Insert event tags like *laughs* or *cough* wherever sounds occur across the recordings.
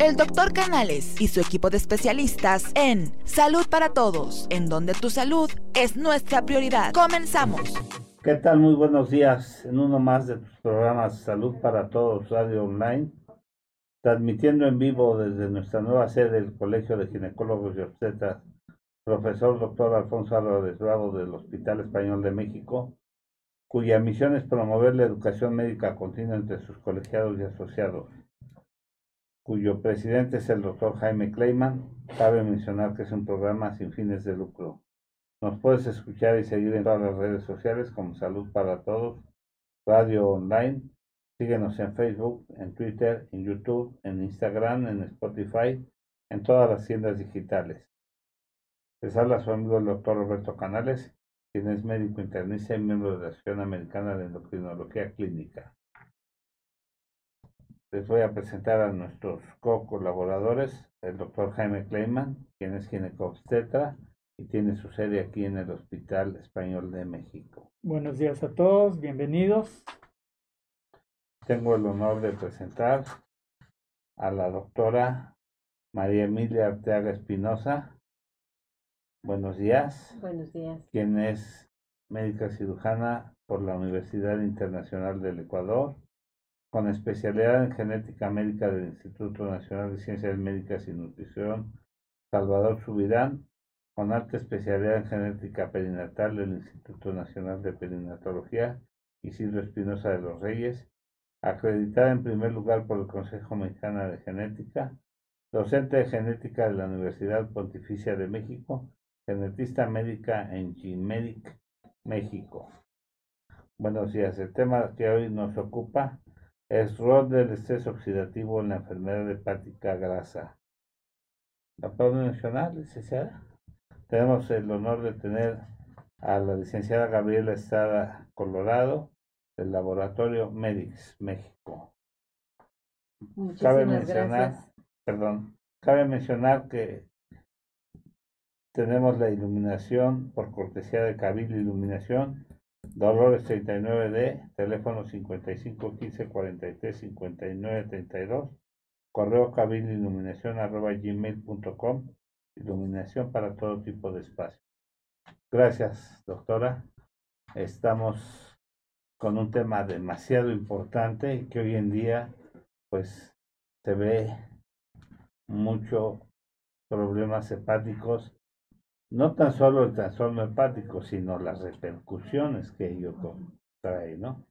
el doctor Canales y su equipo de especialistas en Salud para Todos, en donde tu salud es nuestra prioridad. Comenzamos. ¿Qué tal? Muy buenos días en uno más de tus programas Salud para Todos Radio Online, transmitiendo en vivo desde nuestra nueva sede del Colegio de Ginecólogos y Obstetras, profesor doctor Alfonso Álvarez Bravo del Hospital Español de México, cuya misión es promover la educación médica continua entre sus colegiados y asociados cuyo presidente es el doctor Jaime Kleiman. Cabe mencionar que es un programa sin fines de lucro. Nos puedes escuchar y seguir en todas las redes sociales como Salud para Todos, Radio Online. Síguenos en Facebook, en Twitter, en YouTube, en Instagram, en Spotify, en todas las tiendas digitales. Les habla su amigo el doctor Roberto Canales, quien es médico internista y miembro de la Asociación Americana de Endocrinología Clínica. Les voy a presentar a nuestros co-colaboradores, el doctor Jaime Kleiman, quien es ginecobstetra y tiene su sede aquí en el Hospital Español de México. Buenos días a todos, bienvenidos. Tengo el honor de presentar a la doctora María Emilia Arteaga Espinosa. Buenos días. Buenos días. Quien es médica cirujana por la Universidad Internacional del Ecuador con especialidad en genética médica del Instituto Nacional de Ciencias Médicas y Nutrición, Salvador Subirán, con alta especialidad en genética perinatal del Instituto Nacional de Perinatología, Isidro Espinosa de los Reyes, acreditada en primer lugar por el Consejo Mexicano de Genética, docente de genética de la Universidad Pontificia de México, genetista médica en GIMEDIC, México. Buenos días. El tema que hoy nos ocupa es rol del estrés oxidativo en la enfermedad hepática grasa. ¿La puedo mencionar, licenciada? Tenemos el honor de tener a la licenciada Gabriela Estrada Colorado del laboratorio Medix México. Muchísimas cabe mencionar, gracias. perdón, cabe mencionar que tenemos la iluminación por cortesía de Cabil Iluminación Dolores 39D, teléfono 5515 43 59 32, correo cabil iluminación arroba gmail.com, iluminación para todo tipo de espacio. Gracias, doctora. Estamos con un tema demasiado importante que hoy en día, pues, se ve mucho problemas hepáticos no tan solo el trastorno hepático, sino las repercusiones que ello trae, ¿no?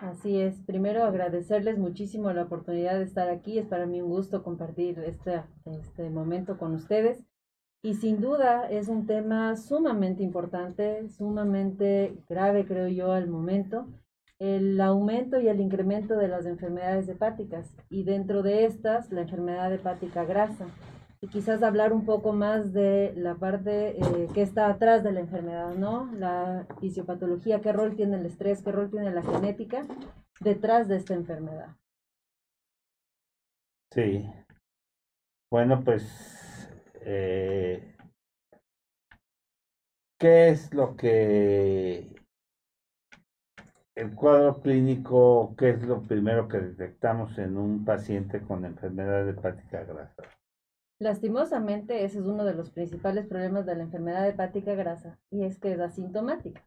Así es. Primero agradecerles muchísimo la oportunidad de estar aquí. Es para mí un gusto compartir este, este momento con ustedes. Y sin duda es un tema sumamente importante, sumamente grave, creo yo, al momento. El aumento y el incremento de las enfermedades hepáticas y dentro de estas la enfermedad hepática grasa y quizás hablar un poco más de la parte eh, que está atrás de la enfermedad, ¿no? La fisiopatología, qué rol tiene el estrés, qué rol tiene la genética detrás de esta enfermedad. Sí. Bueno, pues, eh, ¿qué es lo que el cuadro clínico, qué es lo primero que detectamos en un paciente con enfermedad hepática grasa? Lastimosamente, ese es uno de los principales problemas de la enfermedad hepática grasa y es que es asintomática.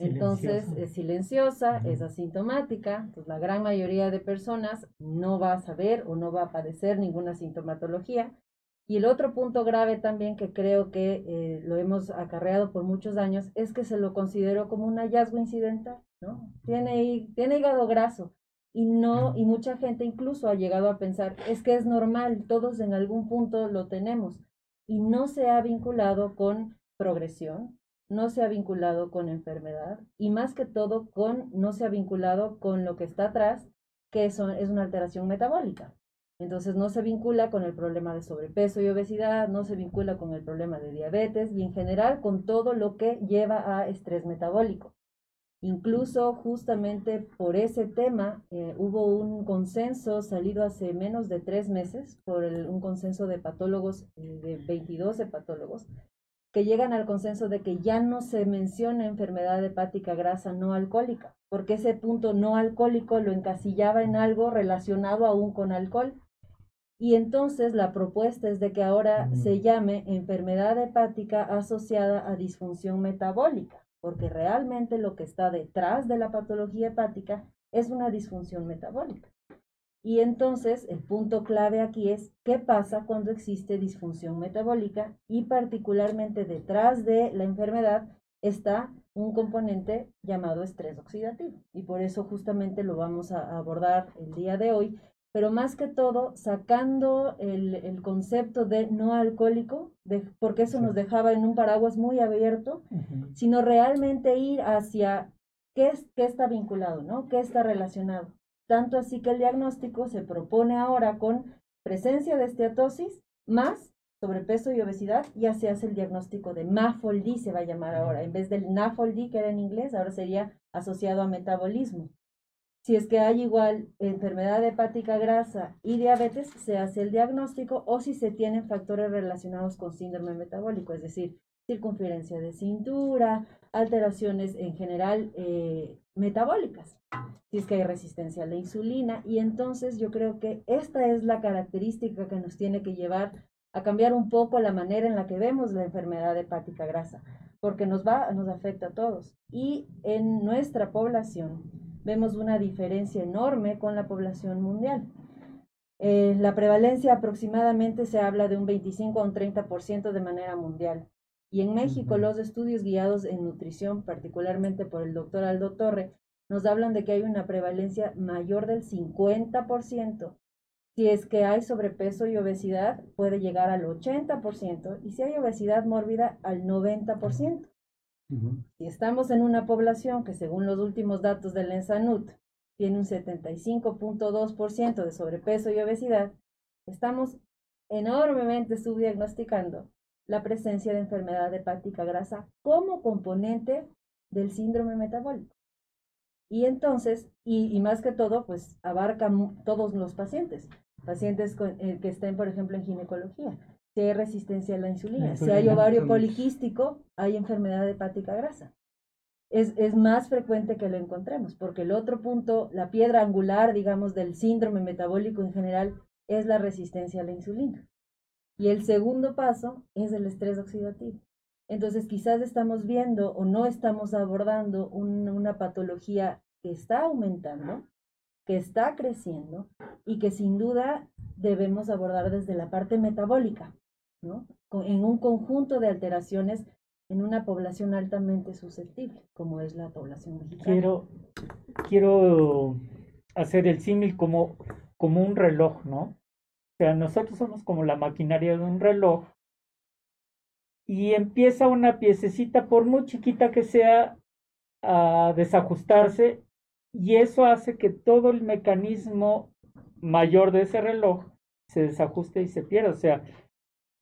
Entonces es silenciosa, es asintomática, entonces la gran mayoría de personas no va a saber o no va a padecer ninguna sintomatología. Y el otro punto grave también que creo que eh, lo hemos acarreado por muchos años es que se lo consideró como un hallazgo incidental, ¿no? Tiene, tiene hígado graso, y no y mucha gente incluso ha llegado a pensar es que es normal todos en algún punto lo tenemos y no se ha vinculado con progresión no se ha vinculado con enfermedad y más que todo con no se ha vinculado con lo que está atrás que es una alteración metabólica entonces no se vincula con el problema de sobrepeso y obesidad, no se vincula con el problema de diabetes y en general con todo lo que lleva a estrés metabólico. Incluso justamente por ese tema eh, hubo un consenso salido hace menos de tres meses por un consenso de patólogos, eh, de 22 hepatólogos, que llegan al consenso de que ya no se menciona enfermedad hepática grasa no alcohólica, porque ese punto no alcohólico lo encasillaba en algo relacionado aún con alcohol. Y entonces la propuesta es de que ahora se llame enfermedad hepática asociada a disfunción metabólica, porque realmente lo que está detrás de la patología hepática es una disfunción metabólica. Y entonces el punto clave aquí es qué pasa cuando existe disfunción metabólica y particularmente detrás de la enfermedad está un componente llamado estrés oxidativo. Y por eso justamente lo vamos a abordar el día de hoy, pero más que todo sacando el, concepto de no alcohólico, de, porque eso nos dejaba en un paraguas muy abierto, sino realmente ir hacia qué, es, qué está vinculado, ¿no? ¿Qué está relacionado? Tanto así que el diagnóstico se propone ahora con presencia de esteatosis más sobrepeso y obesidad, ya se hace el diagnóstico de MAFLD, se va a llamar ahora. En vez del NAFLD, que era en inglés, ahora sería asociado a metabolismo. Si es que hay igual enfermedad hepática grasa y diabetes, se hace el diagnóstico o si se tienen factores relacionados con síndrome metabólico, es decir, circunferencia de cintura, alteraciones en general eh, metabólicas, si es que hay resistencia a la insulina. Y entonces yo creo que esta es la característica que nos tiene que llevar a cambiar un poco la manera en la que vemos la enfermedad hepática grasa, porque nos va, nos afecta a todos. Y en nuestra población vemos una diferencia enorme con la población mundial. Eh, la prevalencia aproximadamente se habla de un 25 a un 30% de manera mundial. Y en México los estudios guiados en nutrición, particularmente por el doctor Aldo Torre, nos hablan de que hay una prevalencia mayor del 50% si es que hay sobrepeso y obesidad, puede llegar al 80% y si hay obesidad mórbida, al 90%. Si estamos en una población que según los últimos datos del ENSANUT tiene un 75.2% de sobrepeso y obesidad, estamos enormemente subdiagnosticando la presencia de enfermedad hepática grasa como componente del síndrome metabólico. Y entonces, y, más que todo, pues abarca todos los pacientes, pacientes eh, que estén, por ejemplo, en ginecología. Si hay resistencia a la insulina, si hay ovario poliquístico, hay enfermedad hepática grasa. Es, es, más frecuente que lo encontremos, porque el otro punto, la piedra angular, digamos, del síndrome metabólico en general, es la resistencia a la insulina. Y el segundo paso es el estrés oxidativo. Entonces, quizás estamos viendo o no estamos abordando una patología que está aumentando que está creciendo y que sin duda debemos abordar desde la parte metabólica, ¿no? En un conjunto de alteraciones en una población altamente susceptible, como es la población mexicana. Quiero, quiero hacer el símil como, como un reloj, ¿no? O sea, nosotros somos como la maquinaria de un reloj y empieza una piececita, por muy chiquita que sea, a desajustarse y eso hace que todo el mecanismo mayor de ese reloj se desajuste y se pierda. O sea,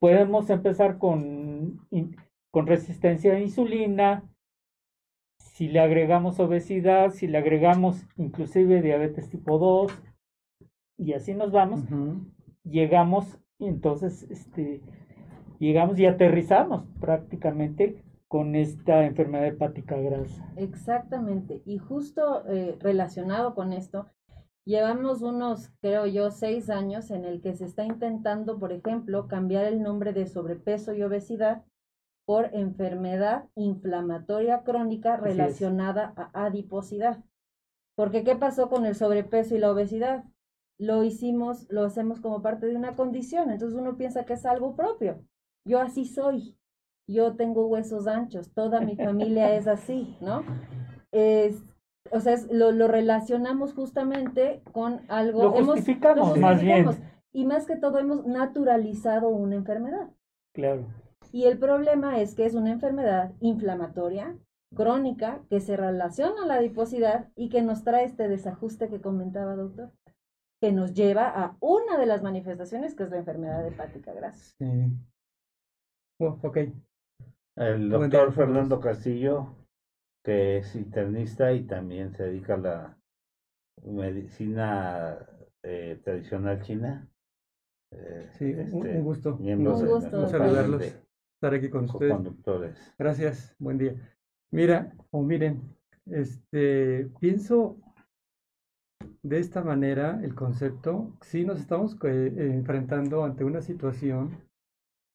podemos empezar con, con resistencia a insulina, si le agregamos obesidad, si le agregamos inclusive diabetes tipo 2, y así nos vamos, llegamos, entonces, este, llegamos y aterrizamos prácticamente con esta enfermedad hepática grasa. Exactamente. Y justo eh, relacionado con esto, llevamos unos, creo yo, seis años en el que se está intentando, por ejemplo, cambiar el nombre de sobrepeso y obesidad por enfermedad inflamatoria crónica relacionada a adiposidad. Porque ¿qué pasó con el sobrepeso y la obesidad? Lo hicimos, lo hacemos como parte de una condición, entonces uno piensa que es algo propio. Yo así soy, yo tengo huesos anchos, toda mi familia es así, ¿no? *laughs* Es, o sea, lo, lo, relacionamos justamente con algo. Lo justificamos, más bien. Y más que todo hemos naturalizado una enfermedad. Claro. Y el problema es que es una enfermedad inflamatoria, crónica, que se relaciona a la adiposidad y que nos trae este desajuste que comentaba, doctor, que nos lleva a una de las manifestaciones que es la enfermedad hepática grasa. Sí. Oh, ok. El doctor Fernando Castillo, que es internista y también se dedica a la medicina eh, tradicional china. Eh, sí, un este, gusto. un gusto saludarlos, estar aquí con ustedes. Conductores. Gracias, buen día. Mira, o miren, este, pienso de esta manera el concepto, sí nos estamos eh, enfrentando ante una situación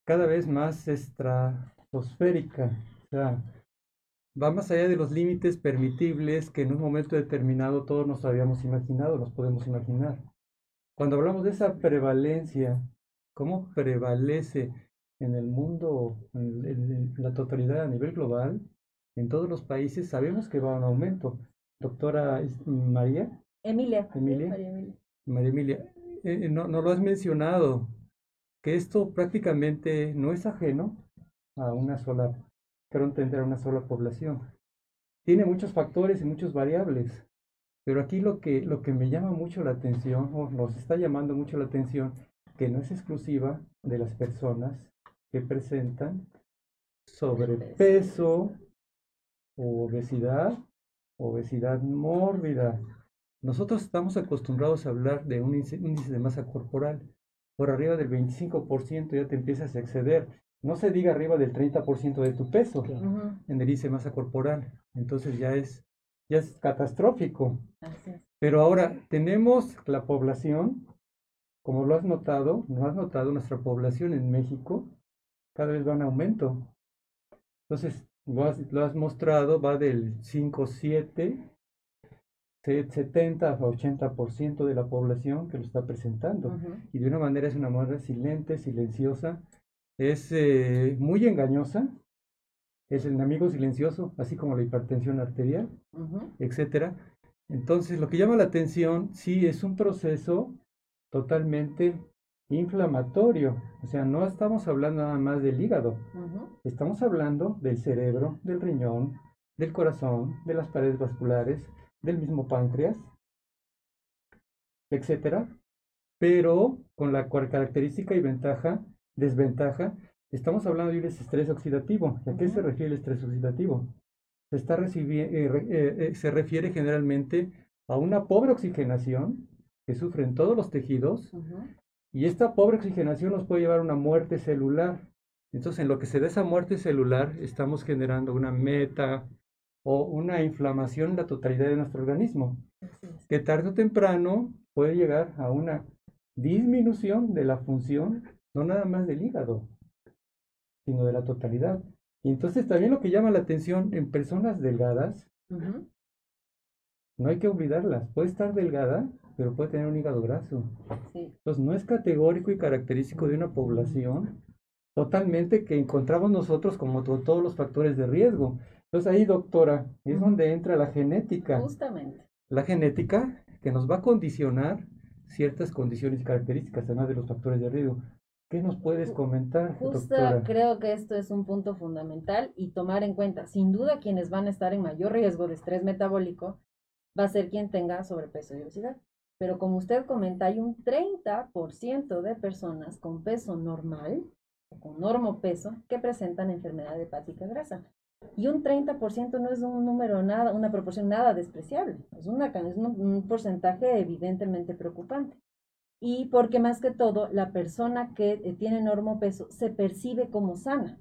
cada vez más estratosférica, o sea, va más allá de los límites permitibles que en un momento determinado todos nos habíamos imaginado, nos podemos imaginar. Cuando hablamos de esa prevalencia, ¿cómo prevalece en el mundo, en, la totalidad a nivel global, en todos los países, sabemos que va a un aumento. Doctora María. Emilia. Emilia. María Emilia. María Emilia. Eh, eh, no, no lo has mencionado, que esto prácticamente no es ajeno a una sola, quiero entender, a una sola población. Tiene muchos factores y muchas variables, pero aquí lo que, lo que me llama mucho la atención, o nos está llamando mucho la atención, que no es exclusiva de las personas que presentan sobrepeso o obesidad, obesidad mórbida. Nosotros estamos acostumbrados a hablar de un índice, de masa corporal. Por arriba del 25% ya te empiezas a exceder. No se diga arriba del 30% de tu peso en el índice de masa corporal. Entonces ya es, ya es catastrófico. Pero ahora tenemos la población, como lo has notado, no has notado, nuestra población en México cada vez va en aumento. Entonces, lo has, mostrado, va del 5, 7, 70 a 80% de la población que lo está presentando. Y de una manera es una manera silente, silenciosa, es eh, muy engañosa, es el enemigo silencioso, así como la hipertensión arterial, etcétera. Entonces, lo que llama la atención, sí, es un proceso totalmente inflamatorio. O sea, no estamos hablando nada más del hígado. Estamos hablando del cerebro, del riñón, del corazón, de las paredes vasculares, del mismo páncreas, etcétera. Pero con la característica y ventaja, desventaja, estamos hablando de un estrés oxidativo. ¿A qué se refiere el estrés oxidativo? Se, está eh, eh, eh, se refiere generalmente a una pobre oxigenación que sufren todos los tejidos y esta pobre oxigenación nos puede llevar a una muerte celular. Entonces, en lo que se da esa muerte celular, estamos generando una meta o una inflamación en la totalidad de nuestro organismo, que tarde o temprano puede llegar a una disminución de la función, no nada más del hígado, sino de la totalidad. Y entonces también lo que llama la atención en personas delgadas, no hay que olvidarlas, puede estar delgada, pero puede tener un hígado graso. Entonces no es categórico y característico de una población totalmente que encontramos nosotros como todos los factores de riesgo. Entonces ahí, doctora, es donde entra la genética. Justamente. La genética que nos va a condicionar ciertas condiciones y características, además de los factores de riesgo. ¿Qué nos puedes comentar? Justo creo que esto es un punto fundamental y tomar en cuenta, sin duda, quienes van a estar en mayor riesgo de estrés metabólico va a ser quien tenga sobrepeso y obesidad. Pero como usted comenta, hay un 30% de personas con peso normal, con normopeso, que presentan enfermedad hepática grasa. Y un 30% no es un número nada, una proporción nada despreciable. Es, una, es un, porcentaje evidentemente preocupante. Y porque más que todo, la persona que eh, tiene normopeso se percibe como sana.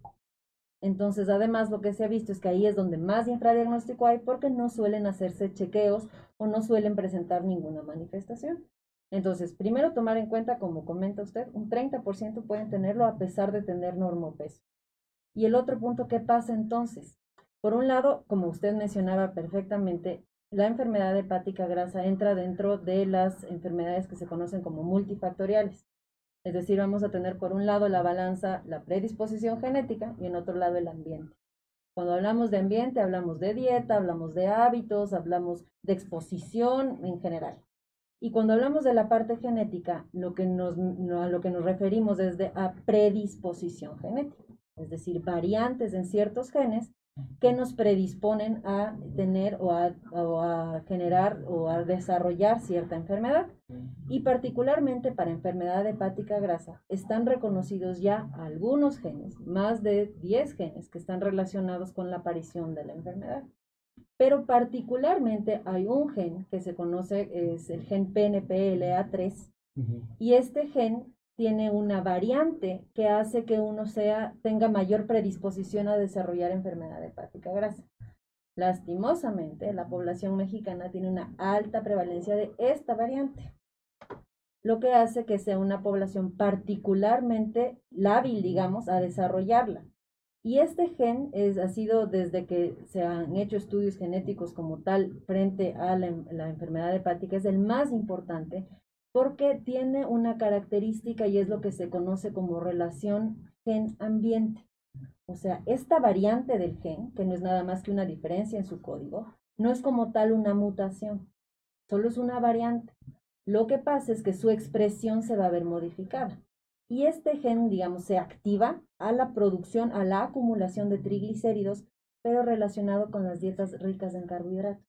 Entonces, además, lo que se ha visto es que ahí es donde más infradiagnóstico hay porque no suelen hacerse chequeos o no suelen presentar ninguna manifestación. Entonces, primero tomar en cuenta, como comenta usted, un 30% pueden tenerlo a pesar de tener normopeso. Y el otro punto, ¿qué pasa entonces? Por un lado, como usted mencionaba perfectamente, la enfermedad hepática grasa entra dentro de las enfermedades que se conocen como multifactoriales. Es decir, vamos a tener por un lado la balanza, la predisposición genética y en otro lado el ambiente. Cuando hablamos de ambiente, hablamos de dieta, hablamos de hábitos, hablamos de exposición en general. Y cuando hablamos de la parte genética, lo que nos, a lo que nos referimos es de a predisposición genética, es decir, variantes en ciertos genes que nos predisponen a tener o a, generar o a desarrollar cierta enfermedad. Y particularmente para enfermedad hepática grasa están reconocidos ya algunos genes, más de 10 genes que están relacionados con la aparición de la enfermedad. Pero particularmente hay un gen que se conoce, es el gen PNPLA3, y este gen tiene una variante que hace que uno sea, tenga mayor predisposición a desarrollar enfermedad hepática grasa. Lastimosamente, la población mexicana tiene una alta prevalencia de esta variante, lo que hace que sea una población particularmente lábil, digamos, a desarrollarla. Y este gen es, ha sido desde que se han hecho estudios genéticos como tal frente a la, la enfermedad hepática, es el más importante porque tiene una característica y es lo que se conoce como relación gen-ambiente. O sea, esta variante del gen, que no es nada más que una diferencia en su código, no es como tal una mutación, solo es una variante. Lo que pasa es que su expresión se va a ver modificada. Y este gen, digamos, se activa a la producción, a la acumulación de triglicéridos, pero relacionado con las dietas ricas en carbohidratos.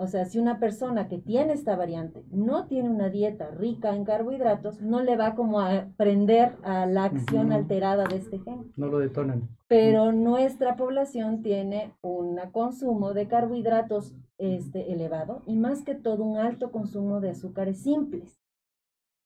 O sea, si una persona que tiene esta variante no tiene una dieta rica en carbohidratos, no le va como a prender a la acción alterada de este gen. No lo detonan. Pero nuestra población tiene un consumo de carbohidratos este, elevado y más que todo un alto consumo de azúcares simples,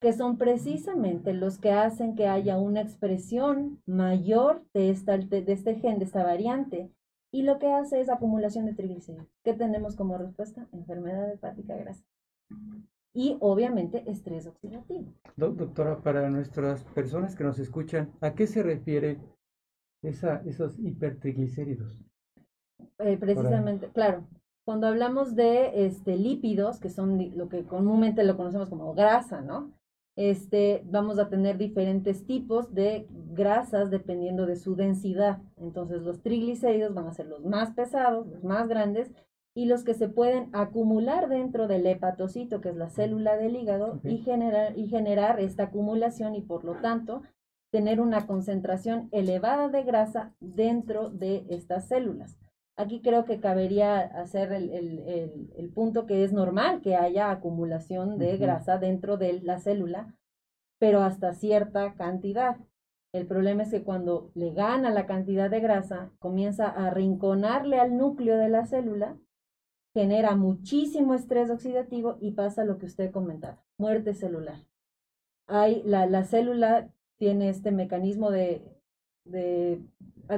que son precisamente los que hacen que haya una expresión mayor de, esta, de este gen, de esta variante, y lo que hace es acumulación de triglicéridos. ¿Qué tenemos como respuesta? Enfermedad hepática grasa. Y obviamente estrés oxidativo. Doctora, para nuestras personas que nos escuchan, ¿a qué se refiere esa, esos hipertriglicéridos? Eh, precisamente, claro. Cuando hablamos de este, lípidos, que son lo que comúnmente lo conocemos como grasa, ¿no? Este, vamos a tener diferentes tipos de grasas dependiendo de su densidad. Entonces los triglicéridos van a ser los más pesados, los más grandes, y los que se pueden acumular dentro del hepatocito, que es la célula del hígado, y, generar, y generar esta acumulación y por lo tanto tener una concentración elevada de grasa dentro de estas células. Aquí creo que cabería hacer el, el, el, punto que es normal que haya acumulación de grasa dentro de la célula, pero hasta cierta cantidad. El problema es que cuando le gana la cantidad de grasa, comienza a rinconarle al núcleo de la célula, genera muchísimo estrés oxidativo y pasa lo que usted comentaba, muerte celular. Hay, la, la célula tiene este mecanismo de, de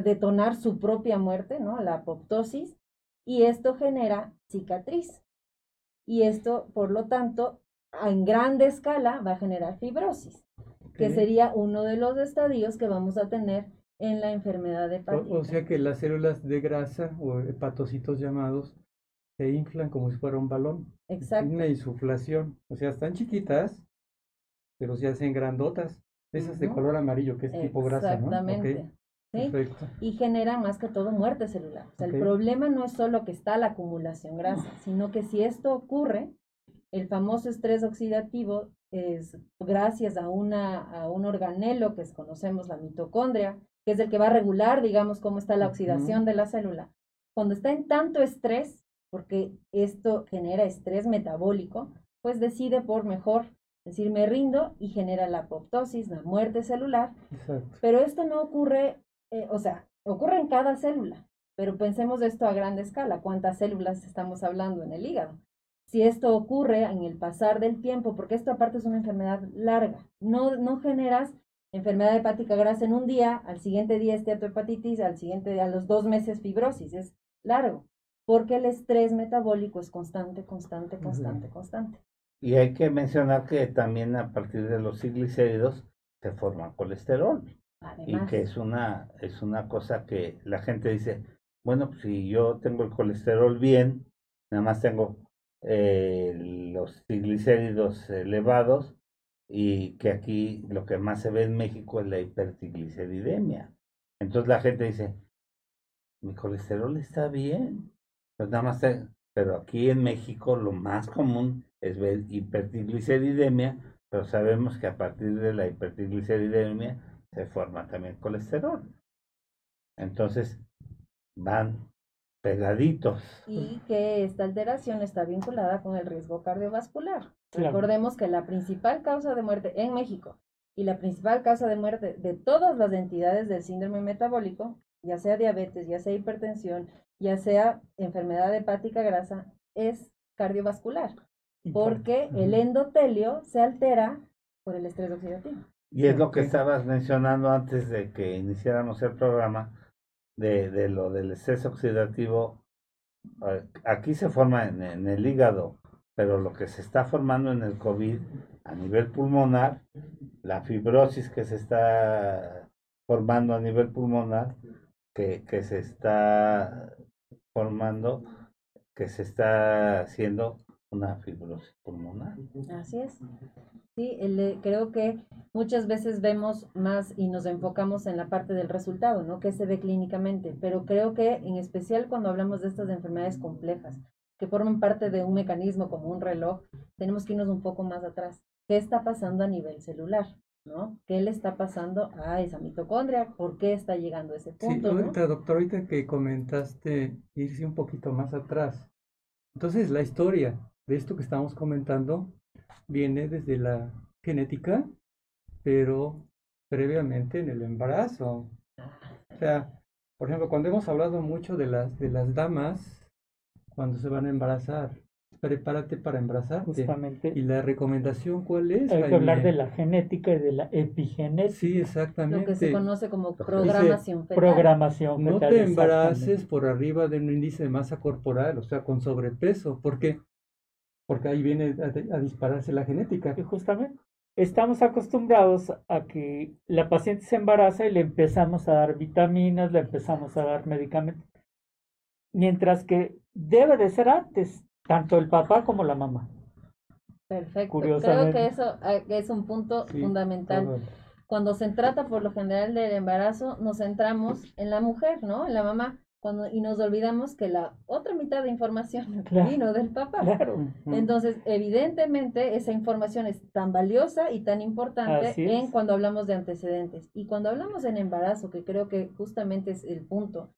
detonar su propia muerte, ¿no? La apoptosis, y esto genera cicatriz. Y esto, por lo tanto, en grande escala va a generar fibrosis, que sería uno de los estadios que vamos a tener en la enfermedad hepática. O, o, sea que las células de grasa o hepatocitos llamados se inflan como si fuera un balón. Exacto. Una insuflación. O sea, están chiquitas, pero se hacen grandotas. Esas de color amarillo, que es tipo grasa, ¿no? Exactamente. Y genera más que todo muerte celular. O sea, el problema no es solo que está la acumulación grasa, sino que si esto ocurre, el famoso estrés oxidativo es gracias a, una, a un organelo que conocemos, la mitocondria, que es el que va a regular, digamos, cómo está la oxidación de la célula. Cuando está en tanto estrés, porque esto genera estrés metabólico, pues decide por mejor decir me rindo y genera la apoptosis, la muerte celular. Pero esto no ocurre eh, o sea, ocurre en cada célula, pero pensemos esto a gran escala, cuántas células estamos hablando en el hígado. Si esto ocurre en el pasar del tiempo, porque esto aparte es una enfermedad larga, no, no generas enfermedad hepática grasa en un día, al siguiente día esteatohepatitis, al siguiente a los dos meses fibrosis, es largo, porque el estrés metabólico es constante, constante, constante, constante. Y hay que mencionar que también a partir de los triglicéridos se forma colesterol. Y que es una, es una cosa que la gente dice, bueno, pues si yo tengo el colesterol bien, nada más tengo eh, los triglicéridos elevados y que aquí lo que más se ve en México es la hipertrigliceridemia. Entonces la gente dice, mi colesterol está bien, pues nada más, pero aquí en México lo más común es ver hipertrigliceridemia, pero sabemos que a partir de la hipertrigliceridemia se forma también colesterol. Entonces, van pegaditos. Y que esta alteración está vinculada con el riesgo cardiovascular. Recordemos que la principal causa de muerte en México y la principal causa de muerte de todas las entidades del síndrome metabólico, ya sea diabetes, ya sea hipertensión, ya sea enfermedad hepática grasa, es cardiovascular, porque el endotelio se altera por el estrés oxidativo. Y es lo que estabas mencionando antes de que iniciáramos el programa, de, de lo del exceso oxidativo aquí se forma en, el hígado, pero lo que se está formando en el COVID a nivel pulmonar, la fibrosis que se está formando a nivel pulmonar, que, que se está formando, que se está haciendo una fibrosis pulmonar. Así es. Sí, creo que muchas veces vemos más y nos enfocamos en la parte del resultado, ¿no? Que se ve clínicamente, pero creo que en especial cuando hablamos de estas enfermedades complejas, que forman parte de un mecanismo como un reloj, tenemos que irnos un poco más atrás. ¿Qué está pasando a nivel celular? ¿no? ¿Qué le está pasando a esa mitocondria? ¿Por qué está llegando a ese punto? Sí, ahorita, doctor, ahorita que comentaste irse un poquito más atrás. Entonces, la historia de esto que estamos comentando viene desde la genética, pero previamente en el embarazo. O sea, por ejemplo, cuando hemos hablado mucho de las, de las damas, cuando se van a embarazar, prepárate para embarazarte. Justamente. ¿Y la recomendación cuál es? Hay que hablar de la genética y de la epigenética. Sí, exactamente. Lo que se conoce como programación fetal. Programación fetal. No te embaraces por arriba de un índice de masa corporal, o sea, con sobrepeso. ¿Por qué? Porque ahí viene a, dispararse la genética. Y justamente. Estamos acostumbrados a que la paciente se embaraza y le empezamos a dar vitaminas, le empezamos a dar medicamentos. Mientras que debe de ser antes tanto el papá como la mamá. Perfecto. Creo que eso ah, es un punto fundamental. Cuando se trata por lo general del embarazo, nos centramos en la mujer, ¿no? En la mamá. Cuando, y nos olvidamos que la otra mitad de información *laughs* vino del papá. Claro. Entonces, evidentemente, esa información es tan valiosa y tan importante en cuando hablamos de antecedentes. Y cuando hablamos en embarazo, que creo que justamente es el punto,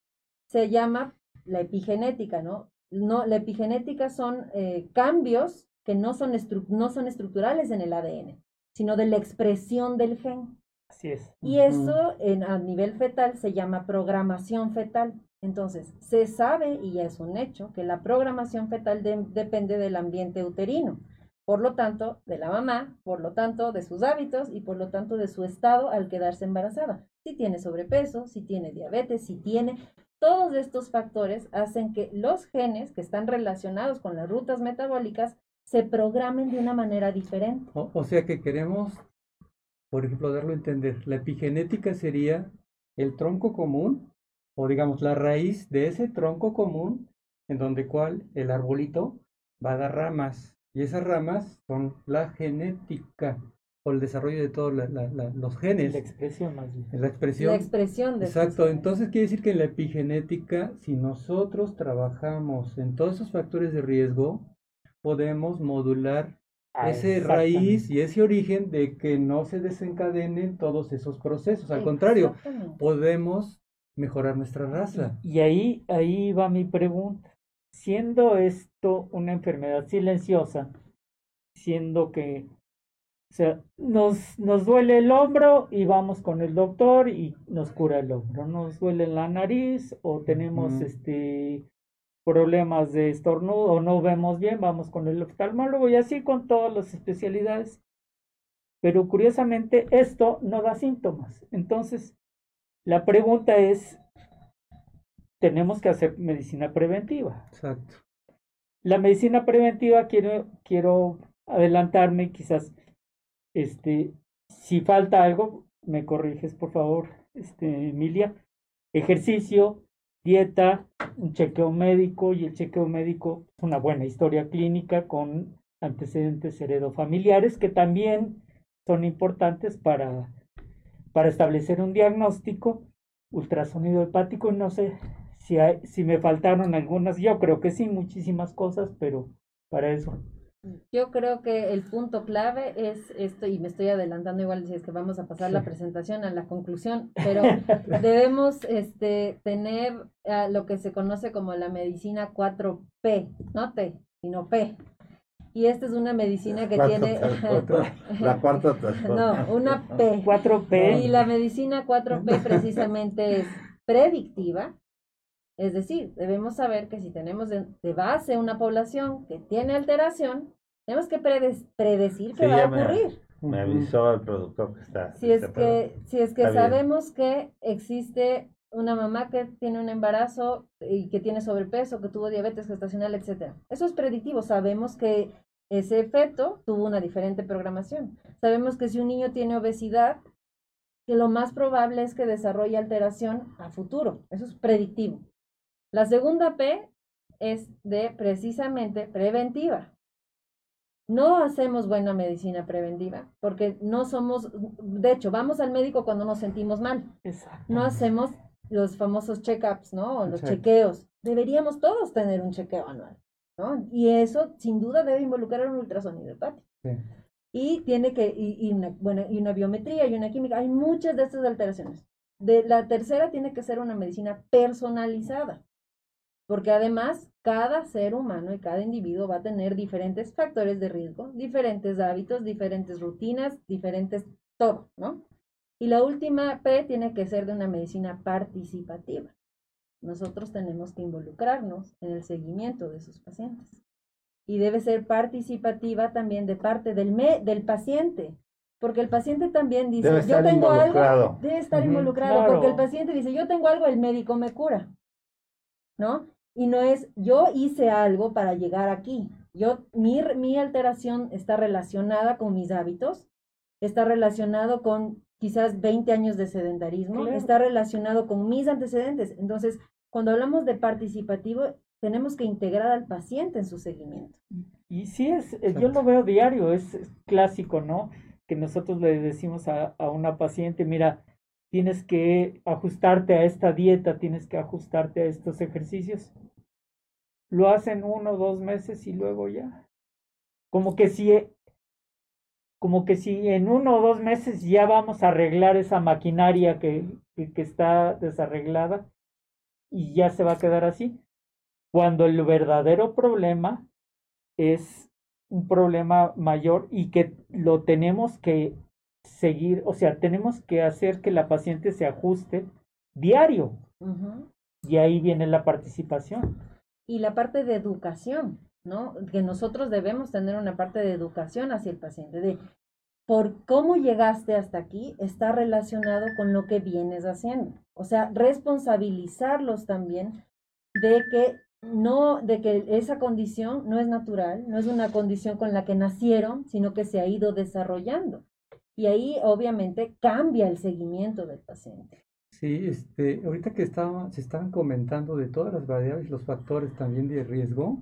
se llama la epigenética, ¿no? no, la epigenética son eh, cambios que no son, no son estructurales en el ADN, sino de la expresión del gen. Así es. Y eso en, a nivel fetal se llama programación fetal. Entonces, se sabe, y ya es un hecho, que la programación fetal depende del ambiente uterino. Por lo tanto, de la mamá, por lo tanto, de sus hábitos y por lo tanto de su estado al quedarse embarazada. Si tiene sobrepeso, si tiene diabetes, si tiene todos estos factores hacen que los genes que están relacionados con las rutas metabólicas se programen de una manera diferente. O, sea que queremos, por ejemplo, darlo a entender. La epigenética sería el tronco común, o digamos la raíz de ese tronco común, en donde cual el arbolito va a dar ramas. Y esas ramas son la genética el desarrollo de todos los genes. La expresión más bien. La expresión. La expresión de Exacto, entonces quiere decir que en la epigenética, si nosotros trabajamos en todos esos factores de riesgo, podemos modular ah, ese raíz y ese origen de que no se desencadenen todos esos procesos. Al contrario, podemos mejorar nuestra raza. Y ahí, ahí va mi pregunta. Siendo esto una enfermedad silenciosa, siendo que o sea, nos, nos duele el hombro y vamos con el doctor y nos cura el hombro. Nos duele la nariz o tenemos este problemas de estornudo o no vemos bien, vamos con el oftalmólogo y así con todas las especialidades. Pero curiosamente esto no da síntomas. Entonces, la pregunta es, tenemos que hacer medicina preventiva. Exacto. La medicina preventiva, quiero, quiero adelantarme quizás este, si falta algo, me corriges, por favor, este, Emilia. Ejercicio, dieta, un chequeo médico y el chequeo médico es una buena historia clínica con antecedentes heredofamiliares que también son importantes para, para establecer un diagnóstico. Ultrasonido hepático, no sé si, si me faltaron algunas, yo creo que sí, muchísimas cosas, pero para eso yo creo que el punto clave es esto, y me estoy adelantando igual si es que vamos a pasar la presentación a la conclusión, *laughs* pero debemos este, tener ah, lo que se conoce como la medicina 4P, no T, sino P. Y esta es una medicina que tiene... la *laughs* cuarta No, una P. 4P. Y la medicina 4P precisamente es predictiva, es decir, debemos saber que si tenemos de, base una población que tiene alteración, tenemos que predecir qué va a ocurrir. Me, avisó el productor que está. Si es que, si es que sabemos que existe una mamá que tiene un embarazo y que tiene sobrepeso, que tuvo diabetes gestacional, etcétera. Eso es predictivo. Sabemos que ese efecto tuvo una diferente programación. Sabemos que si un niño tiene obesidad, que lo más probable es que desarrolle alteración a futuro. Eso es predictivo. La segunda P es de precisamente preventiva. No hacemos buena medicina preventiva porque no somos, de hecho, vamos al médico cuando nos sentimos mal. No hacemos los famosos check-ups, ¿no? O los chequeos. Deberíamos todos tener un chequeo anual, ¿no? Y eso sin duda debe involucrar un ultrasonido hepático. Y tiene que, y, una, bueno, y una biometría y una química. Hay muchas de estas alteraciones. De la tercera tiene que ser una medicina personalizada porque además cada ser humano y cada individuo va a tener diferentes factores de riesgo, diferentes hábitos, diferentes rutinas, diferentes todo, ¿no? Y la última P tiene que ser de una medicina participativa. Nosotros tenemos que involucrarnos en el seguimiento de sus pacientes. Y debe ser participativa también de parte del, del paciente, porque el paciente también dice, yo tengo algo, debe estar involucrado, porque el paciente dice, yo tengo algo, el médico me cura, ¿no? y no es yo hice algo para llegar aquí. Yo, mi, mi alteración está relacionada con mis hábitos, está relacionado con quizás 20 años de sedentarismo, está relacionado con mis antecedentes. Entonces, cuando hablamos de participativo, tenemos que integrar al paciente en su seguimiento. Y sí, es, eh, yo lo veo diario, es clásico, ¿no? Que nosotros le decimos a, a una paciente, mira, tienes que ajustarte a esta dieta, tienes que ajustarte a estos ejercicios lo hacen uno o dos meses y luego ya. Como que si, como que si en uno o dos meses ya vamos a arreglar esa maquinaria que, que, está desarreglada y ya se va a quedar así. Cuando el verdadero problema es un problema mayor y que lo tenemos que seguir, o sea, tenemos que hacer que la paciente se ajuste diario. Y ahí viene la participación y la parte de educación, ¿no? Que nosotros debemos tener una parte de educación hacia el paciente, de por cómo llegaste hasta aquí está relacionado con lo que vienes haciendo. O sea, responsabilizarlos también de que no, de que esa condición no es natural, no es una condición con la que nacieron, sino que se ha ido desarrollando. Y ahí obviamente cambia el seguimiento del paciente. Sí, este, ahorita que estaba, se estaban comentando de todas las variables, los factores también de riesgo,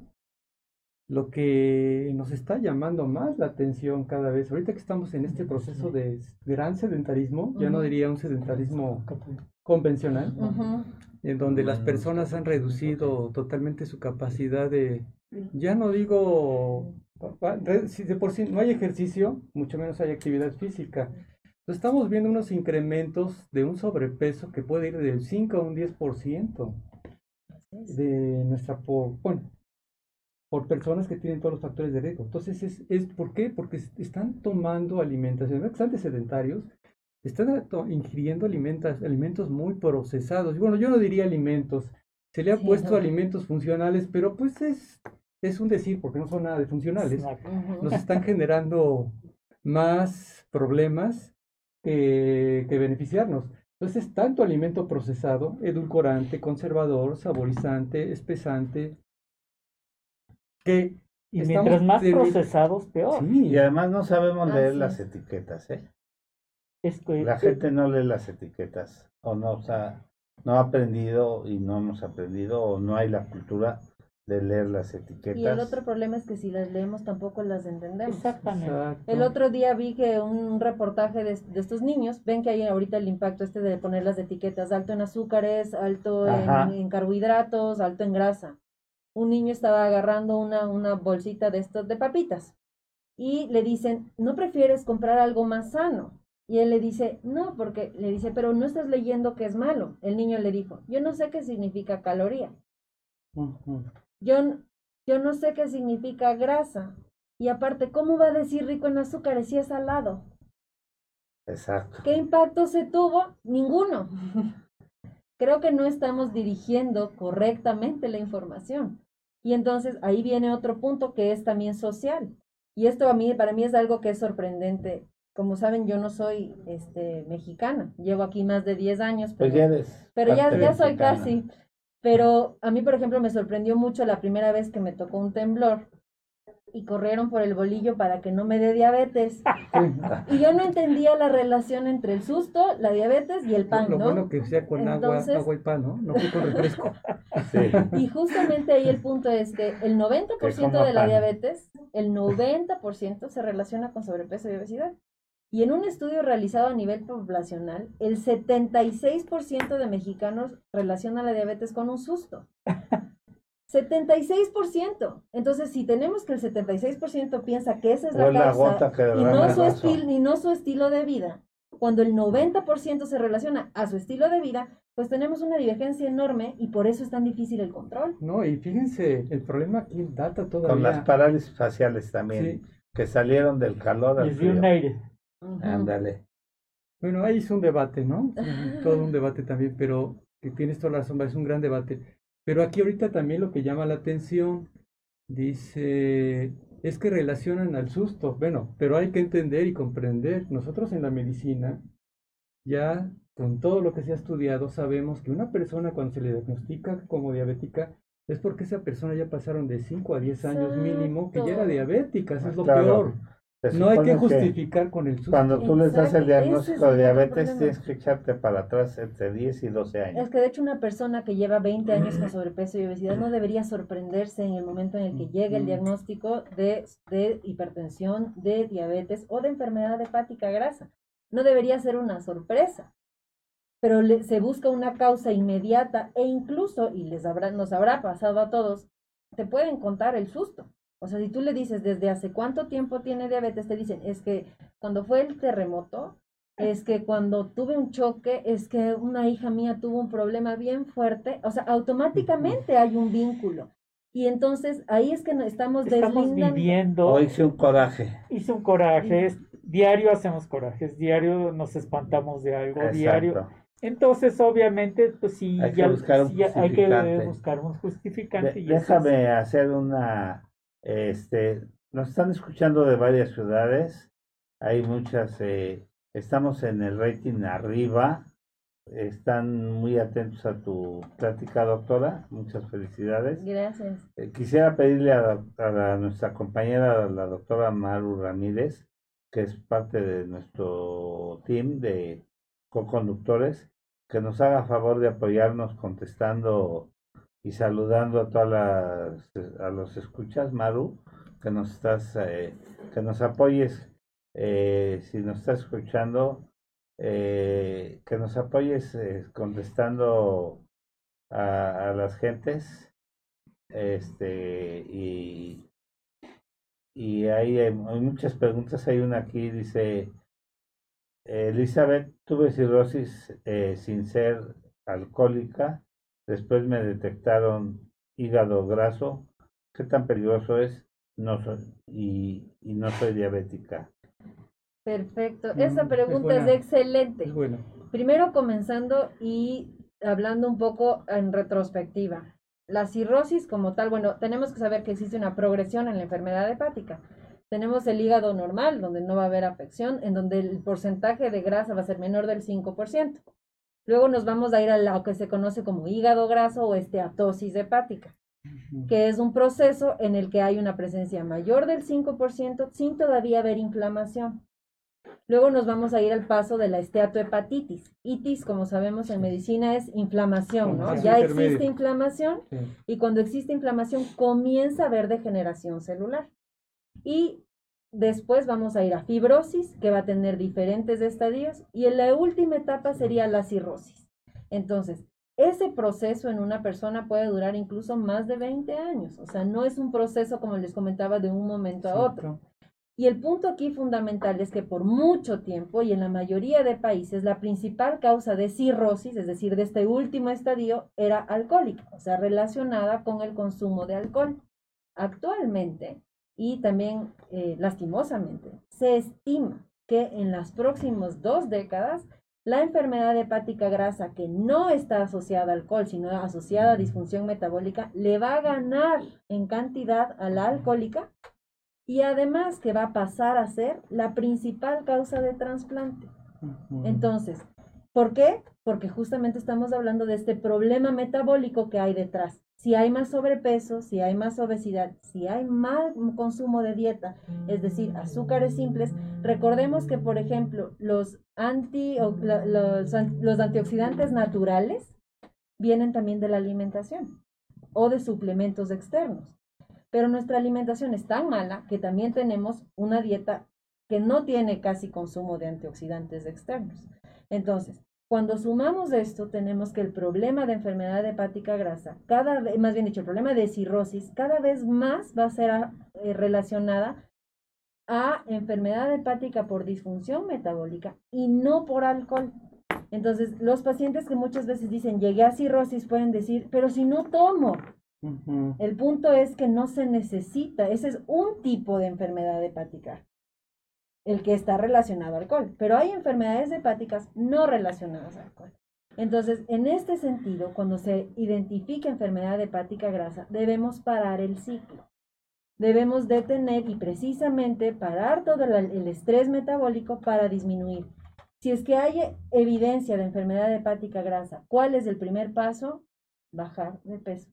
lo que nos está llamando más la atención cada vez, ahorita que estamos en este proceso de gran sedentarismo, ya no diría un sedentarismo convencional, en donde las personas han reducido totalmente su capacidad de, ya no digo, si de por sí no hay ejercicio, mucho menos hay actividad física. Estamos viendo unos incrementos de un sobrepeso que puede ir del 5 a un 10% de nuestra, bueno, por personas que tienen todos los factores de riesgo. Entonces, es, es ¿por qué? Porque están tomando alimentación, bastante sedentarios, están ingiriendo alimentos, alimentos muy procesados. Y bueno, yo no diría alimentos, se le ha puesto alimentos funcionales, pero pues es, es un decir, porque no son nada de funcionales. Nos están generando más problemas que beneficiarnos. Entonces, tanto alimento procesado, edulcorante, conservador, saborizante, espesante, que... Y mientras más procesados, peor. Y además no sabemos leer las etiquetas, ¿eh? La gente no lee las etiquetas, o no, o sea, no ha aprendido y no hemos aprendido, o no hay la cultura de leer las etiquetas. Y el otro problema es que si las leemos tampoco las entendemos. Exactamente. El otro día vi que un reportaje de, estos niños, ven que hay ahorita el impacto este de poner las etiquetas, alto en azúcares, alto en, carbohidratos, alto en grasa. Un niño estaba agarrando una, una bolsita de estos de papitas y le dicen, ¿no prefieres comprar algo más sano? Y él le dice, no, porque le dice, pero no estás leyendo que es malo. El niño le dijo, yo no sé qué significa caloría. Yo, yo no sé qué significa grasa. Y aparte, ¿cómo va a decir rico en azúcares si es salado? Exacto. ¿Qué impacto se tuvo? Ninguno. *laughs* Creo que no estamos dirigiendo correctamente la información. Y entonces ahí viene otro punto que es también social. Y esto a mí, para mí es algo que es sorprendente. como saben, yo no soy este, mexicana, llevo aquí más de 10 años, Pues pero, ya eres pero ya, soy mexicana. casi. Pero a mí, por ejemplo, me sorprendió mucho la primera vez que me tocó un temblor y corrieron por el bolillo para que no me dé diabetes. *laughs* Y yo no entendía la relación entre el susto, la diabetes y el pan, Lo ¿no? bueno que sea con Entonces- agua, agua y pan, ¿no? No fue con refresco. *laughs* Sí. Y justamente ahí el punto es que el 90% Que coma de la pan. diabetes, el 90% se relaciona con sobrepeso y obesidad. Y en un estudio realizado a nivel poblacional, el 76% de mexicanos relaciona la diabetes con un susto. *laughs* 76%. Entonces, si tenemos que el 76% piensa que esa es la es la causa y no, su estil- y no su estilo de vida, cuando el 90% se relaciona a su estilo de vida, pues tenemos una divergencia enorme y por eso es tan difícil el control. No, y fíjense, el problema aquí data todavía. Con las parálisis faciales también, Sí. que salieron del calor al un frío. aire. Ándale. Bueno, ahí es un debate, ¿no? Todo un debate también, pero que tienes toda la razón, es un gran debate. Pero aquí ahorita también lo que llama la atención, dice, es que relacionan al susto. Bueno, pero hay que entender y comprender. Nosotros en la medicina, ya con todo lo que se ha estudiado, sabemos que una persona cuando se le diagnostica como diabética, es porque esa persona ya pasaron de 5 a 10 años mínimo que ya era diabética, eso es lo Claro. peor. No hay que justificar con el susto. Cuando tú les das el es diagnóstico de diabetes, tienes que echarte para atrás entre 10 y 12 Es años. que de hecho una persona que lleva 20 años con sobrepeso y obesidad no debería sorprenderse en el momento en el que llegue el diagnóstico de, de hipertensión, de diabetes o de enfermedad hepática grasa. No debería ser una sorpresa, pero le- se busca una causa inmediata e incluso, y les habrá, nos habrá pasado a todos, te pueden contar el susto. O sea, si tú le dices desde hace cuánto tiempo tiene diabetes, te dicen, es que cuando fue el terremoto, es que cuando tuve un choque, es que una hija mía tuvo un problema bien fuerte, o sea, automáticamente hay un vínculo. Y entonces ahí es que no- estamos, Estamos deslindando. viviendo. O hice un coraje. Hice un coraje. es- diario hacemos corajes. Diario nos espantamos de algo. Diario. Entonces, obviamente, pues sí, Hay que buscar un sí, ya hay que justificante. buscar un justificante. De- y eso es- déjame hacer una, este, nos están escuchando de varias ciudades, hay muchas, eh, estamos en el rating arriba, están muy atentos a tu plática, doctora, muchas felicidades. Gracias. Eh, quisiera pedirle a, a la- nuestra compañera, la doctora Maru Ramírez, que es parte de nuestro team de co-conductores, que nos haga favor de apoyarnos contestando y saludando a todas las a los escuchas, Maru, que nos estás, eh, que nos apoyes, eh, si nos estás escuchando, eh, que nos apoyes eh, contestando a, las gentes este y y hay, hay muchas preguntas. Hay una aquí dice Elizabeth tuve cirrosis eh, sin ser alcohólica después me detectaron hígado graso qué tan peligroso es no soy y, y no soy diabética Perfecto. Mm, Esa es pregunta es, buena. excelente. Es bueno. Primero comenzando y hablando un poco en retrospectiva. La cirrosis como tal, bueno, tenemos que saber que existe una progresión en la enfermedad hepática. Tenemos el hígado normal, donde no va a haber afección, en donde el porcentaje de grasa va a ser menor del 5%. Luego nos vamos a ir a lo que se conoce como hígado graso o esteatosis hepática, que es un proceso en el que hay una presencia mayor del 5% sin todavía haber inflamación. Luego nos vamos a ir al paso de la esteatohepatitis. Itis, como sabemos en medicina, es inflamación, ¿no? Ya existe inflamación y cuando existe inflamación comienza a haber degeneración celular. Y después vamos a ir a fibrosis, que va a tener diferentes estadios, y en la última etapa sería la cirrosis. Entonces, ese proceso en una persona puede durar incluso más de 20 años, o sea, no es un proceso, como les comentaba, de un momento a otro. Y el punto aquí fundamental es que por mucho tiempo y en la mayoría de países la principal causa de cirrosis, es decir, de este último estadio, era alcohólica, o sea, relacionada con el consumo de alcohol. Actualmente, y también eh, lastimosamente, se estima que en las próximas dos décadas la enfermedad hepática grasa que no está asociada al alcohol, sino asociada a disfunción metabólica, le va a ganar en cantidad a la alcohólica y además que va a pasar a ser la principal causa de trasplante. Entonces, ¿por qué? Porque justamente estamos hablando de este problema metabólico que hay detrás. Si hay más sobrepeso, si hay más obesidad, si hay mal consumo de dieta, es decir, azúcares simples, recordemos que, por ejemplo, los, anti, los antioxidantes naturales vienen también de la alimentación o de suplementos externos. Pero nuestra alimentación es tan mala que también tenemos una dieta que no tiene casi consumo de antioxidantes externos. Entonces, cuando sumamos esto, tenemos que el problema de enfermedad hepática grasa, cada vez, más bien dicho, el problema de cirrosis, cada vez más va a ser eh, relacionada a enfermedad hepática por disfunción metabólica y no por alcohol. Entonces, los pacientes que muchas veces dicen, llegué a cirrosis, pueden decir, pero si no tomo. El punto es que no se necesita, ese es un tipo de enfermedad hepática el que está relacionado al alcohol, pero hay enfermedades hepáticas no relacionadas al alcohol. Entonces, en este sentido, cuando se identifica enfermedad hepática grasa, debemos parar el ciclo. Debemos detener y precisamente parar todo el, estrés metabólico para disminuir. Si es que hay evidencia de enfermedad hepática grasa, ¿cuál es el primer paso? Bajar de peso.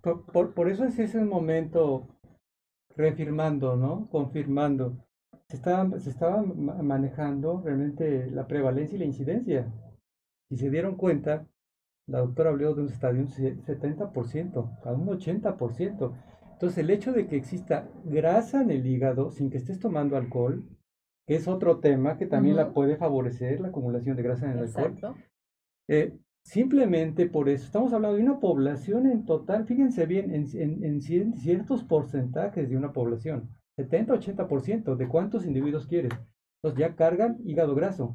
Por, por eso ese es el momento reafirmando, ¿no? Confirmando se estaba, se estaba manejando realmente la prevalencia y la incidencia. Y se dieron cuenta, la doctora habló de un estadio un 70%, a un 80%. Entonces, el hecho de que exista grasa en el hígado sin que estés tomando alcohol, que es otro tema que también la puede favorecer, la acumulación de grasa en el alcohol. Eh, simplemente por eso, estamos hablando de una población en total, fíjense bien, en, en, en ciertos porcentajes de una población. 70-80% de cuántos individuos quieres. Entonces ya cargan hígado graso.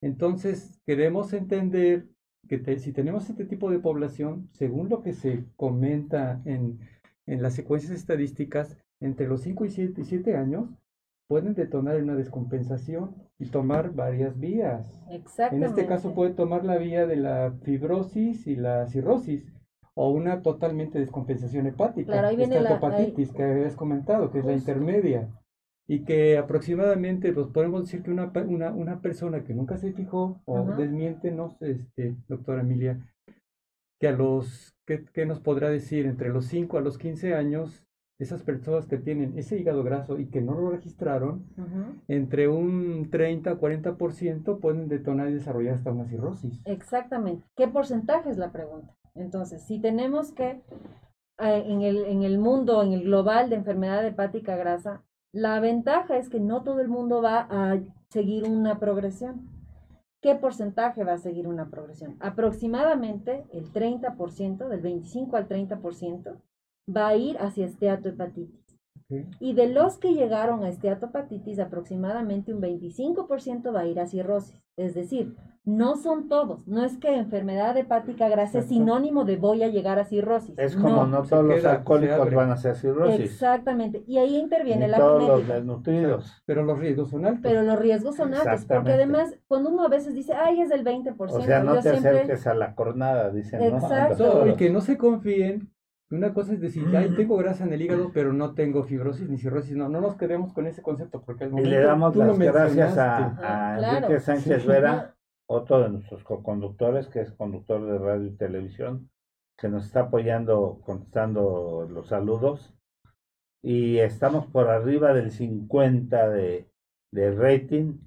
Entonces queremos entender que si tenemos este tipo de población, según lo que se comenta en, en las secuencias estadísticas, entre los 5 y 7, y 7 años pueden detonar una descompensación y tomar varias vías. En este caso puede tomar la vía de la fibrosis y la cirrosis o una totalmente descompensación hepática, claro, ahí viene la hepatitis que habías comentado, que es la intermedia, y que aproximadamente, pues podemos decir que una, una, una persona que nunca se fijó, o desmiente, no este, doctora Emilia, que a los, ¿qué, nos podrá decir? Entre los 5 a los 15 años, esas personas que tienen ese hígado graso y que no lo registraron, entre un 30 a 40% pueden detonar y desarrollar hasta una cirrosis. Exactamente. ¿Qué porcentaje es la pregunta? Entonces, si tenemos que, eh, en, el, en el mundo, en el global de enfermedad hepática grasa, la ventaja es que no todo el mundo va a seguir una progresión. ¿Qué porcentaje va a seguir una progresión? Aproximadamente el 30%, del 25 al 30%, va a ir hacia esteatohepatitis. Y de los que llegaron a esteatopatitis, aproximadamente un 25% va a ir a cirrosis. Es decir, no son todos. No es que enfermedad hepática grasa es sinónimo de voy a llegar a cirrosis. Es como no, todos los alcohólicos van a ser cirrosis. Exactamente. Y ahí interviene la todos los desnutridos. Pero los riesgos son altos. Pero los riesgos son altos. Porque además, cuando uno a veces dice, ay, es del 20%. O sea, no te acerques a la cornada, dicen. Exacto. y que no se confíen una cosa es decir, ay, tengo grasa en el hígado, pero no tengo fibrosis ni cirrosis. No, no nos quedemos con ese concepto porque al momento Y le damos las gracias a, Enrique Sánchez Vera, otro de nuestros co-conductores, que es conductor de radio y televisión, que nos está apoyando, contestando los saludos. Y estamos por arriba del 50 de, de rating.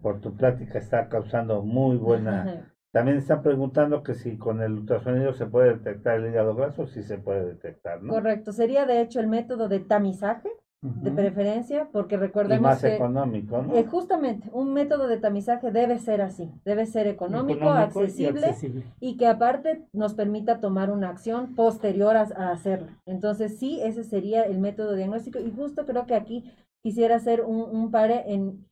Por tu plática está causando muy buena *laughs* También están preguntando que si con el ultrasonido se puede detectar el hígado graso, sí se puede detectar, ¿no? Correcto, sería de hecho el método de tamizaje, de preferencia, porque recordemos y más que económico, ¿no? Eh, justamente, un método de tamizaje debe ser así, debe ser económico, accesible, y, que aparte nos permita tomar una acción posterior a, a hacerla. Entonces sí, ese sería el método diagnóstico y justo creo que aquí quisiera hacer un, un pare en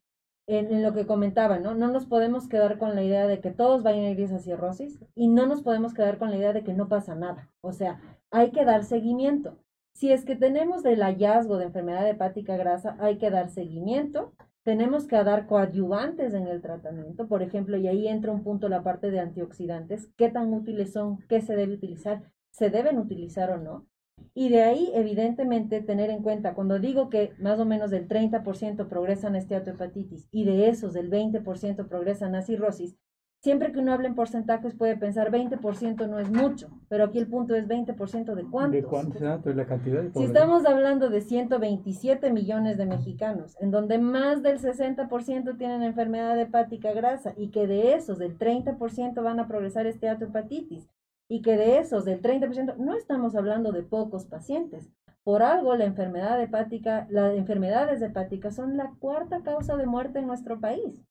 en, lo que comentaba, ¿no? No nos podemos quedar con la idea de que todos vayan a ir a cirrosis y no nos podemos quedar con la idea de que no pasa nada. O sea, hay que dar seguimiento. Si es que tenemos el hallazgo de enfermedad hepática grasa, hay que dar seguimiento. Tenemos que dar coadyuvantes en el tratamiento, por ejemplo, y ahí entra un punto la parte de antioxidantes. ¿Qué tan útiles son? ¿Qué se debe utilizar? ¿Se deben utilizar o no? Y de ahí, evidentemente, tener en cuenta, cuando digo que más o menos del 30% progresan a esteatohepatitis y de esos del 20% progresan a cirrosis, siempre que uno habla en porcentajes puede pensar 20% no es mucho, pero aquí el punto es 20% de cuántos. ¿De cuántos? la cantidad de si estamos hablando de 127 millones de mexicanos, en donde más del 60% tienen enfermedad hepática grasa y que de esos del 30% van a progresar esteatohepatitis y que de esos del 30% no estamos hablando de pocos pacientes. Por algo la enfermedad hepática, las enfermedades hepáticas son la cuarta causa de muerte en nuestro país.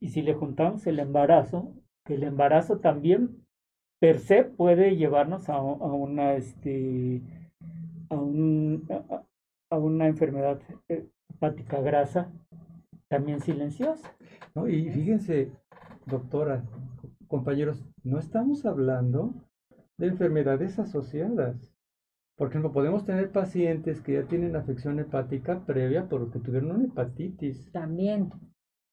Y si le juntamos el embarazo, que el embarazo también per se puede llevarnos a, una este a, un, a, una enfermedad hepática grasa también silenciosa. No, y fíjense, doctora, compañeros, no estamos hablando de enfermedades asociadas. Porque no podemos tener pacientes que ya tienen afección hepática previa porque tuvieron una hepatitis. También.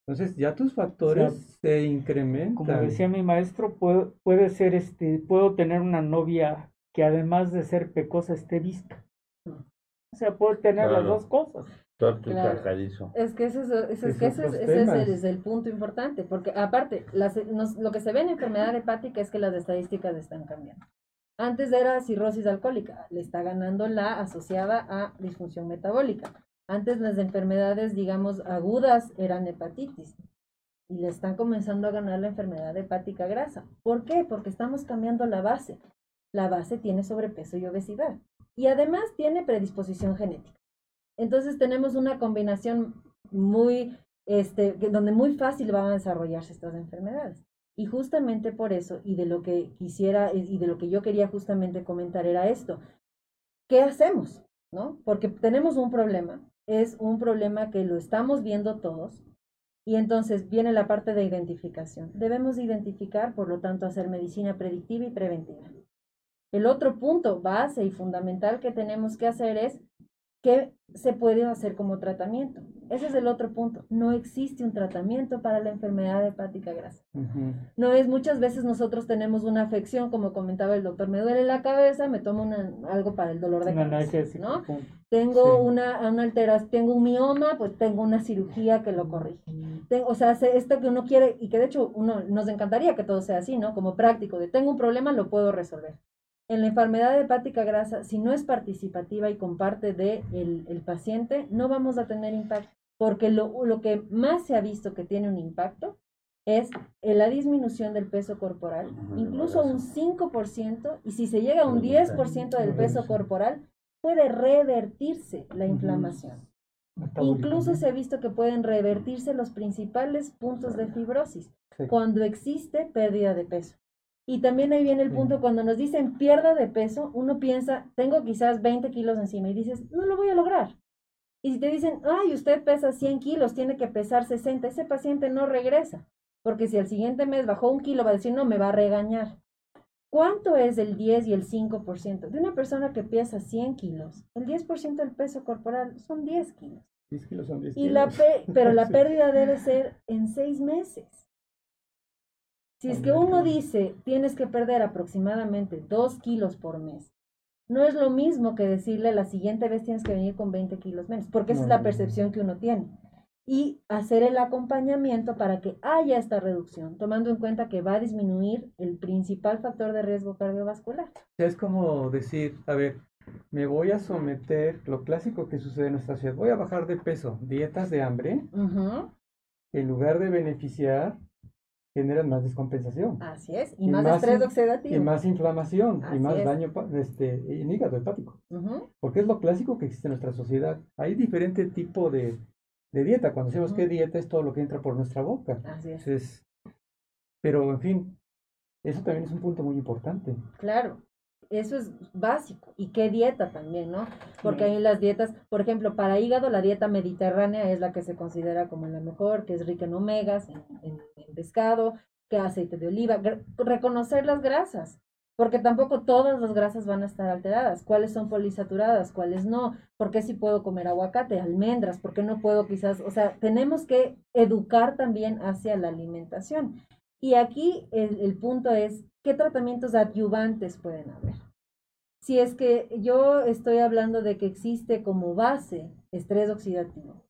Entonces ya tus factores se incrementan. Como decía mi maestro, puedo, puede ser este, puedo tener una novia que además de ser pecosa esté visca. O sea, puedo tener las dos cosas. Es que ese es, es, que ese, ese es, el, punto importante, porque aparte, las, lo que se ve en enfermedad hepática es que las estadísticas están cambiando. Antes era cirrosis alcohólica, le está ganando la asociada a disfunción metabólica. Antes las enfermedades, digamos, agudas eran hepatitis y le están comenzando a ganar la enfermedad hepática grasa. ¿Por qué? Porque estamos cambiando la base. La base tiene sobrepeso y obesidad y además tiene predisposición genética. Entonces tenemos una combinación muy, este, donde muy fácil van a desarrollarse estas enfermedades. Y justamente por eso, y de lo que quisiera, y de lo que yo quería justamente comentar era esto. ¿Qué hacemos? ¿No? Porque tenemos un problema es un problema que lo estamos viendo todos y entonces viene la parte de identificación. Debemos identificar, por lo tanto, hacer medicina predictiva y preventiva. El otro punto base y fundamental que tenemos que hacer es qué se puede hacer como tratamiento. Ese es el otro punto. No existe un tratamiento para la enfermedad hepática grasa. No es muchas veces nosotros tenemos una afección, como comentaba el doctor, me duele la cabeza, me tomo algo para el dolor de cabeza, ¿no? Tengo una, una alteración, tengo un mioma, pues tengo una cirugía que lo corrige. o sea, esto que uno quiere y que de hecho uno nos encantaría que todo sea así, ¿no? Como práctico, de tengo un problema, lo puedo resolver. En la enfermedad hepática grasa, si no es participativa y comparte de el paciente, no vamos a tener impacto porque lo, lo, que más se ha visto que tiene un impacto es la disminución del peso corporal, incluso un 5%, y si se llega a un 10% del peso corporal, puede revertirse la inflamación. Incluso se ha visto que pueden revertirse los principales puntos de fibrosis cuando existe pérdida de peso. Y también ahí viene el punto cuando nos dicen pierda de peso, uno piensa, tengo quizás 20 kilos encima y dices, no lo voy a lograr. Y si te dicen, ay, usted pesa 100 kilos, tiene que pesar 60, ese paciente no regresa, porque si al siguiente mes bajó un kilo, va a decir, no, me va a regañar. ¿Cuánto es el 10 y el 5%? De una persona que pesa 100 kilos, el 10% del peso corporal son 10 kilos. 10 kilos son 10 y La pero la *laughs* pérdida debe ser en 6 meses. Si es que uno dice, tienes que perder aproximadamente 2 kilos por mes no es lo mismo que decirle la siguiente vez tienes que venir con 20 kilos menos, porque esa es la percepción que uno tiene. Y hacer el acompañamiento para que haya esta reducción, tomando en cuenta que va a disminuir el principal factor de riesgo cardiovascular. Es como decir, a ver, me voy a someter, lo clásico que sucede en nuestra ciudad, voy a bajar de peso, dietas de hambre, en lugar de beneficiar generan más descompensación. Así es, y, más, estrés oxidativo. Y más inflamación, y más daño este, en hígado hepático. Porque es lo clásico que existe en nuestra sociedad. Hay diferente tipo de, de dieta. Cuando decimos que dieta es todo lo que entra por nuestra boca. Así es. Pero, en fin, eso también es un punto muy importante. Claro, eso es básico. Y qué dieta también, ¿no? Porque hay las dietas, por ejemplo, para hígado, la dieta mediterránea es la que se considera como la mejor, que es rica en omegas, en, pescado, que aceite de oliva. Reconocer las grasas, porque tampoco todas las grasas van a estar alteradas. ¿Cuáles son polisaturadas? ¿Cuáles no? ¿Por qué si puedo comer aguacate, almendras? ¿Por qué no puedo quizás? O sea, tenemos que educar también hacia la alimentación. Y aquí el, el punto es, ¿qué tratamientos adyuvantes pueden haber? si es que yo estoy hablando de que existe como base estrés oxidativo,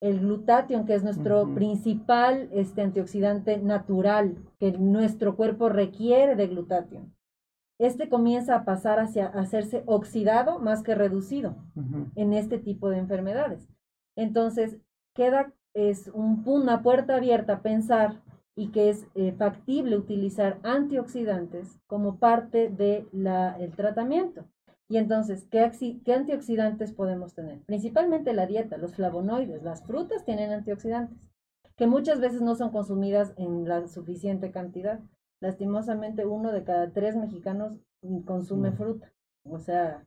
el glutatión, que es nuestro principal este, antioxidante natural, que nuestro cuerpo requiere de glutatión, este comienza a pasar hacia hacerse oxidado más que reducido en este tipo de enfermedades. Entonces, queda es un, una puerta abierta a pensar y que es eh, factible utilizar antioxidantes como parte del el tratamiento. Y entonces, ¿qué, ¿qué, antioxidantes podemos tener? Principalmente la dieta, los flavonoides, las frutas tienen antioxidantes, que muchas veces no son consumidas en la suficiente cantidad. Lastimosamente, uno de cada tres mexicanos consume fruta. O sea,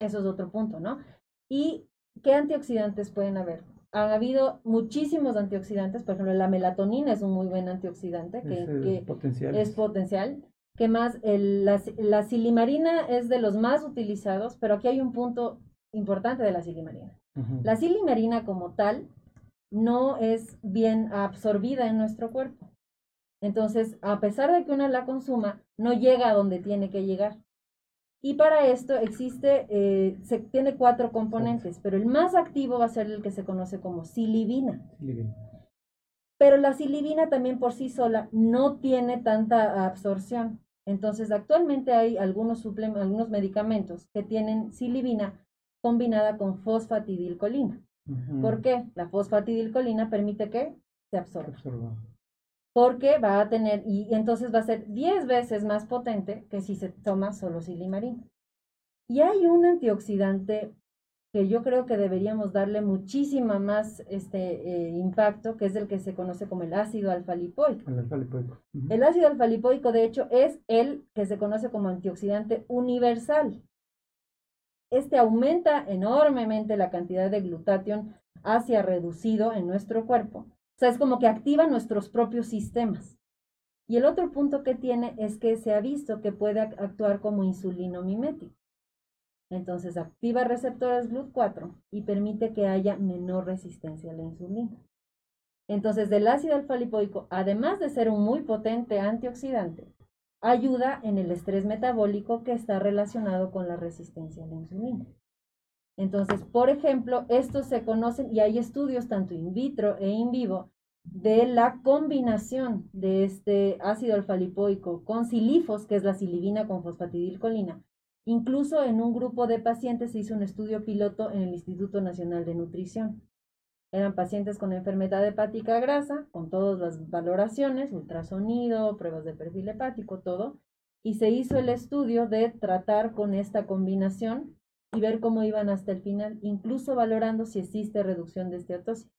eso es otro punto, ¿no? ¿Y qué antioxidantes pueden haber? Han habido muchísimos antioxidantes, por ejemplo, la melatonina es un muy buen antioxidante que, es, potencial. es potencial. Que más, el, la, la, silimarina es de los más utilizados, pero aquí hay un punto importante de la silimarina. La silimarina como tal no es bien absorbida en nuestro cuerpo. Entonces, a pesar de que uno la consuma, no llega a donde tiene que llegar. Y para esto existe, eh, se tiene cuatro componentes, pero el más activo va a ser el que se conoce como silibina. Pero la silibina también por sí sola no tiene tanta absorción. Entonces, actualmente hay algunos, algunos medicamentos que tienen silibina combinada con fosfatidilcolina. ¿Por qué? La fosfatidilcolina permite que se absorba porque va a tener, y entonces va a ser 10 veces más potente que si se toma solo silimarín. Y hay un antioxidante que yo creo que deberíamos darle muchísima más este, eh, impacto, que es el que se conoce como el ácido alfa-lipoico. El alfa-lipoico. El ácido alfa-lipoico, de hecho, es el que se conoce como antioxidante universal. Este aumenta enormemente la cantidad de glutatión hacia reducido en nuestro cuerpo o sea, es como que activa nuestros propios sistemas. Y el otro punto que tiene es que se ha visto que puede actuar como insulino mimético. Entonces activa receptores GLUT4 y permite que haya menor resistencia a la insulina. Entonces el ácido alfa-lipoico, además de ser un muy potente antioxidante, ayuda en el estrés metabólico que está relacionado con la resistencia a la insulina. Entonces, por ejemplo, estos se conocen y hay estudios tanto in vitro e in vivo de la combinación de este ácido alfa-lipoico con silifos, que es la silibina con fosfatidilcolina. Incluso en un grupo de pacientes se hizo un estudio piloto en el Instituto Nacional de Nutrición. Eran pacientes con enfermedad hepática grasa, con todas las valoraciones, ultrasonido, pruebas de perfil hepático, todo. Y se hizo el estudio de tratar con esta combinación y ver cómo iban hasta el final, incluso valorando si existe reducción de esteatosis.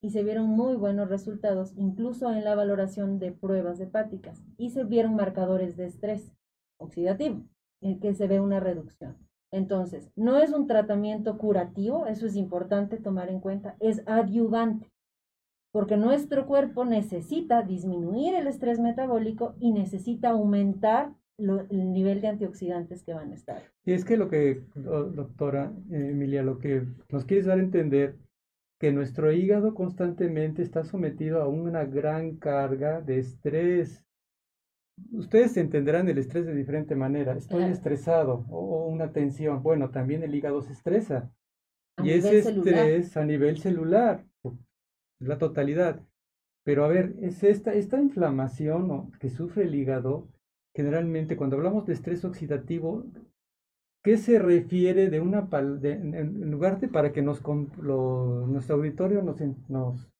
Y se vieron muy buenos resultados, incluso en la valoración de pruebas hepáticas. Y se vieron marcadores de estrés oxidativo, en que se ve una reducción. Entonces, no es un tratamiento curativo, eso es importante tomar en cuenta, es adyuvante, porque nuestro cuerpo necesita disminuir el estrés metabólico y necesita aumentar el nivel de antioxidantes que van a estar. Y es que lo que, doctora Emilia, lo que nos quieres dar a entender, que nuestro hígado constantemente está sometido a una gran carga de estrés. Ustedes entenderán el estrés de diferente manera. Estoy estresado o, una tensión. Bueno, también el hígado se estresa. y ese estrés a nivel celular, la totalidad. Pero a ver, es esta, esta inflamación que sufre el hígado generalmente cuando hablamos de estrés oxidativo, ¿qué se refiere de una en lugar de para que nos nuestro auditorio nos, nos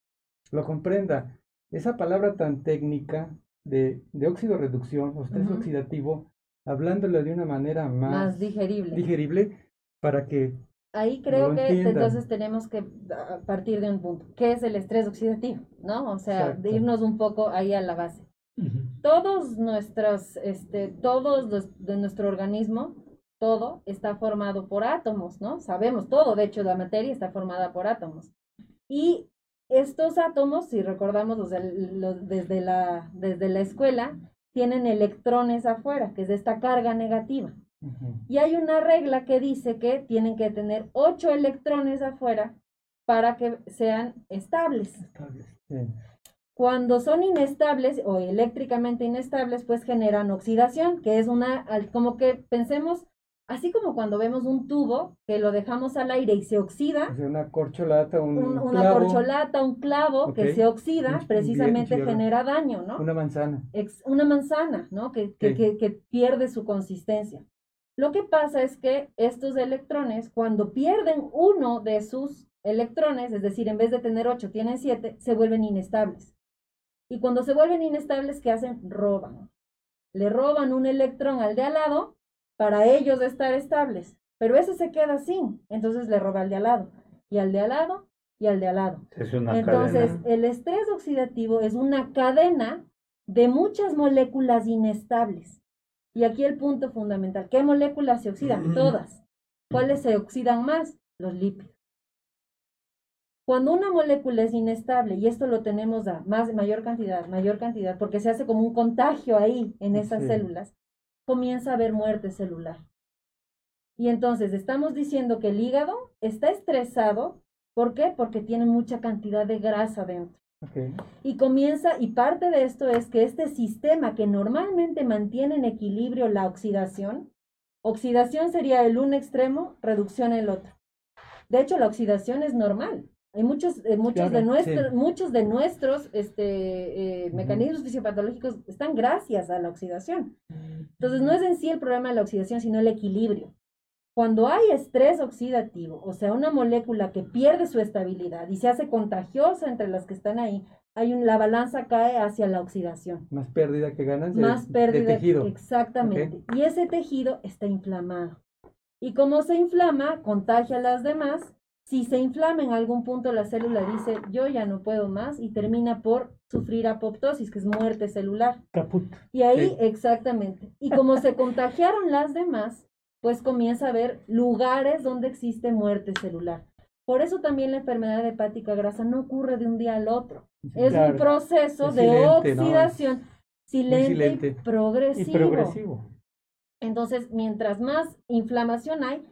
lo comprenda? Esa palabra tan técnica de, de óxido reducción o estrés oxidativo, hablándolo de una manera más, digerible. digerible para que Ahí creo que entonces tenemos que ah, partir de un punto. ¿Qué es el estrés oxidativo? ¿No? O sea, de irnos un poco ahí a la base. Todos nuestros, este, todos de nuestro organismo, todo está formado por átomos, ¿no? Sabemos todo, de hecho la materia está formada por átomos. Y estos átomos, si recordamos desde, la, desde la escuela, tienen electrones afuera, que es esta carga negativa. Y hay una regla que dice que tienen que tener ocho electrones afuera para que sean estables. estables cuando son inestables o eléctricamente inestables, pues generan oxidación, que es una, como que pensemos Así como cuando vemos un tubo que lo dejamos al aire y se oxida, una corcholata, un, un- una clavo, corcholata, un clavo que se oxida, Un- precisamente bien, genera daño, ¿no? una manzana. ex- una manzana, ¿no? Que, que, Sí. que- que pierde su consistencia. Lo que pasa es que estos electrones, cuando pierden uno de sus electrones, es decir, en vez de tener ocho, tienen siete, se vuelven inestables. Y cuando se vuelven inestables, ¿qué hacen? Roban. Le roban un electrón al de al lado para ellos estar estables. Pero ese se queda sin, entonces le roba al de al lado, y al de al lado, y al de al lado. Es una Entonces, cadena. el estrés oxidativo es una cadena de muchas moléculas inestables. Y aquí el punto fundamental, ¿qué moléculas se oxidan? Todas. ¿Cuáles se oxidan más? Los lípidos. Cuando una molécula es inestable, y esto lo tenemos a más, mayor cantidad, mayor cantidad, porque se hace como un contagio ahí en esas Sí. células, comienza a haber muerte celular. Y entonces estamos diciendo que el hígado está estresado. ¿Por qué? Porque tiene mucha cantidad de grasa dentro. Ok. Y comienza, y parte de esto es que este sistema que normalmente mantiene en equilibrio la oxidación, oxidación sería el un extremo, reducción el otro. De hecho, la oxidación es normal. Hay muchos, eh, muchos, de Claro, nuestros, sí. muchos de nuestros este, eh, mecanismos fisiopatológicos están gracias a la oxidación. Entonces, no es en sí el problema de la oxidación, sino el equilibrio. Cuando hay estrés oxidativo, o sea, una molécula que pierde su estabilidad y se hace contagiosa entre las que están ahí, hay un, la balanza cae hacia la oxidación. Más pérdida que ganas de, Más de pérdida. tejido. Exactamente. Y ese tejido está inflamado. Y como se inflama, contagia a las demás. Si se inflama en algún punto, la célula dice, yo ya no puedo más y termina por sufrir apoptosis, que es muerte celular. Caput. Y ahí, Sí. exactamente. Y como se *laughs* contagiaron las demás, pues comienza a haber lugares donde existe muerte celular. Por eso también la enfermedad hepática grasa no ocurre de un día al otro. Es Claro. un proceso Es de silente, ¿no? oxidación silente, silente. y progresivo. Y progresivo. Entonces, mientras más inflamación hay,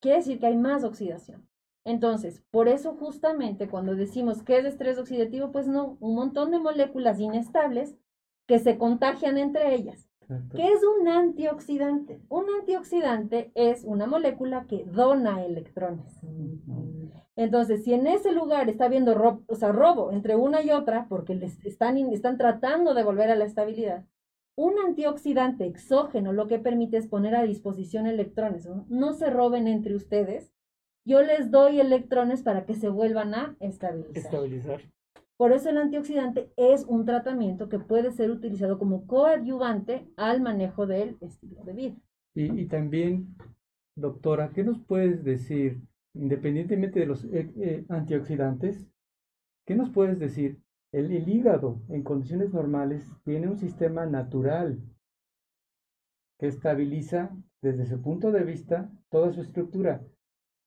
quiere decir que hay más oxidación. Entonces, por eso justamente cuando decimos que es estrés oxidativo, pues no, un montón de moléculas inestables que se contagian entre ellas. ¿Qué es un antioxidante? Un antioxidante es una molécula que dona electrones. Entonces, si en ese lugar está habiendo ro- o sea, robo entre una y otra, porque les están, están tratando de volver a la estabilidad, un antioxidante exógeno lo que permite es poner a disposición electrones. No, No se roben entre ustedes. Yo les doy electrones para que se vuelvan a estabilizar. Estabilizar. Por eso el antioxidante es un tratamiento que puede ser utilizado como coadyuvante al manejo del estilo de vida. Y, y también, doctora, ¿qué nos puedes decir, independientemente de los eh, eh, antioxidantes, qué nos puedes decir? El, el hígado en condiciones normales tiene un sistema natural que estabiliza desde su punto de vista toda su estructura,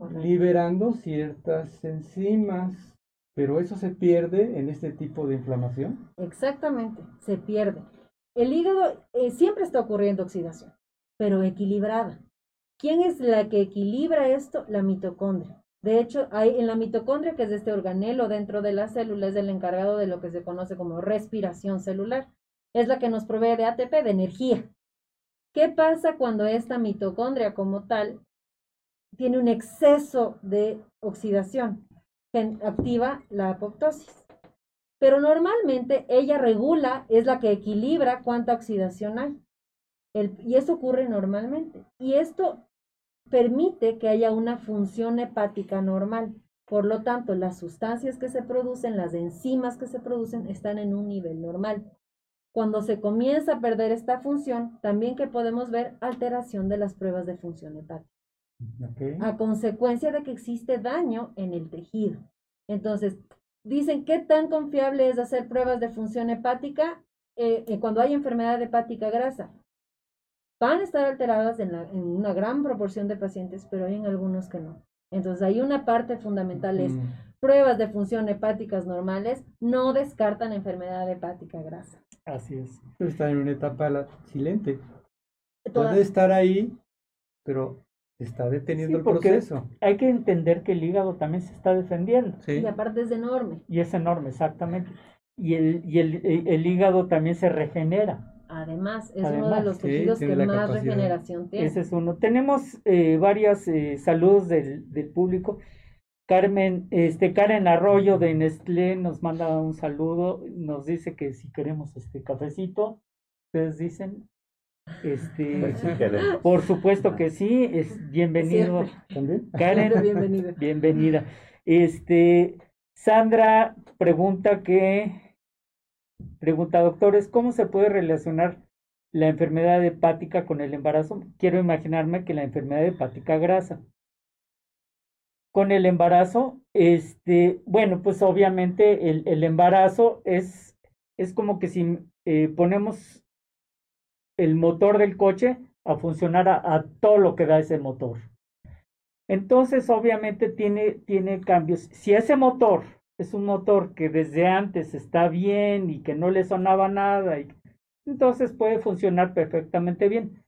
liberando ciertas enzimas, pero eso se pierde en este tipo de inflamación. Exactamente, se pierde. El hígado eh, siempre está ocurriendo oxidación, pero equilibrada. ¿Quién es la que equilibra esto? La mitocondria. De hecho, hay en la mitocondria, que es este organelo dentro de la célula, es el encargado de lo que se conoce como respiración celular. Es la que nos provee de ATP, de energía. ¿Qué pasa cuando esta mitocondria como tal tiene un exceso de oxidación? Que activa la apoptosis. Pero normalmente ella regula, es la que equilibra cuánta oxidación hay. Y eso ocurre normalmente. Y esto permite que haya una función hepática normal. Por lo tanto, las sustancias que se producen, las enzimas que se producen, están en un nivel normal. Cuando se comienza a perder esta función, también que podemos ver alteración de las pruebas de función hepática a consecuencia de que existe daño en el tejido. Entonces, dicen, ¿qué tan confiable es hacer pruebas de función hepática eh, eh, cuando hay enfermedad hepática grasa? Van a estar alteradas en, la- en una gran proporción de pacientes, pero hay en algunos que no. Entonces, hay una parte fundamental es Mm, pruebas de función hepáticas normales no descartan enfermedad hepática grasa. Así es. pero está en una etapa silente. Puede estar ahí, pero está deteniendo Sí, el porque- proceso. Hay que entender que el hígado también se está defendiendo. Sí. Y aparte es enorme. Y es enorme, exactamente. Y el, y el, el- el hígado también se regenera. Además, es uno de los tejidos que más regeneración tiene. Ese es uno. Tenemos eh, varios eh, saludos del, del, público. Carmen, este, Karen Arroyo de Nestlé nos manda un saludo, nos dice que si queremos este cafecito, ustedes dicen, este, *laughs* por supuesto que sí, es bienvenido. Karen, *laughs* bienvenida. bienvenida. Este, Sandra pregunta que, pregunta, doctores, ¿cómo se puede relacionar la enfermedad hepática con el embarazo? Quiero imaginarme que la enfermedad hepática grasa. Con el embarazo, este, bueno, pues obviamente el, el embarazo es, es como que si eh, ponemos el motor del coche a funcionar a, todo lo que da ese motor. Entonces, obviamente tiene, tiene cambios. Si ese motor es un motor que desde antes está bien y que no le sonaba nada, y, entonces puede funcionar perfectamente bien.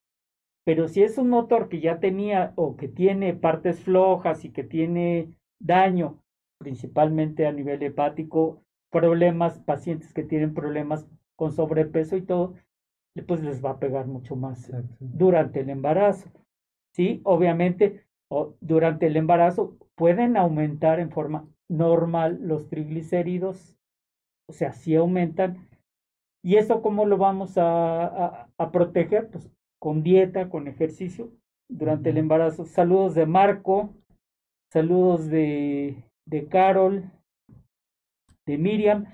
Pero si es un motor que ya tenía o que tiene partes flojas y que tiene daño, principalmente a nivel hepático, problemas, pacientes que tienen problemas con sobrepeso y todo, pues les va a pegar mucho más durante el embarazo. Sí, obviamente, durante el embarazo pueden aumentar en forma normal los triglicéridos, o sea, sí aumentan. ¿Y eso cómo lo vamos a, a, proteger? Pues con dieta, con ejercicio durante el embarazo. Saludos de Marco, saludos de, de Carol, de Miriam.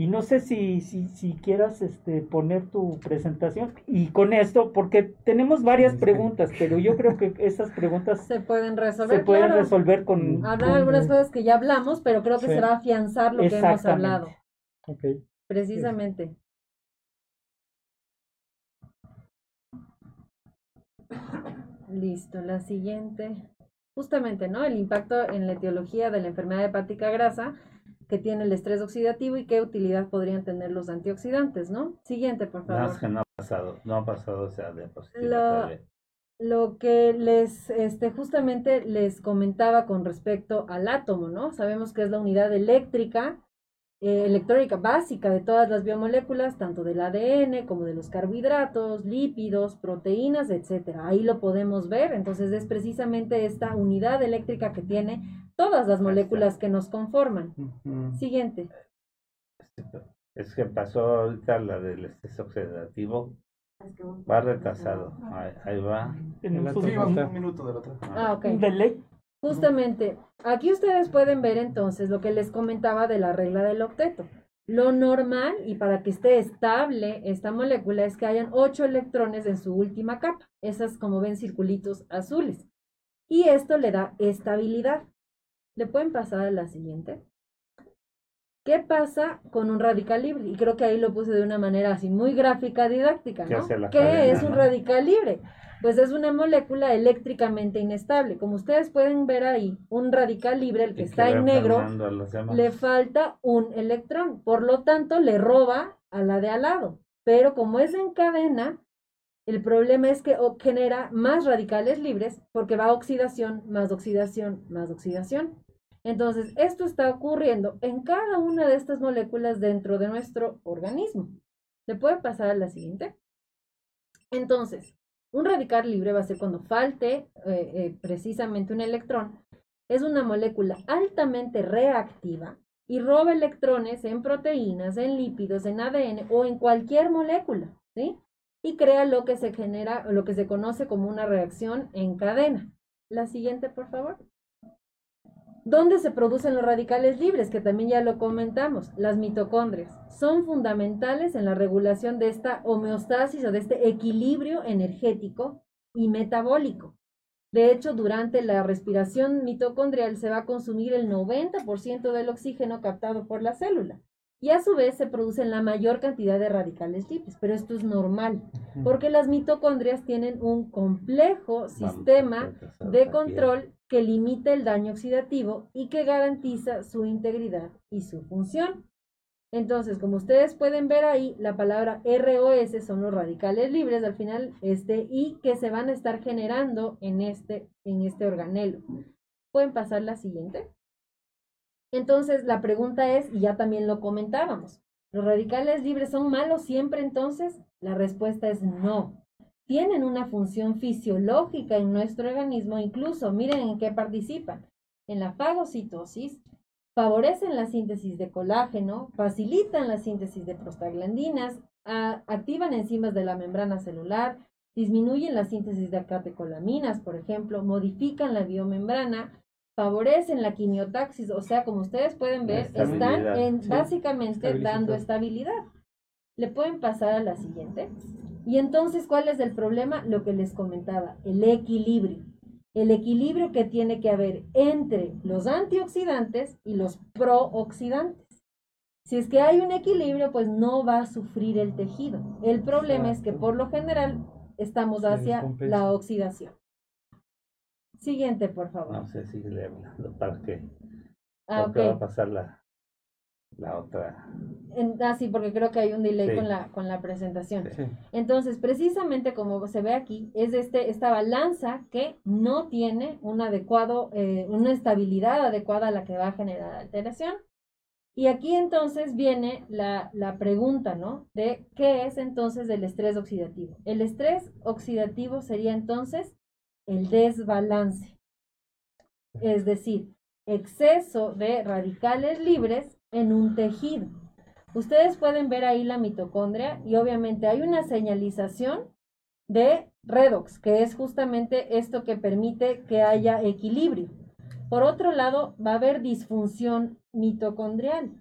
Y no sé si, si, si quieras este, poner tu presentación. Y con esto, porque tenemos varias preguntas, pero yo creo que esas preguntas se pueden resolver. Se pueden resolver con. Hablar algunas cosas que ya hablamos, pero creo que será afianzar lo que hemos hablado. Okay. Precisamente. Listo, la siguiente. Justamente, ¿no? El impacto en la etiología de la enfermedad hepática grasa que tiene el estrés oxidativo y qué utilidad podrían tener los antioxidantes, ¿no? Siguiente, por favor. No, que no ha pasado, no ha pasado esa diapositiva. Lo, que les, este, justamente les comentaba con respecto al átomo, ¿no? Sabemos que es la unidad eléctrica, eh, electrónica básica de todas las biomoléculas, tanto del ADN como de los carbohidratos, lípidos, proteínas, etcétera. Ahí lo podemos ver. Entonces es precisamente esta unidad eléctrica que tiene todas las moléculas que nos conforman. Siguiente. Es que pasó ahorita la del estrés oxidativo. Va retrasado. Ahí, va. En un minuto del otro. Ah, ok. Justamente, aquí ustedes pueden ver entonces lo que les comentaba de la regla del octeto. Lo normal y para que esté estable esta molécula es que hayan ocho electrones en su última capa, esas como ven circulitos azules. Y esto le da estabilidad. ¿Le pueden pasar a la siguiente? ¿Qué pasa con un radical libre? Y creo que ahí lo puse de una manera así muy gráfica, didáctica, ¿no? ¿Qué, es un radical libre? Pues es una molécula eléctricamente inestable. Como ustedes pueden ver ahí, un radical libre, el que está en negro, le falta un electrón. Por lo tanto, le roba a la de al lado. Pero como es en cadena, el problema es que genera más radicales libres porque va a oxidación, más oxidación, más oxidación. Entonces, esto está ocurriendo en cada una de estas moléculas dentro de nuestro organismo. ¿Le puede pasar a la siguiente? Entonces, un radical libre va a ser cuando falte eh, eh, precisamente un electrón. Es una molécula altamente reactiva y roba electrones en proteínas, en lípidos, en ADN o en cualquier molécula, ¿sí? y crea lo que se genera, lo que se conoce como una reacción en cadena. La siguiente, por favor. ¿Dónde se producen los radicales libres? Que también ya lo comentamos. Las mitocondrias son fundamentales en la regulación de esta homeostasis o de este equilibrio energético y metabólico. De hecho, durante la respiración mitocondrial se va a consumir el 90% del oxígeno captado por la célula y a su vez se producen la mayor cantidad de radicales libres, pero esto es normal, porque las mitocondrias tienen un complejo sistema de control que limita el daño oxidativo y que garantiza su integridad y su función. Entonces, como ustedes pueden ver ahí, la palabra ROS son los radicales libres al final, este, y que se van a estar generando en este, en este organelo. ¿Pueden pasar la siguiente? Entonces, la pregunta es, y ya también lo comentábamos, ¿Los radicales libres son malos siempre entonces? La respuesta es no. Tienen una función fisiológica en nuestro organismo, incluso miren en qué participan. En la fagocitosis, favorecen la síntesis de colágeno, facilitan la síntesis de prostaglandinas, activan enzimas de la membrana celular, disminuyen la síntesis de catecolaminas, por ejemplo, modifican la biomembrana, favorecen la quimiotaxis, o sea, como ustedes pueden ver, están en, básicamente dando estabilidad. Le pueden pasar a la siguiente. Y entonces, ¿cuál es el problema? Lo que les comentaba, el equilibrio. El equilibrio que tiene que haber entre los antioxidantes y los prooxidantes. Si es que hay un equilibrio, pues no va a sufrir el tejido. El problema es que por lo general estamos hacia la oxidación. Siguiente, por favor. No sé si le hablando para qué. Ah, va a pasar la, la otra. ah, sí, porque creo que hay un delay con, la, con la presentación. Entonces, precisamente como se ve aquí, es este, esta balanza que no tiene un adecuado, eh, una estabilidad adecuada a la que va a generar alteración. Y aquí entonces viene la, la, pregunta, ¿no? De qué es entonces el estrés oxidativo. El estrés oxidativo sería entonces el desbalance, es decir, exceso de radicales libres en un tejido. Ustedes pueden ver ahí la mitocondria y obviamente hay una señalización de redox, que es justamente esto que permite que haya equilibrio. Por otro lado, va a haber disfunción mitocondrial.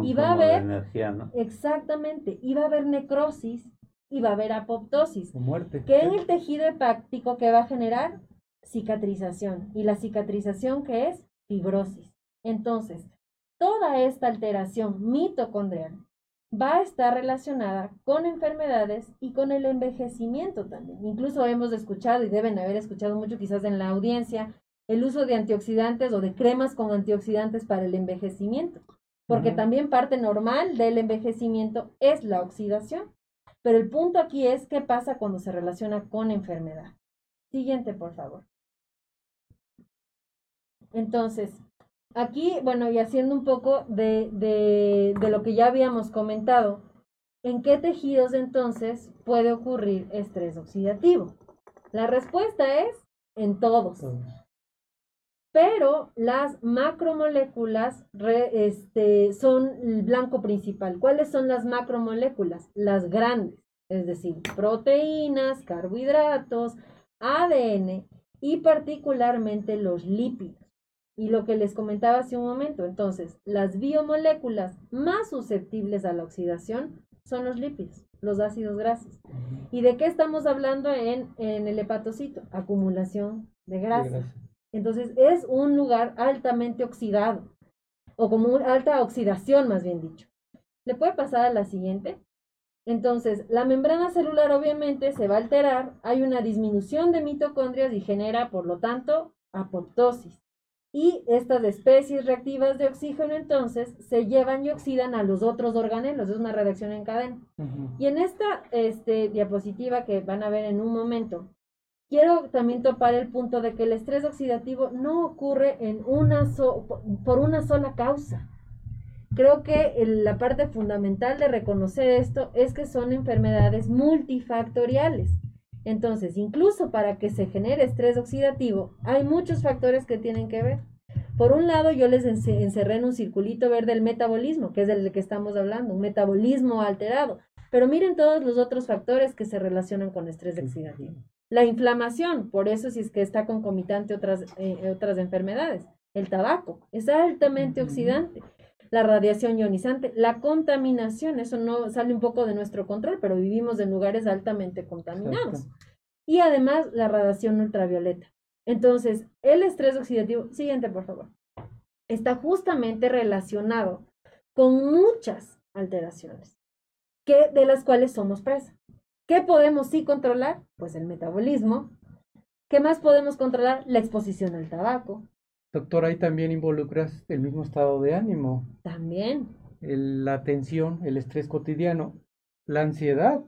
y va a haber energía, ¿no? exactamente, y va a haber necrosis y va a haber apoptosis. muerte. Que en el tejido hepático que va a generar cicatrización y la cicatrización que es fibrosis. Entonces, toda esta alteración mitocondrial va a estar relacionada con enfermedades y con el envejecimiento también. Incluso hemos escuchado y deben haber escuchado mucho quizás en la audiencia el uso de antioxidantes o de cremas con antioxidantes para el envejecimiento, porque también parte normal del envejecimiento es la oxidación. Pero el punto aquí es qué pasa cuando se relaciona con enfermedad. Siguiente, por favor. Entonces, aquí, bueno, y haciendo un poco de, de, de, lo que ya habíamos comentado, ¿en qué tejidos entonces puede ocurrir estrés oxidativo? La respuesta es en todos pero las macromoléculas este, son el blanco principal. ¿Cuáles son las macromoléculas? Las grandes, es decir, proteínas, carbohidratos, ADN y particularmente los lípidos. Y lo que les comentaba hace un momento, entonces, las biomoléculas más susceptibles a la oxidación son los lípidos, los ácidos grasos. ¿Y de qué estamos hablando en, en el hepatocito? Acumulación de grasa. Entonces es un lugar altamente oxidado, o como una alta oxidación más bien dicho. ¿Le puede pasar a la siguiente? Entonces, la membrana celular obviamente se va a alterar, hay una disminución de mitocondrias y genera, por lo tanto, apoptosis. Y estas especies reactivas de oxígeno entonces se llevan y oxidan a los otros organelos, es una reacción en cadena. Y en esta este, diapositiva que van a ver en un momento, quiero también topar el punto de que el estrés oxidativo no ocurre en una por una sola causa. Creo que la parte fundamental de reconocer esto es que son enfermedades multifactoriales. Entonces, incluso para que se genere estrés oxidativo, hay muchos factores que tienen que ver. Por un lado, yo les encerré en un circulito verde el metabolismo, que es del que estamos hablando, un metabolismo alterado. Pero miren todos los otros factores que se relacionan con estrés oxidativo. La inflamación, por eso si es que está concomitante otras, eh, otras enfermedades. El tabaco es altamente oxidante. La radiación ionizante, la contaminación, eso no sale un poco de nuestro control, pero vivimos en lugares altamente contaminados. Y además la radiación ultravioleta. Entonces, el estrés oxidativo, siguiente por favor, está justamente relacionado con muchas alteraciones que, de las cuales somos presa. ¿Qué podemos sí controlar? Pues el metabolismo. ¿Qué más podemos controlar? La exposición al tabaco. Doctor, ahí también involucras el mismo estado de ánimo. También. la tensión, el estrés cotidiano, la ansiedad,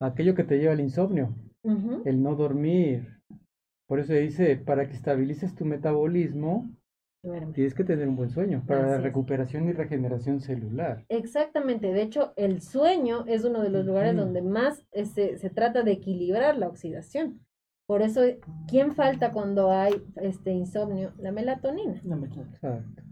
aquello que te lleva al insomnio, el no dormir. Por eso dice, para que estabilices tu metabolismo, Tienes que tener un buen sueño para la recuperación y regeneración celular. Exactamente, de hecho el sueño es uno de los lugares donde más este, se trata de equilibrar la oxidación. Por eso, ¿quién falta cuando hay este insomnio? La melatonina.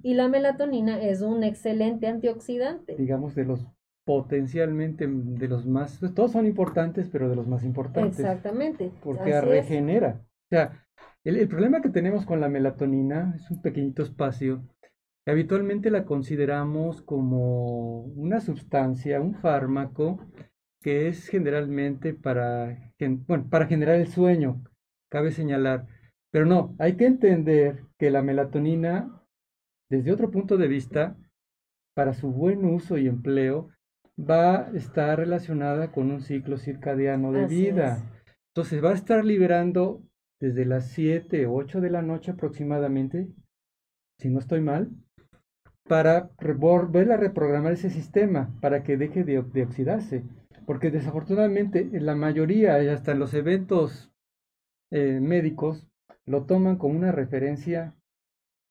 Y la melatonina es un excelente antioxidante. Digamos de los potencialmente de los más, todos son importantes, pero de los más importantes. Exactamente. Porque regenera. O sea, el, problema que tenemos con la melatonina es un pequeñito espacio. Habitualmente la consideramos como una sustancia, un fármaco, que es generalmente para, bueno, para generar el sueño, cabe señalar. Pero no, hay que entender que la melatonina, desde otro punto de vista, para su buen uso y empleo, va a estar relacionada con un ciclo circadiano de vida. Entonces va a estar liberando desde las 7 o 8 de la noche aproximadamente, si no estoy mal, para volver a reprogramar ese sistema para que deje de, oxidarse. Porque desafortunadamente en la mayoría, y hasta en los eventos eh, médicos, lo toman como una referencia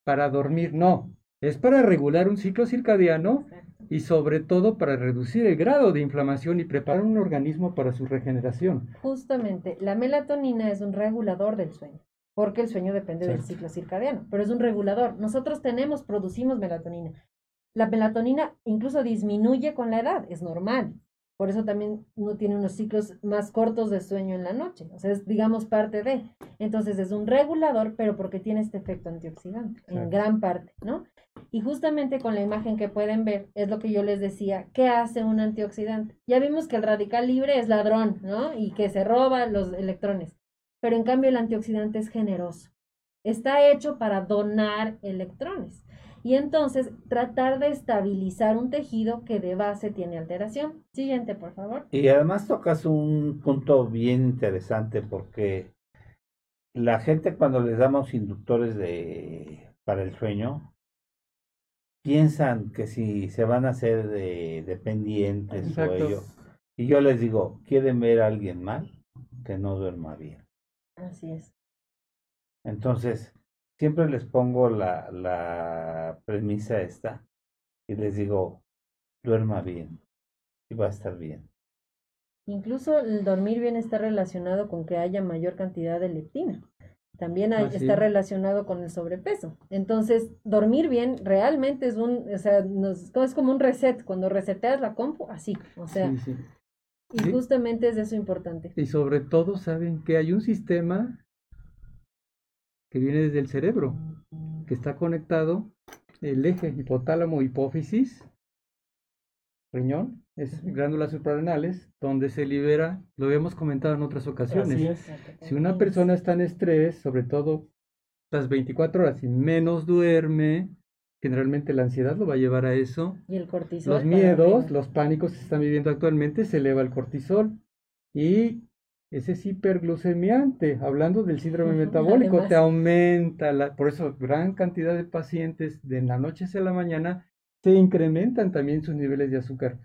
para dormir. No, es para regular un ciclo circadiano y sobre todo para reducir el grado de inflamación y preparar un organismo para su regeneración. Justamente, la melatonina es un regulador del sueño, porque el sueño depende del ciclo circadiano, pero es un regulador. Nosotros tenemos, producimos melatonina. La melatonina incluso disminuye con la edad, es normal. Por eso también uno tiene unos ciclos más cortos de sueño en la noche. O sea, es, digamos, parte de. Entonces es un regulador, pero porque tiene este efecto antioxidante, en gran parte, ¿no? Y justamente con la imagen que pueden ver, es lo que yo les decía, ¿qué hace un antioxidante? Ya vimos que el radical libre es ladrón, ¿no? Y que se roba los electrones. Pero en cambio el antioxidante es generoso. Está hecho para donar electrones y entonces tratar de estabilizar un tejido que de base tiene alteración. Siguiente, por favor. Y además tocas un punto bien interesante porque la gente cuando les damos inductores de, para el sueño, piensan que si se van a hacer de, dependientes o ello. Y yo les digo, ¿quieren ver a alguien mal? Que no duerma bien. Así es. Entonces, siempre les pongo la, la premisa esta y les digo, duerma bien y va a estar bien. Incluso el dormir bien está relacionado con que haya mayor cantidad de leptina. También ah, está relacionado con el sobrepeso. Entonces, dormir bien realmente es un, o sea, es como un reset. Cuando reseteas la compu, así, o sea. Y justamente es eso importante. Y sobre todo, saben que hay un sistema que viene desde el cerebro, que está conectado el eje hipotálamo hipófisis, riñón, es glándulas suprarrenales, donde se libera, lo habíamos comentado en otras ocasiones. Si una persona está en estrés, sobre todo las 24 horas y menos duerme, generalmente la ansiedad lo va a llevar a eso. Y el cortisol. Los miedos, los pánicos que se están viviendo actualmente, se eleva el cortisol. Y ese es hiperglucemiante, hablando del síndrome metabólico, te aumenta, la, por eso gran cantidad de pacientes de la noche hacia la mañana se incrementan también sus niveles de azúcar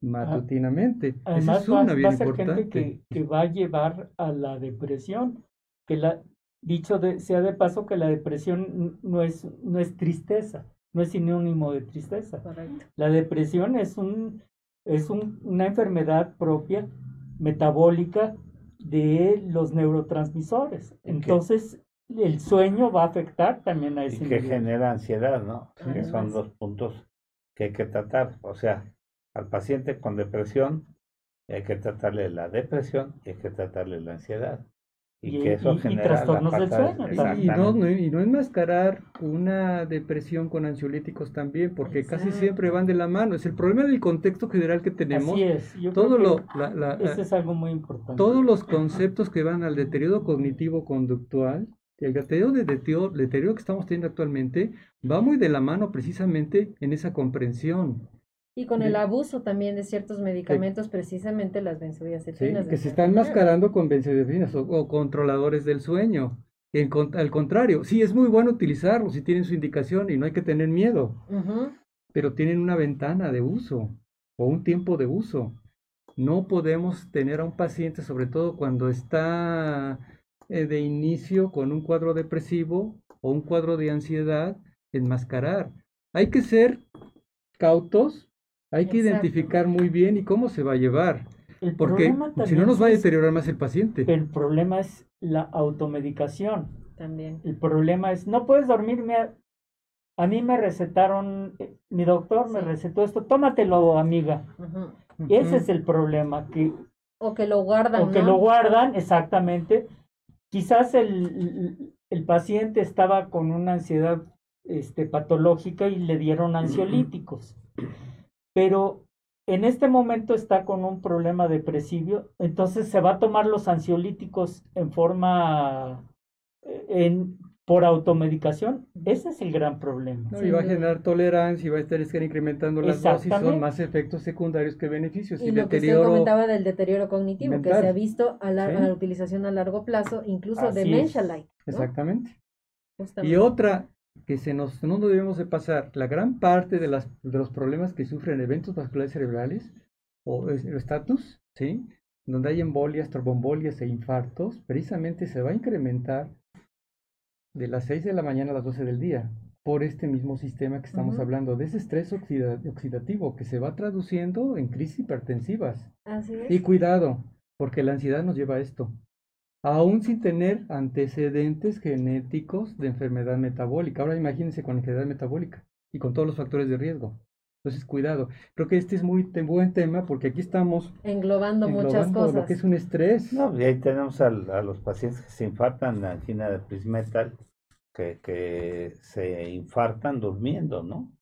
matutinamente. Además, es una va, a ser gente que, que, va a llevar a la depresión, que la, dicho sea de paso que la depresión no es, no es tristeza, no es sinónimo de tristeza. La depresión es, un, es un, una enfermedad propia metabólica de los neurotransmisores. Entonces, el sueño va a afectar también a ese Y que genera ansiedad, ¿no? que son dos puntos que hay que tratar. O sea, al paciente con depresión hay que tratarle la depresión y hay que tratarle la ansiedad. Y, que eso genera trastornos del sueño. Y no, y no enmascarar una depresión con ansiolíticos también, porque casi siempre van de la mano. Es el problema del contexto general que tenemos. Así es. todo lo, es algo muy importante. Todos los conceptos que van al deterioro cognitivo-conductual, el deterioro, de deterioro que estamos teniendo actualmente, va muy de la mano precisamente en esa comprensión. Y con el abuso también de ciertos medicamentos, precisamente las benzodiazepinas. que se están mascarando con benzodiazepinas o, controladores del sueño. En, al contrario, sí, es muy bueno utilizarlos si tienen su indicación y no hay que tener miedo. Pero tienen una ventana de uso o un tiempo de uso. No podemos tener a un paciente, sobre todo cuando está eh, de inicio con un cuadro depresivo o un cuadro de ansiedad, enmascarar. Hay que ser cautos, hay que identificar muy bien y cómo se va a llevar. porque si no nos va a deteriorar más el paciente. El problema es la automedicación. También. El problema es, no puedes dormirme. A, mí me recetaron, mi doctor me recetó esto, tómatelo, amiga. Y ese es el problema, que... O que lo guardan. O que lo guardan, exactamente. Quizás el, el paciente estaba con una ansiedad este, patológica y le dieron ansiolíticos. Pero en este momento está con un problema depresivo, entonces se va a tomar los ansiolíticos en forma eh, en, por automedicación. Ese es el gran problema. y va a generar tolerancia y va a estar, incrementando las dosis, son más efectos secundarios que beneficios. Y, lo que usted comentaba del deterioro cognitivo, que se ha visto a la, utilización a largo plazo, incluso de demencia-like. Exactamente. Y otra, que se nos, no debemos de pasar, la gran parte de, las, de los problemas que sufren eventos vasculares cerebrales o estatus, ¿sí? donde hay embolias, tromboembolias e infartos, precisamente se va a incrementar de las 6 de la mañana a las 12 del día por este mismo sistema que estamos hablando, de ese estrés oxidativo que se va traduciendo en crisis hipertensivas. Así es. Y cuidado, porque la ansiedad nos lleva a esto aún sin tener antecedentes genéticos de enfermedad metabólica. Ahora imagínense con enfermedad metabólica y con todos los factores de riesgo. Entonces, cuidado. Creo que este es muy buen tema porque aquí estamos englobando, muchas cosas. Lo que es un estrés. No, y ahí tenemos a, los pacientes que se infartan de angina de Prismetal, que, que se infartan durmiendo, ¿no?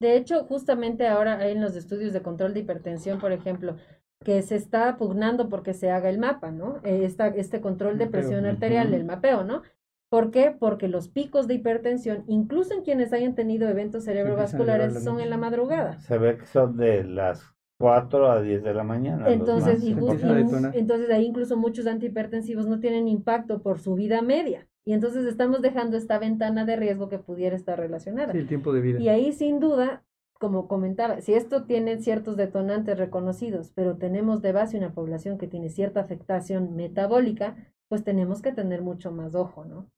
De hecho, justamente ahora hay en los estudios de control de hipertensión, por ejemplo, que se está pugnando porque se haga el mapa, ¿no? Eh, esta, este control de presión arterial, el mapeo, ¿no? ¿Por qué? Porque los picos de hipertensión, incluso en quienes hayan tenido eventos cerebrovasculares, son en la madrugada. Se ve que son de las 4 a 10 de la mañana. Entonces, entonces ahí incluso muchos antihipertensivos no tienen impacto por su vida media. Y entonces estamos dejando esta ventana de riesgo que pudiera estar relacionada. Sí, el tiempo de vida. Y ahí sin duda como comentaba, si esto tiene ciertos detonantes reconocidos, pero tenemos de base una población que tiene cierta afectación metabólica, pues tenemos que tener mucho más ojo, ¿no?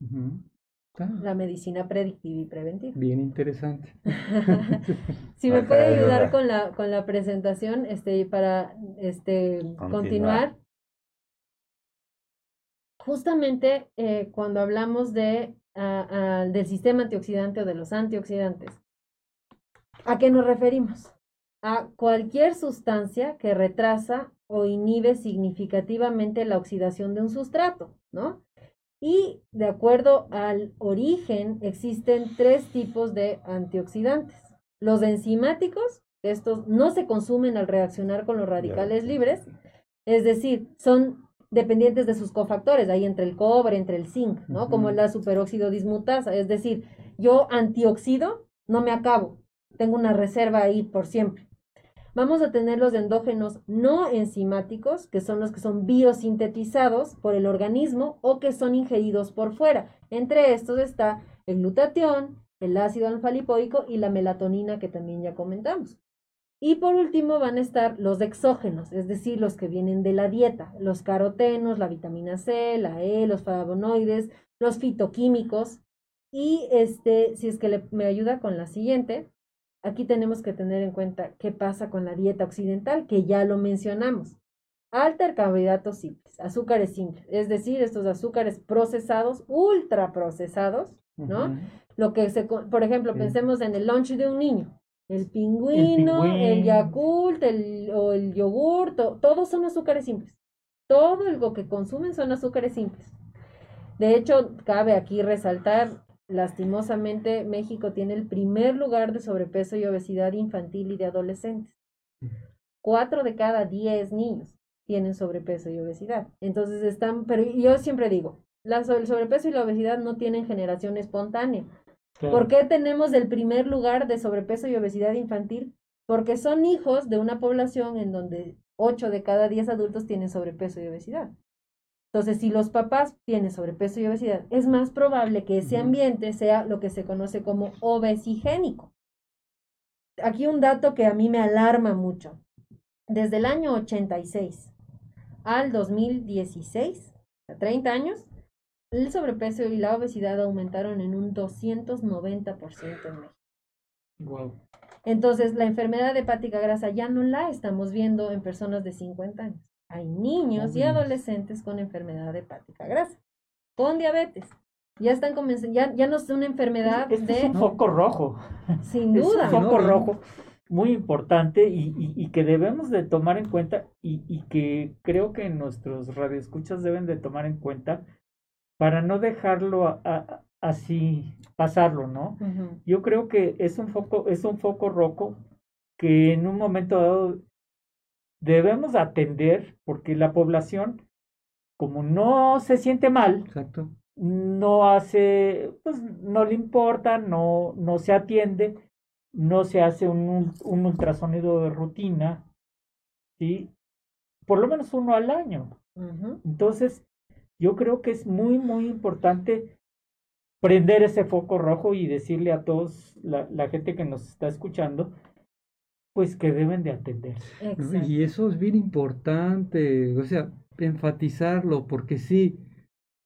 La medicina predictiva y preventiva. Bien interesante. *laughs* si me puede ayudar con la, con la presentación este, para este, continuar. Justamente eh, cuando hablamos de, ah, ah, del sistema antioxidante o de los antioxidantes, ¿A qué nos referimos? A cualquier sustancia que retrasa o inhibe significativamente la oxidación de un sustrato, ¿no? Y de acuerdo al origen, existen tres tipos de antioxidantes. Los enzimáticos, estos no se consumen al reaccionar con los radicales libres, es decir, son dependientes de sus cofactores, ahí entre el cobre, entre el zinc, ¿no? Como la superóxido dismutasa, es decir, yo antioxido, no me acabo, tengo una reserva ahí por siempre. Vamos a tener los endógenos no enzimáticos, que son los que son biosintetizados por el organismo o que son ingeridos por fuera. Entre estos está el glutatión, el ácido alfa-lipoico y la melatonina que también ya comentamos. Y por último van a estar los exógenos, es decir, los que vienen de la dieta, los carotenos, la vitamina C, la E, los flavonoides, los fitoquímicos. Y este, si es que me ayuda con la siguiente, Aquí tenemos que tener en cuenta qué pasa con la dieta occidental, que ya lo mencionamos. Alta carbohidratos simples, azúcares simples, es decir, estos azúcares procesados, ultra procesados, ¿no? Lo que se, por ejemplo, pensemos en el lunch de un niño. El pingüino, el, Yakult, el, o el yogur, todos son azúcares simples. Todo lo que consumen son azúcares simples. De hecho, cabe aquí resaltar Lastimosamente, México tiene el primer lugar de sobrepeso y obesidad infantil y de adolescentes. Cuatro de cada diez niños tienen sobrepeso y obesidad. Entonces están, pero yo siempre digo, la, el sobrepeso y la obesidad no tienen generación espontánea. ¿Por qué tenemos el primer lugar de sobrepeso y obesidad infantil? Porque son hijos de una población en donde ocho de cada diez adultos tienen sobrepeso y obesidad. Entonces, si los papás tienen sobrepeso y obesidad, es más probable que ese ambiente sea lo que se conoce como obesigénico. Aquí un dato que a mí me alarma mucho. Desde el año 86 al 2016, 30 años, el sobrepeso y la obesidad aumentaron en un 290% en México. Wow. Entonces, la enfermedad hepática grasa ya no la estamos viendo en personas de 50 años. Hay niños y adolescentes con enfermedad hepática grasa, con diabetes. Ya están comenzando, ya, ya no es una enfermedad Este de... es un foco rojo. Sin *laughs* Es duda. un foco rojo muy importante y, y- y que debemos de tomar en cuenta y, y que creo que nuestros radioescuchas deben de tomar en cuenta para no dejarlo a- a- así pasarlo, ¿no? Yo creo que es un foco, es un foco rojo que en un momento dado debemos atender porque la población, como no se siente mal, Exacto. no hace, pues no le importa, no, no se atiende, no se hace un, un ultrasonido de rutina, ¿sí? Por lo menos uno al año. Entonces, yo creo que es muy, muy importante prender ese foco rojo y decirle a todos, la, la gente que nos está escuchando, pues que deben de atenderse. Exacto. Y eso es bien importante, o sea, enfatizarlo, porque sí,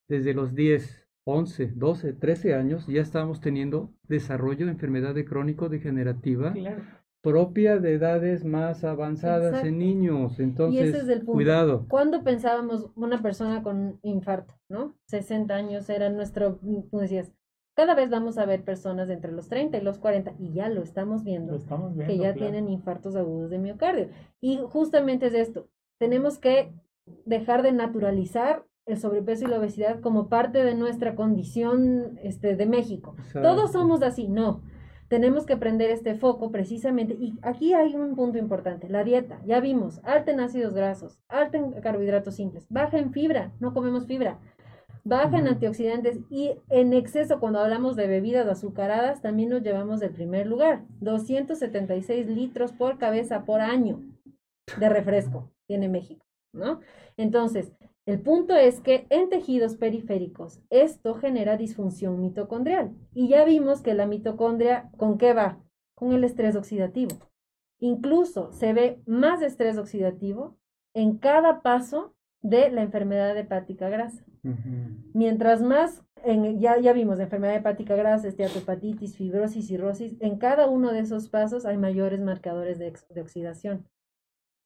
desde los 10, 11, 12, 13 años ya estamos teniendo desarrollo de enfermedad de crónico-degenerativa Claro. propia de edades más avanzadas Exacto. en niños. Y Entonces, ese es el punto. cuidado. ¿Cuándo pensábamos una persona con infarto, no? 60 años era nuestro, tú decías, cada vez vamos a ver personas entre los 30 y los 40 y ya lo estamos viendo. Lo estamos viendo. que ya claro. tienen infartos agudos de miocardio. Y justamente es esto, tenemos que dejar de naturalizar el sobrepeso y la obesidad como parte de nuestra condición este, de México. Todos somos así, no. Tenemos que prender este foco precisamente. Y aquí hay un punto importante, la dieta. Ya vimos, alta en ácidos grasos, alta en carbohidratos simples, baja en fibra, no comemos fibra, baja en antioxidantes y en exceso cuando hablamos de bebidas azucaradas también nos llevamos del primer lugar. 276 litros por cabeza por año de refresco tiene México, ¿no? Entonces, el punto es que en tejidos periféricos esto genera disfunción mitocondrial. Y ya vimos que la mitocondria, ¿con qué va? Con el estrés oxidativo. Incluso se ve más estrés oxidativo en cada paso de la enfermedad hepática grasa. Mientras más, ya, vimos, enfermedad hepática grasa, esteatohepatitis, fibrosis, cirrosis, en cada uno de esos pasos hay mayores marcadores de, de oxidación.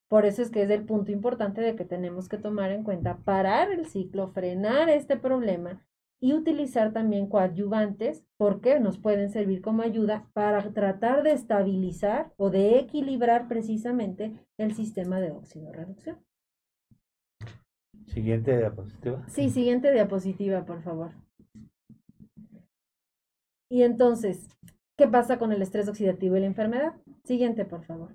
Por eso es que es el punto importante de que tenemos que tomar en cuenta, parar el ciclo, frenar este problema y utilizar también coadyuvantes porque nos pueden servir como ayuda para tratar de estabilizar o de equilibrar precisamente el sistema de óxido reducción. Siguiente diapositiva. Sí, siguiente diapositiva, por favor. Y entonces, ¿qué pasa con el estrés oxidativo y la enfermedad? Siguiente, por favor.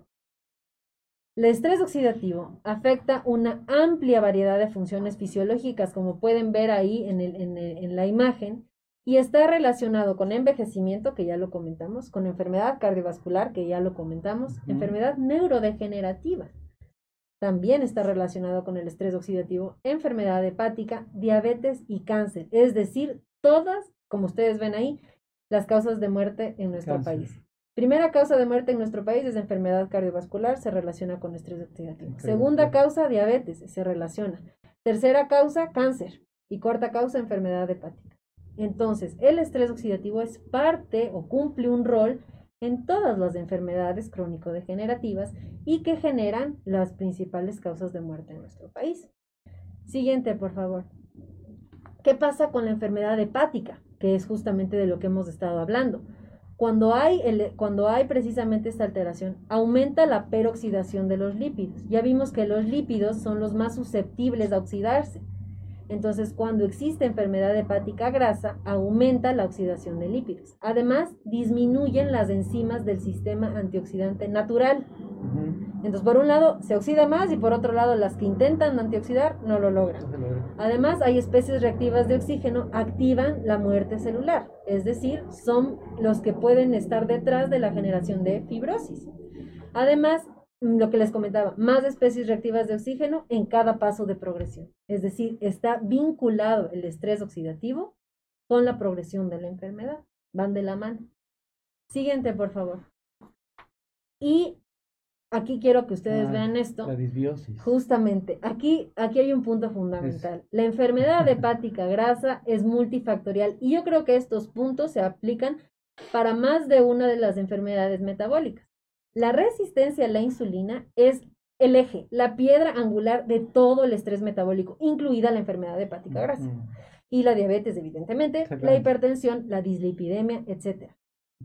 El estrés oxidativo afecta una amplia variedad de funciones fisiológicas, como pueden ver ahí en, el- en el- en la imagen, y está relacionado con envejecimiento, que ya lo comentamos, con enfermedad cardiovascular, que ya lo comentamos, enfermedad neurodegenerativa, también está relacionado con el estrés oxidativo, enfermedad hepática, diabetes y cáncer. Es decir, todas, como ustedes ven ahí, las causas de muerte en nuestro Cáncer. país. Primera causa de muerte en nuestro país es enfermedad cardiovascular, se relaciona con estrés oxidativo. Segunda causa, diabetes, se relaciona. Tercera causa, cáncer. Y cuarta causa, enfermedad hepática. Entonces, el estrés oxidativo es parte o cumple un rol en todas las enfermedades crónico-degenerativas y que generan las principales causas de muerte en nuestro país. Siguiente, por favor. ¿Qué pasa con la enfermedad hepática? Que es justamente de lo que hemos estado hablando. Cuando hay, cuando hay precisamente esta alteración, aumenta la peroxidación de los lípidos. Ya vimos que los lípidos son los más susceptibles a oxidarse. Entonces, cuando existe enfermedad hepática grasa, aumenta la oxidación de lípidos. Además, disminuyen las enzimas del sistema antioxidante natural. Entonces, por un lado, se oxida más y por otro lado, las que intentan antioxidar no lo logran. No se logra. Además, hay especies reactivas de oxígeno activan la muerte celular, es decir, son los que pueden estar detrás de la generación de fibrosis. Además, lo que les comentaba, más especies reactivas de oxígeno en cada paso de progresión. Es decir, está vinculado el estrés oxidativo con la progresión de la enfermedad. Van de la mano. Siguiente, por favor. Y aquí quiero que ustedes Ah, vean esto. La disbiosis. Justamente, aquí, aquí hay un punto fundamental. La enfermedad *laughs* hepática grasa es multifactorial y yo creo que estos puntos se aplican para más de una de las enfermedades metabólicas. La resistencia a la insulina es el eje, la piedra angular de todo el estrés metabólico, incluida la enfermedad hepática grasa. Mm, Y la diabetes, evidentemente, la hipertensión, la dislipidemia,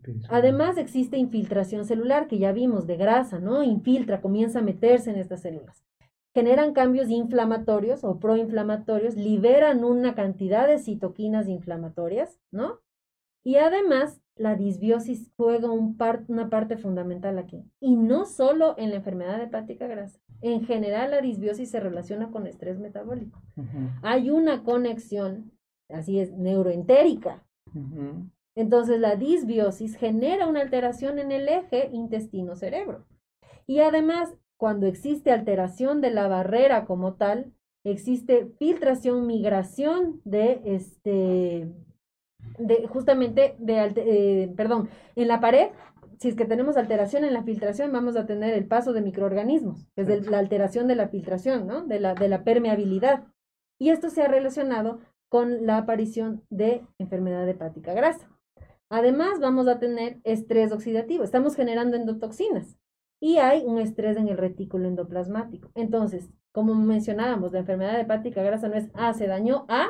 pienso. Además existe infiltración celular, que ya vimos, de grasa, ¿no? Infiltra, comienza a meterse en estas células. Generan cambios inflamatorios o proinflamatorios, liberan una cantidad de citoquinas inflamatorias, ¿no? Y además, la disbiosis juega un par- una parte fundamental aquí. Y no solo en la enfermedad hepática grasa. En general, la disbiosis se relaciona con estrés metabólico. Hay una conexión, así es, neuroentérica, entonces la disbiosis genera una alteración en el eje intestino-cerebro. Y además, cuando existe alteración de la barrera como tal, existe filtración, migración de este, de justamente de, eh, perdón, en la pared. Si es que tenemos alteración en la filtración, vamos a tener el paso de microorganismos, que es la alteración de la filtración, ¿no? De la, de la permeabilidad. Y esto se ha relacionado con la aparición de enfermedad hepática grasa. Además, vamos a tener estrés oxidativo. Estamos generando endotoxinas y hay un estrés en el retículo endoplasmático. Entonces, como mencionábamos, la enfermedad hepática grasa no es A, se dañó A,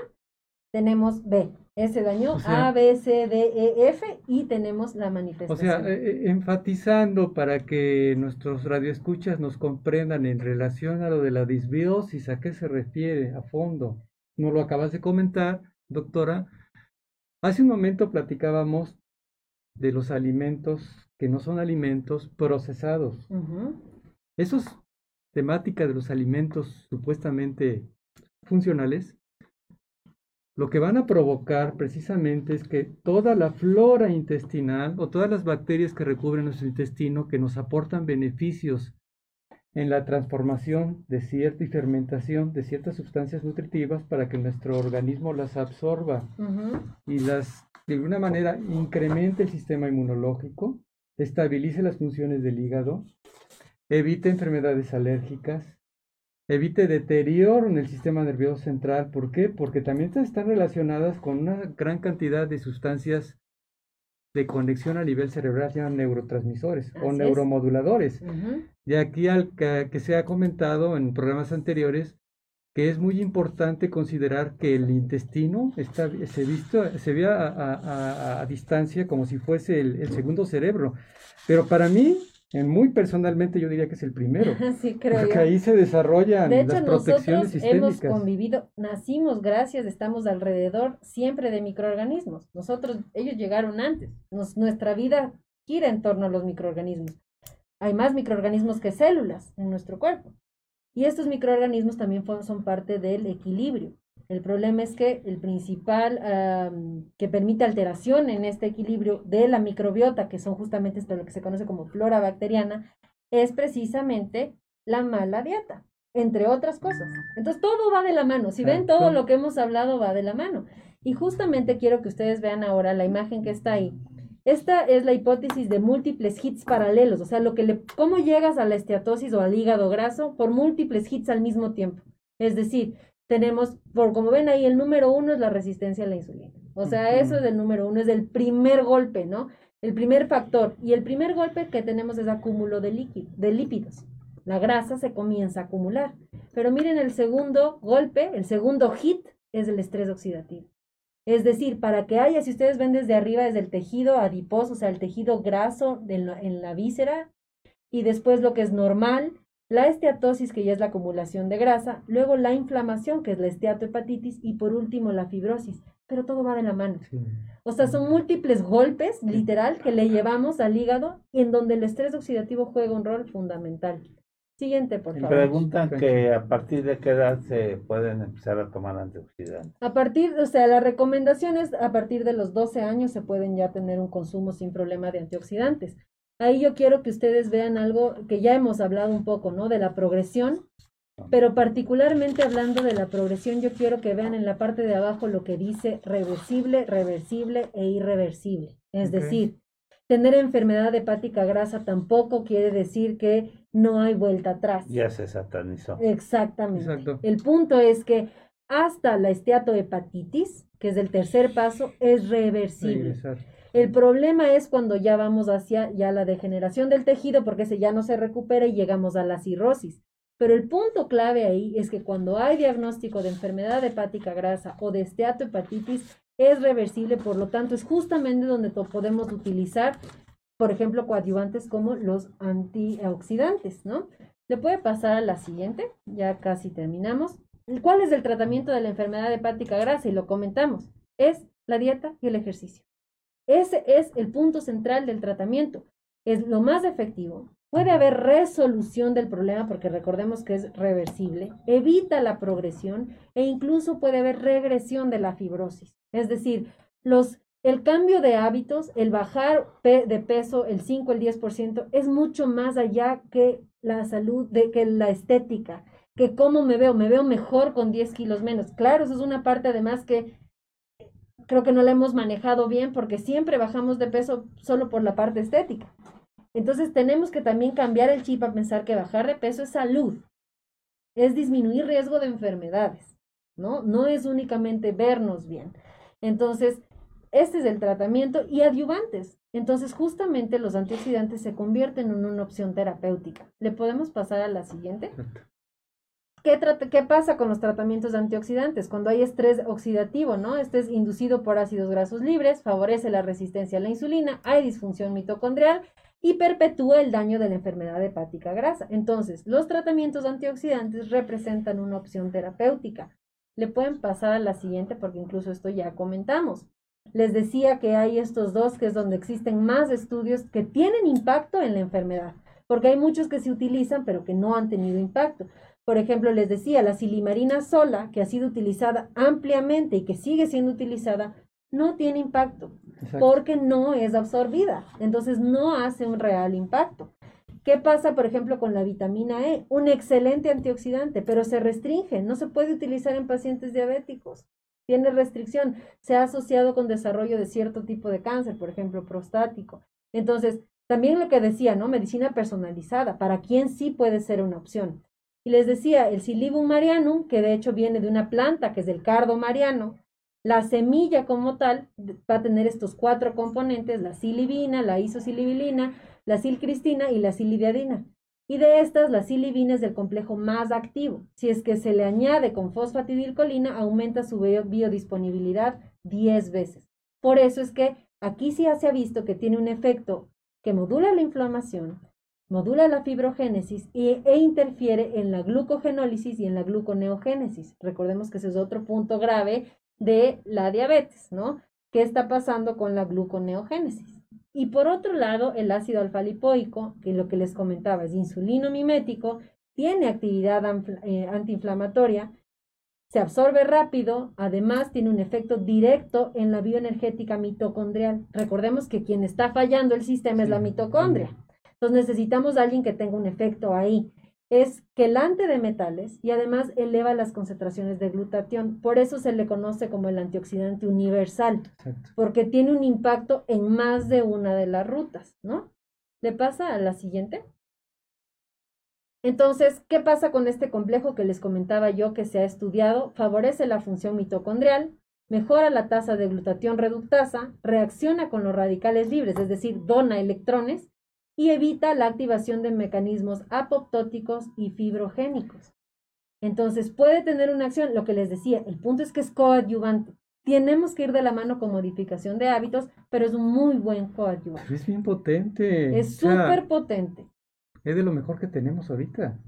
tenemos B. E se dañó O sea- A, B, C, D, E, F y tenemos la O manifestación. sea, eh, eh, enfatizando para que nuestros radioescuchas nos comprendan en relación a lo de la disbiosis, a qué se refiere a fondo. No lo acabas de comentar, doctora. Hace un momento platicábamos de los alimentos que no son alimentos procesados. Ujú. Esos temática de los alimentos supuestamente funcionales, lo que van a provocar precisamente es que toda la flora intestinal o todas las bacterias que recubren nuestro intestino que nos aportan beneficios en la transformación de cierta y fermentación de ciertas sustancias nutritivas para que nuestro organismo las absorba y las de alguna manera incremente el sistema inmunológico, estabilice las funciones del hígado, evite enfermedades alérgicas, evite deterioro en el sistema nervioso central. ¿Por qué? Porque también están relacionadas con una gran cantidad de sustancias de conexión a nivel cerebral, llaman neurotransmisores o Así neuromoduladores. Ujú. De aquí al que, que se ha comentado en programas anteriores que es muy importante considerar que el intestino está, se, visto, se ve a, a- a- a distancia como si fuese el, el segundo cerebro. Pero para mí, en muy personalmente, yo diría que es el primero. *laughs* Sí, creo Porque yo. ahí se desarrollan De hecho, las protecciones nosotros hemos convivido, nacimos gracias, estamos alrededor siempre de microorganismos. Nosotros, ellos llegaron antes. Nos- nuestra vida gira en torno a los microorganismos. Hay más microorganismos que células en nuestro cuerpo. Y estos microorganismos también son parte del equilibrio. El problema es que el principal que permite alteración en este equilibrio de la microbiota, que son justamente esto, lo que se conoce como flora bacteriana, es precisamente la mala dieta, entre otras cosas. Entonces todo va de la mano. Si ven, todo lo que hemos hablado va de la mano. Y justamente quiero que ustedes vean ahora la imagen que está ahí. Esta es la hipótesis de múltiples hits paralelos, o sea, lo que le, cómo llegas a la esteatosis o al hígado graso por múltiples hits al mismo tiempo. Es decir, tenemos, por como ven ahí, el número uno es la resistencia a la insulina. O sea, eso es el número uno, es el primer golpe, ¿no? El primer factor. Y el primer golpe que tenemos es acúmulo de líquido, de lípidos. La grasa se comienza a acumular. Pero miren, el segundo golpe, el segundo hit, es el estrés oxidativo. Es decir, para que haya, si ustedes ven desde arriba, desde el tejido adiposo, o sea, el tejido graso en la, en la víscera, y después lo que es normal, la esteatosis, que ya es la acumulación de grasa, luego la inflamación, que es la esteatohepatitis, y por último la fibrosis. Pero todo va de la mano. Sí. O sea, son múltiples golpes, literal, que le llevamos al hígado y en donde el estrés oxidativo juega un rol fundamental. Siguiente, por favor. preguntan que a partir de qué edad se pueden empezar a tomar antioxidantes. A partir, o sea, la recomendación es a partir de los 12 años se pueden ya tener un consumo sin problema de antioxidantes. Ahí yo quiero que ustedes vean algo que ya hemos hablado un poco, ¿no? De la progresión, pero particularmente hablando de la progresión, yo quiero que vean en la parte de abajo lo que dice reversible, reversible e irreversible. Es decir, tener enfermedad hepática grasa tampoco quiere decir que no hay vuelta atrás. Ya se satanizó. Exactamente. El punto es que hasta la esteatohepatitis, que es el tercer paso, es reversible. El problema es cuando ya vamos hacia ya la degeneración del tejido, porque ese ya no se recupera y llegamos a la cirrosis. Pero el punto clave ahí es que cuando hay diagnóstico de enfermedad hepática grasa o de esteatohepatitis, es reversible, por lo tanto, es justamente donde podemos utilizar, por ejemplo, coadyuvantes como los antioxidantes, ¿no? Le puede pasar a la siguiente, ya casi terminamos. ¿Cuál es el tratamiento de la enfermedad hepática grasa? Y lo comentamos, es la dieta y el ejercicio. Ese es el punto central del tratamiento. Es lo más efectivo, Puede haber resolución del problema porque recordemos que es reversible, evita la progresión e incluso puede haber regresión de la fibrosis. Es decir, los, el cambio de hábitos, el bajar de peso el 5, el 10% es mucho más allá que la salud, de que la estética, que cómo me veo, me veo mejor con 10 kilos menos. Claro, eso es una parte además que creo que no la hemos manejado bien porque siempre bajamos de peso solo por la parte estética. Entonces tenemos que también cambiar el chip a pensar que bajar de peso es salud, es disminuir riesgo de enfermedades, ¿no? No es únicamente vernos bien. Entonces, este es el tratamiento y adyuvantes. Entonces, justamente los antioxidantes se convierten en una opción terapéutica. ¿Le podemos pasar a la siguiente? ¿Qué, ¿Qué, pasa con los tratamientos antioxidantes? Cuando hay estrés oxidativo, ¿no? Este es inducido por ácidos grasos libres, favorece la resistencia a la insulina, hay disfunción mitocondrial y perpetúa el daño de la enfermedad hepática grasa. Entonces, los tratamientos antioxidantes representan una opción terapéutica. Le pueden pasar a la siguiente porque incluso esto ya comentamos. Les decía que hay estos dos que es donde existen más estudios que tienen impacto en la enfermedad, porque hay muchos que se utilizan pero que no han tenido impacto. Por ejemplo, les decía, la silimarina sola, que ha sido utilizada ampliamente y que sigue siendo utilizada, no tiene impacto porque no es absorbida. Entonces no hace un real impacto. ¿Qué pasa, por ejemplo, con la vitamina E? Un excelente antioxidante, pero se restringe, no se puede utilizar en pacientes diabéticos. Tiene restricción, se ha asociado con desarrollo de cierto tipo de cáncer, por ejemplo, prostático. Entonces, también lo que decía, ¿no? Medicina personalizada, para quién sí puede ser una opción. Y les decía, el Silibum marianum, que de hecho viene de una planta que es el cardo mariano, la semilla como tal va a tener estos cuatro componentes, la silibina, la isosilibilina, la silcristina y la silibiadina. Y de estas, la silibina es el complejo más activo. Si es que se le añade con fosfatidilcolina, aumenta su biodisponibilidad 10 veces. Por eso es que aquí sí se ha visto que tiene un efecto que modula la inflamación, modula la fibrogénesis e interfiere en la glucogenólisis y en la gluconeogénesis. Recordemos que ese es otro punto grave de la diabetes, ¿no? ¿Qué está pasando con la gluconeogénesis? Y por otro lado, el ácido alfa-lipoico, que lo que les comentaba es insulino mimético, tiene actividad eh, antiinflamatoria, se absorbe rápido, además tiene un efecto directo en la bioenergética mitocondrial. Recordemos que quien está fallando el sistema es la mitocondria. Entonces necesitamos a alguien que tenga un efecto ahí es quelante de metales y además eleva las concentraciones de glutatión. Por eso se le conoce como el antioxidante universal, porque tiene un impacto en más de una de las rutas, ¿no? ¿Le pasa a la siguiente? Entonces, ¿qué pasa con este complejo que les comentaba yo que se ha estudiado? Favorece la función mitocondrial, mejora la tasa de glutatión reductasa, reacciona con los radicales libres, es decir, dona electrones y evita la activación de mecanismos apoptóticos y fibrogénicos. Entonces puede tener una acción, lo que les decía, el punto es que es coadyuvante. Tenemos que ir de la mano con modificación de hábitos, pero es un muy buen coadyuvante. Es bien potente. Es súper potente. Es de lo mejor que tenemos ahorita.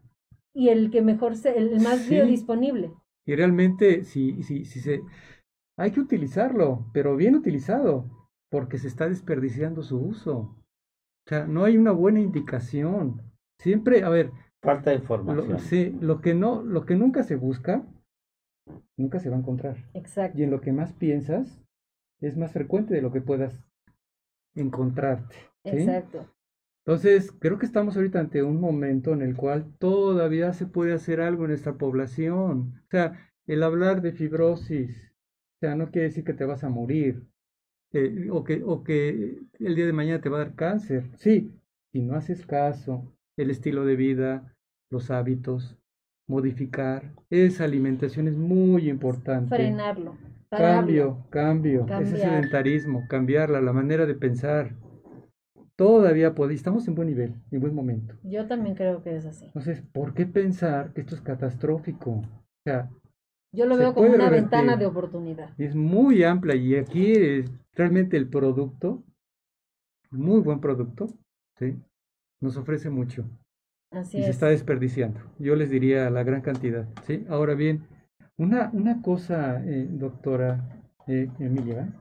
Y el que mejor se, el más biodisponible. Y realmente, si, si, si se, hay que utilizarlo, pero bien utilizado, porque se está desperdiciando su uso. O sea, no hay una buena indicación. Siempre, a ver. Falta de información. Lo, sí, lo que no, lo que nunca se busca, nunca se va a encontrar. Exacto. Y en lo que más piensas, es más frecuente de lo que puedas encontrarte. Exacto. Entonces, creo que estamos ahorita ante un momento en el cual todavía se puede hacer algo en esta población. O sea, el hablar de fibrosis, o sea, no quiere decir que te vas a morir. Eh, o, que, o que el día de mañana te va a dar cáncer. Sí, si no haces caso, el estilo de vida, los hábitos, modificar, esa alimentación es muy importante. Frenarlo. Cambio, cambio, ese sedentarismo, cambiarla, la manera de pensar. Todavía puede, estamos en buen nivel, en buen momento. Yo también creo que es así. Entonces, ¿por qué pensar que esto es catastrófico? O sea, yo lo veo como una ventana de oportunidad. Es muy amplia y aquí es realmente el producto, muy buen producto, ¿sí? nos ofrece mucho. Así y se está desperdiciando. Yo les diría la gran cantidad. ¿sí? Ahora bien, una, una cosa, eh, doctora eh, Emilia,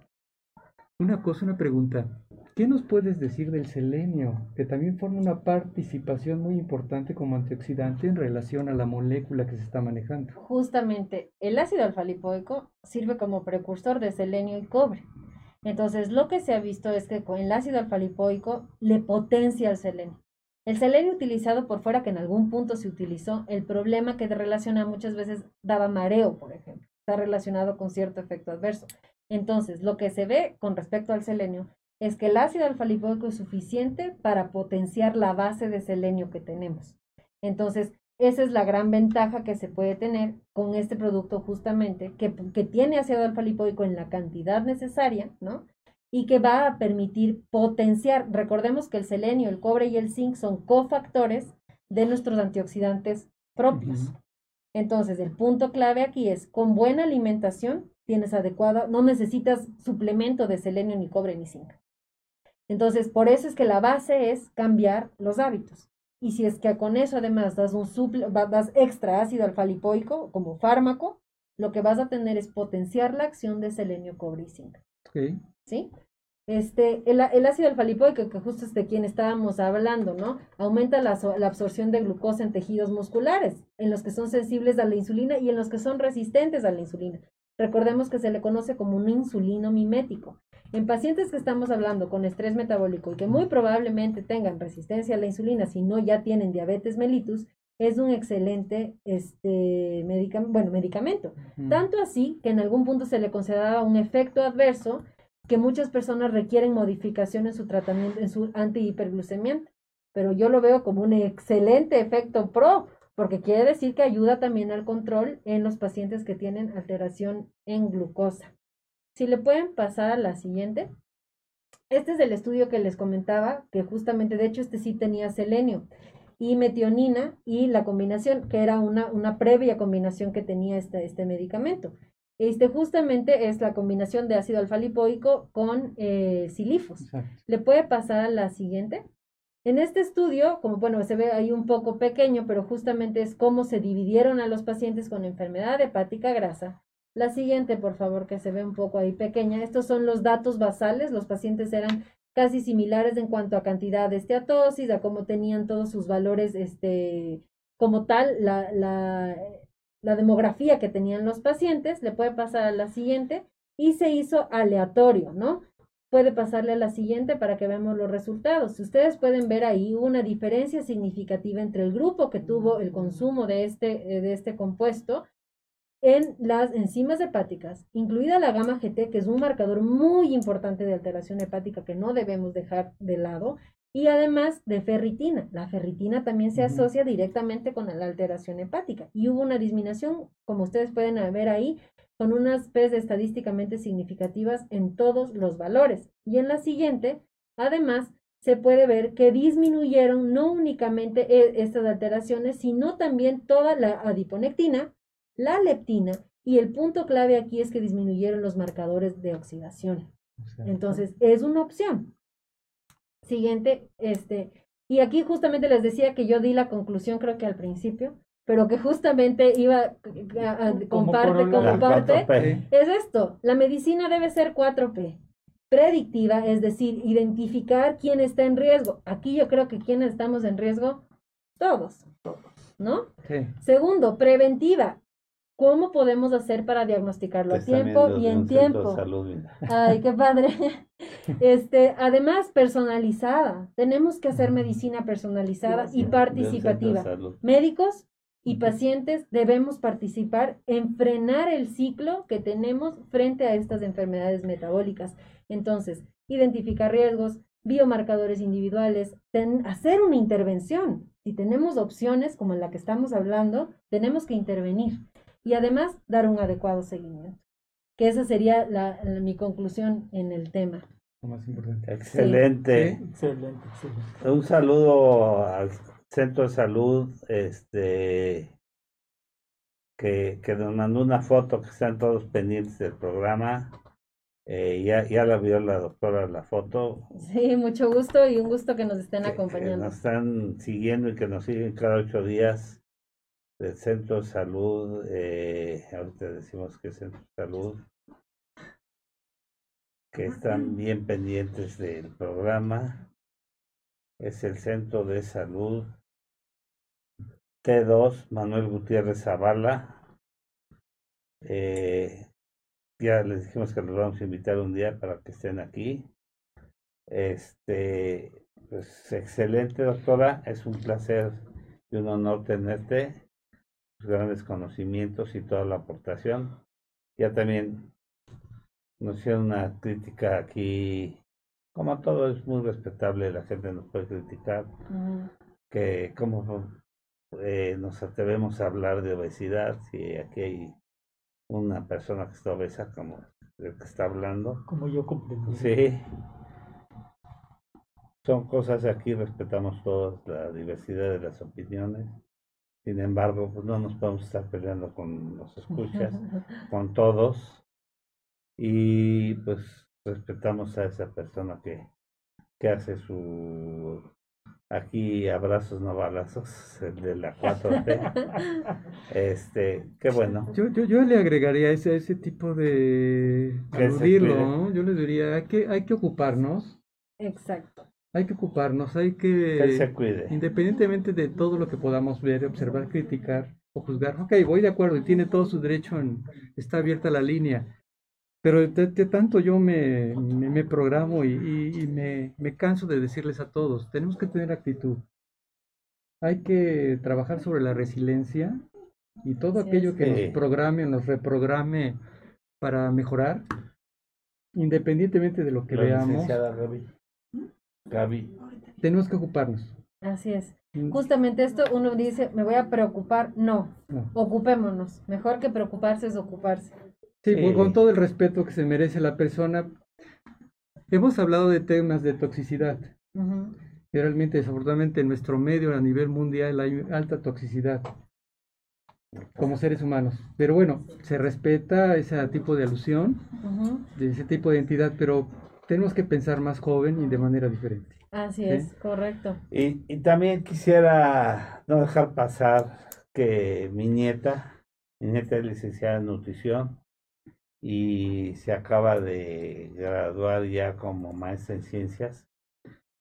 una cosa, una pregunta. ¿Qué nos puedes decir del selenio, que también forma una participación muy importante como antioxidante en relación a la molécula que se está manejando? Justamente, el ácido alfa-lipoico sirve como precursor de selenio y cobre. Entonces, lo que se ha visto es que con el ácido alfa-lipoico le potencia el selenio. El selenio utilizado por fuera, que en algún punto se utilizó, el problema que relaciona muchas veces daba mareo, por ejemplo. Está relacionado con cierto efecto adverso. Entonces, lo que se ve con respecto al selenio es que el ácido alfa-lipoico es suficiente para potenciar la base de selenio que tenemos. Entonces, esa es la gran ventaja que se puede tener con este producto justamente, que, que tiene ácido alfa-lipoico en la cantidad necesaria, ¿no? Y que va a permitir potenciar, recordemos que el selenio, el cobre y el zinc son cofactores de nuestros antioxidantes propios. Entonces, el punto clave aquí es, con buena alimentación, tienes adecuado, no necesitas suplemento de selenio, ni cobre, ni zinc. Entonces, por eso es que la base es cambiar los hábitos. Y si es que con eso además das un das extra ácido alfa-lipoico como fármaco, lo que vas a tener es potenciar la acción de selenio, cobre y zinc. ¿Sí? Este, el, ácido alfa-lipoico, que justo es de quien estábamos hablando, ¿no? Aumenta la, la, absorción de glucosa en tejidos musculares, en los que son sensibles a la insulina y en los que son resistentes a la insulina. Recordemos que se le conoce como un insulino mimético. En pacientes que estamos hablando con estrés metabólico y que muy probablemente tengan resistencia a la insulina, si no ya tienen diabetes mellitus, es un excelente este, bueno, medicamento. Tanto así que en algún punto se le consideraba un efecto adverso que muchas personas requieren modificación en su tratamiento, en su antihiperglucemia. Pero yo lo veo como un excelente efecto pro, porque quiere decir que ayuda también al control en los pacientes que tienen alteración en glucosa. Si le pueden pasar a la siguiente. Este es el estudio que les comentaba, que justamente, de hecho, este sí tenía selenio y metionina y la combinación, que era una, una previa combinación que tenía este, este medicamento. Este justamente es la combinación de ácido alfa-lipoico con eh, silifos. ¿Le puede pasar a la siguiente? En este estudio, como bueno, se ve ahí un poco pequeño, pero justamente es cómo se dividieron a los pacientes con enfermedad hepática grasa la siguiente, por favor, que se ve un poco ahí pequeña. Estos son los datos basales. Los pacientes eran casi similares en cuanto a cantidad de esteatosis, a cómo tenían todos sus valores, este, como tal, la, la, la demografía que tenían los pacientes. Le puede pasar a la siguiente. Y se hizo aleatorio, ¿no? Puede pasarle a la siguiente para que veamos los resultados. Ustedes pueden ver ahí una diferencia significativa entre el grupo que tuvo el consumo de este, eh, de este compuesto en las enzimas hepáticas, incluida la gamma GT, que es un marcador muy importante de alteración hepática que no debemos dejar de lado, y además de ferritina. La ferritina también se asocia directamente con la alteración hepática y hubo una disminución, como ustedes pueden ver ahí, con unas P's estadísticamente significativas en todos los valores. Y en la siguiente, además, se puede ver que disminuyeron no únicamente e, estas alteraciones, sino también toda la adiponectina, la leptina y el punto clave aquí es que disminuyeron los marcadores de oxidación. Entonces, es una opción. Siguiente, este, y aquí justamente les decía que yo di la conclusión, creo que al principio, pero que justamente iba a, comparte, comparte, es esto, la medicina debe ser 4P. Predictiva, es decir, identificar quién está en riesgo. Aquí yo creo que quiénes estamos en riesgo, todos, ¿no? Segundo, preventiva, ¿Cómo podemos hacer para diagnosticarlo a tiempo y en tiempo? Ay, qué padre. *laughs* Este, además, personalizada. Tenemos que hacer medicina personalizada y participativa. Médicos, y pacientes debemos participar en frenar el ciclo que tenemos frente a estas enfermedades metabólicas. Entonces, identificar riesgos, biomarcadores individuales, hacer una intervención. Si tenemos opciones como la que estamos hablando, tenemos que intervenir y además dar un adecuado seguimiento. Que esa sería mi conclusión en el tema. Excelente. excelente. Un saludo al centro de salud, este que, que nos mandó una foto que están todos pendientes del programa. Eh, ya, ya la vio la doctora la foto. Sí, mucho gusto y un gusto que nos estén acompañando. nos están siguiendo y que nos siguen cada ocho días del Centro de Salud. Eh, ahorita decimos que es Centro de Salud. Que están bien pendientes del programa. Es el Centro de Salud T2, Manuel Gutiérrez Zavala. Eh, ya les dijimos que los vamos a invitar un día para que estén aquí. Este, pues excelente doctora, es un placer y un honor tenerte, grandes conocimientos y toda la aportación. Ya también nos hicieron una crítica aquí, como todo es muy respetable, la gente nos puede criticar, que como eh, nos atrevemos a hablar de obesidad, si aquí hay una persona que está obesa, como el que está hablando. Como yo comprendo. Sí. Son cosas aquí, respetamos todos la diversidad de las opiniones. Sin embargo, pues no nos podemos estar peleando con los escuchas, *laughs* con todos. Y pues respetamos a esa persona que, que hace su Aquí abrazos, no balazos, el de la 4T. *laughs* este, qué bueno. Yo, yo, yo le agregaría ese, ese tipo de aludirlo, Yo le diría, hay que, hay que ocuparnos. Exacto. Hay que ocuparnos, hay que... Que se cuide. Independientemente de todo lo que podamos ver, observar, criticar o juzgar. Ok, voy de acuerdo y tiene todo su derecho en... Está abierta la línea pero de, tanto yo me, me, programo y, y, me, me, canso de decirles a todos, tenemos que tener actitud. Hay que trabajar sobre la resiliencia y todo aquello que nos programe o nos reprograme para mejorar, independientemente de lo que veamos. Gaby. Tenemos que ocuparnos. Así es. Mm. Justamente esto uno dice, me voy a preocupar. no. ocupémonos. Mejor que preocuparse es ocuparse. Sí, con todo el respeto que se merece la persona. Hemos hablado de temas de toxicidad. Realmente, desafortunadamente, en nuestro medio a nivel mundial hay alta toxicidad como seres humanos. Pero bueno, se respeta ese tipo de alusión, de ese tipo de entidad, pero tenemos que pensar más joven y de manera diferente. Así es, correcto. Y, y también quisiera no dejar pasar que mi nieta, mi nieta es licenciada en nutrición, y se acaba de graduar ya como maestra en ciencias.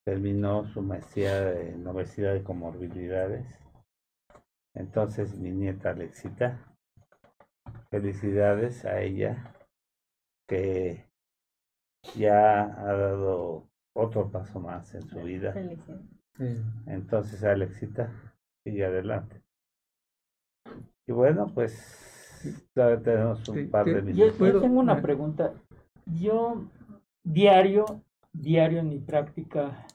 Terminó su maestría en obesidad y comorbilidades. Entonces mi nieta Alexita, felicidades a ella que ya ha dado otro paso más en su vida. Entonces Alexita, sigue adelante. Y bueno, pues tenemos un par de Yo, tengo una pregunta. Yo diario, diario en mi práctica,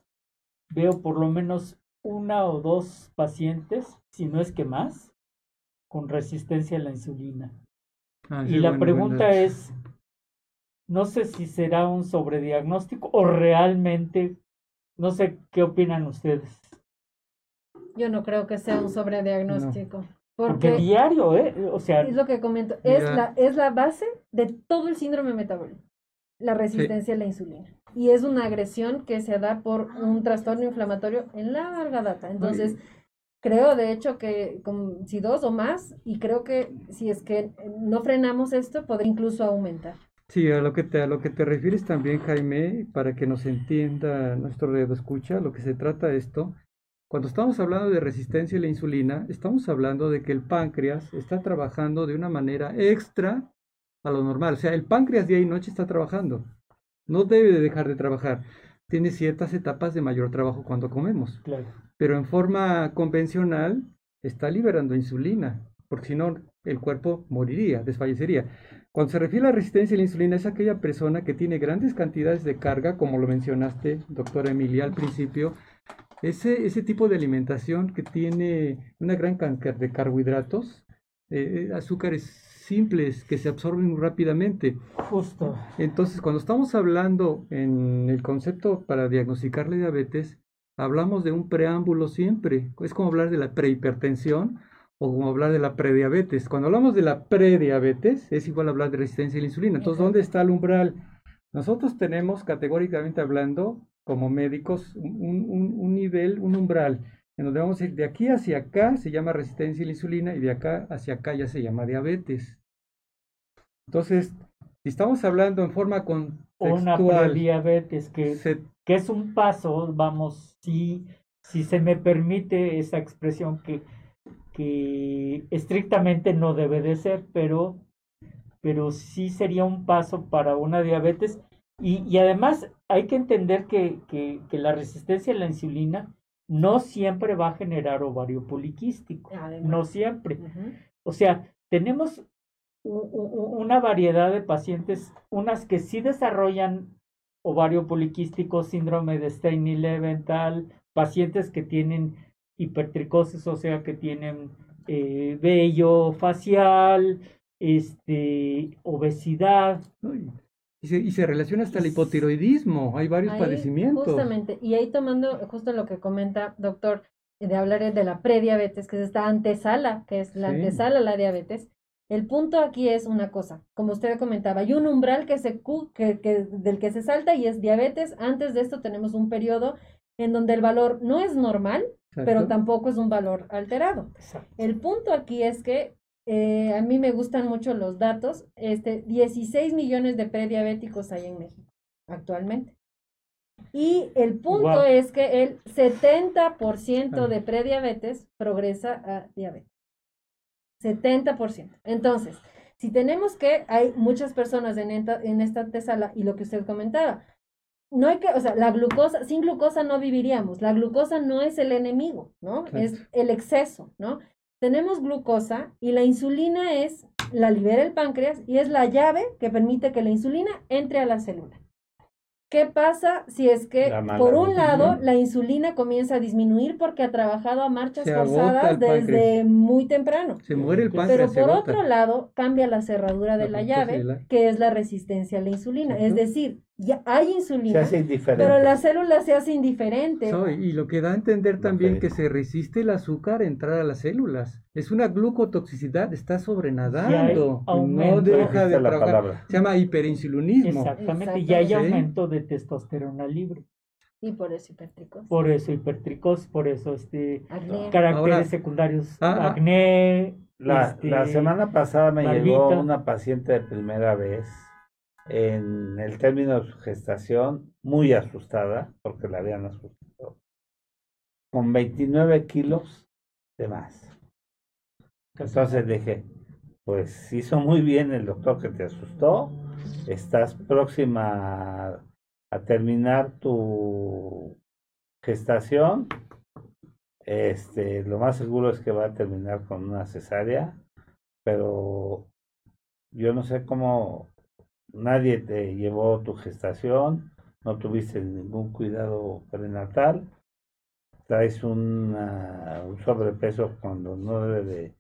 veo por lo menos una o dos pacientes, si no es que más, con resistencia a la insulina. Ah, y la pregunta es, no sé si será un sobrediagnóstico o realmente, no sé qué opinan ustedes. Yo no creo que sea un sobrediagnóstico. Porque, diario, ¿eh? O sea. Es lo que comento. Es la, es la base de todo el síndrome metabólico. La resistencia a la insulina. Y es una agresión que se da por un trastorno inflamatorio en larga data. Entonces, creo de hecho que con, si dos o más, y creo que si es que no frenamos esto, podría incluso aumentar. Sí, a lo que te, a lo que te refieres también, Jaime, para que nos entienda nuestro dedo escucha, lo que se trata esto cuando estamos hablando de resistencia a la insulina, estamos hablando de que el páncreas está trabajando de una manera extra a lo normal. O sea, el páncreas día y noche está trabajando. No debe de dejar de trabajar. Tiene ciertas etapas de mayor trabajo cuando comemos. Pero en forma convencional, está liberando insulina, porque si no, el cuerpo moriría, desfallecería. Cuando se refiere a la resistencia a la insulina, es aquella persona que tiene grandes cantidades de carga, como lo mencionaste, doctora Emilia, al principio, ese, ese tipo de alimentación que tiene una gran cantidad de carbohidratos, eh, azúcares simples que se absorben rápidamente. Justo. Entonces, cuando estamos hablando en el concepto para diagnosticar la diabetes, hablamos de un preámbulo siempre. Es como hablar de la prehipertensión o como hablar de la prediabetes. Cuando hablamos de la prediabetes, es igual hablar de resistencia a la insulina. Entonces, ¿dónde está el umbral? Nosotros tenemos categóricamente hablando, como médicos, un, un nivel, un umbral en donde vamos a ir de aquí hacia acá, se llama resistencia a la insulina, y de acá hacia acá ya se llama diabetes. Entonces, si estamos hablando en forma contextual... Una diabetes que, que es un paso, vamos, si, si se me permite esa expresión que, que estrictamente no debe de ser, pero, pero sí sería un paso para una diabetes. Y, y además hay que entender que, que, que la resistencia a la insulina no siempre va a generar ovario poliquístico, no siempre. O sea, tenemos una variedad de pacientes, unas que sí desarrollan ovario poliquístico, síndrome de Stein-Leventhal, pacientes que tienen hipertricosis, o sea, que tienen eh, vello facial, este, obesidad. Y se, relaciona hasta el hipotiroidismo, hay varios padecimientos. Justamente, y ahí tomando justo lo que comenta doctor, de hablar de la prediabetes, que es esta antesala, que es la antesala a la diabetes. El punto aquí es una cosa, como usted comentaba, hay un umbral que se, que, que, del que se salta y es diabetes. Antes de esto tenemos un periodo en donde el valor no es normal, pero tampoco es un valor alterado. El punto aquí es que eh, a mí me gustan mucho los datos. Este, 16 millones de prediabéticos hay en México actualmente. Y el punto es que el 70% de prediabetes progresa a diabetes. 70%. Entonces, si tenemos que hay muchas personas en esta, en esta antesala y lo que usted comentaba, no hay que, o sea, la glucosa, sin glucosa no viviríamos. La glucosa no es el enemigo, ¿no? Es el exceso, ¿no? Tenemos glucosa y la insulina es, la libera el páncreas y es la llave que permite que la insulina entre a la célula. ¿Qué pasa si es que, por un lado, la insulina comienza a disminuir porque ha trabajado a marchas forzadas desde muy temprano? Se muere el páncreas. Pero por otro lado, cambia la cerradura de la, llave, que es la resistencia a la insulina. Es decir, ya hay insulina, pero la célula se hace indiferente. y lo que da a entender también que se resiste el azúcar a entrar a las células. Es una glucotoxicidad, está sobrenadando. No deja de trabajar. Se llama hiperinsulinismo. Exactamente, y hay aumento de testosterona libre. Y por eso hipertricos. Por eso hipertricos, por eso este caracteres secundarios, ah, ah. acné. La, la este, semana pasada me llegó una paciente de primera vez en el término de su gestación, muy asustada, porque la habían asustado, con 29 kilos de más. Entonces dije, pues hizo muy bien el doctor que te asustó, estás próxima a terminar tu gestación, este, lo más seguro es que va a terminar con una cesárea, pero yo no sé cómo nadie te llevó tu gestación, no tuviste ningún cuidado prenatal, traes un sobrepeso cuando no debe de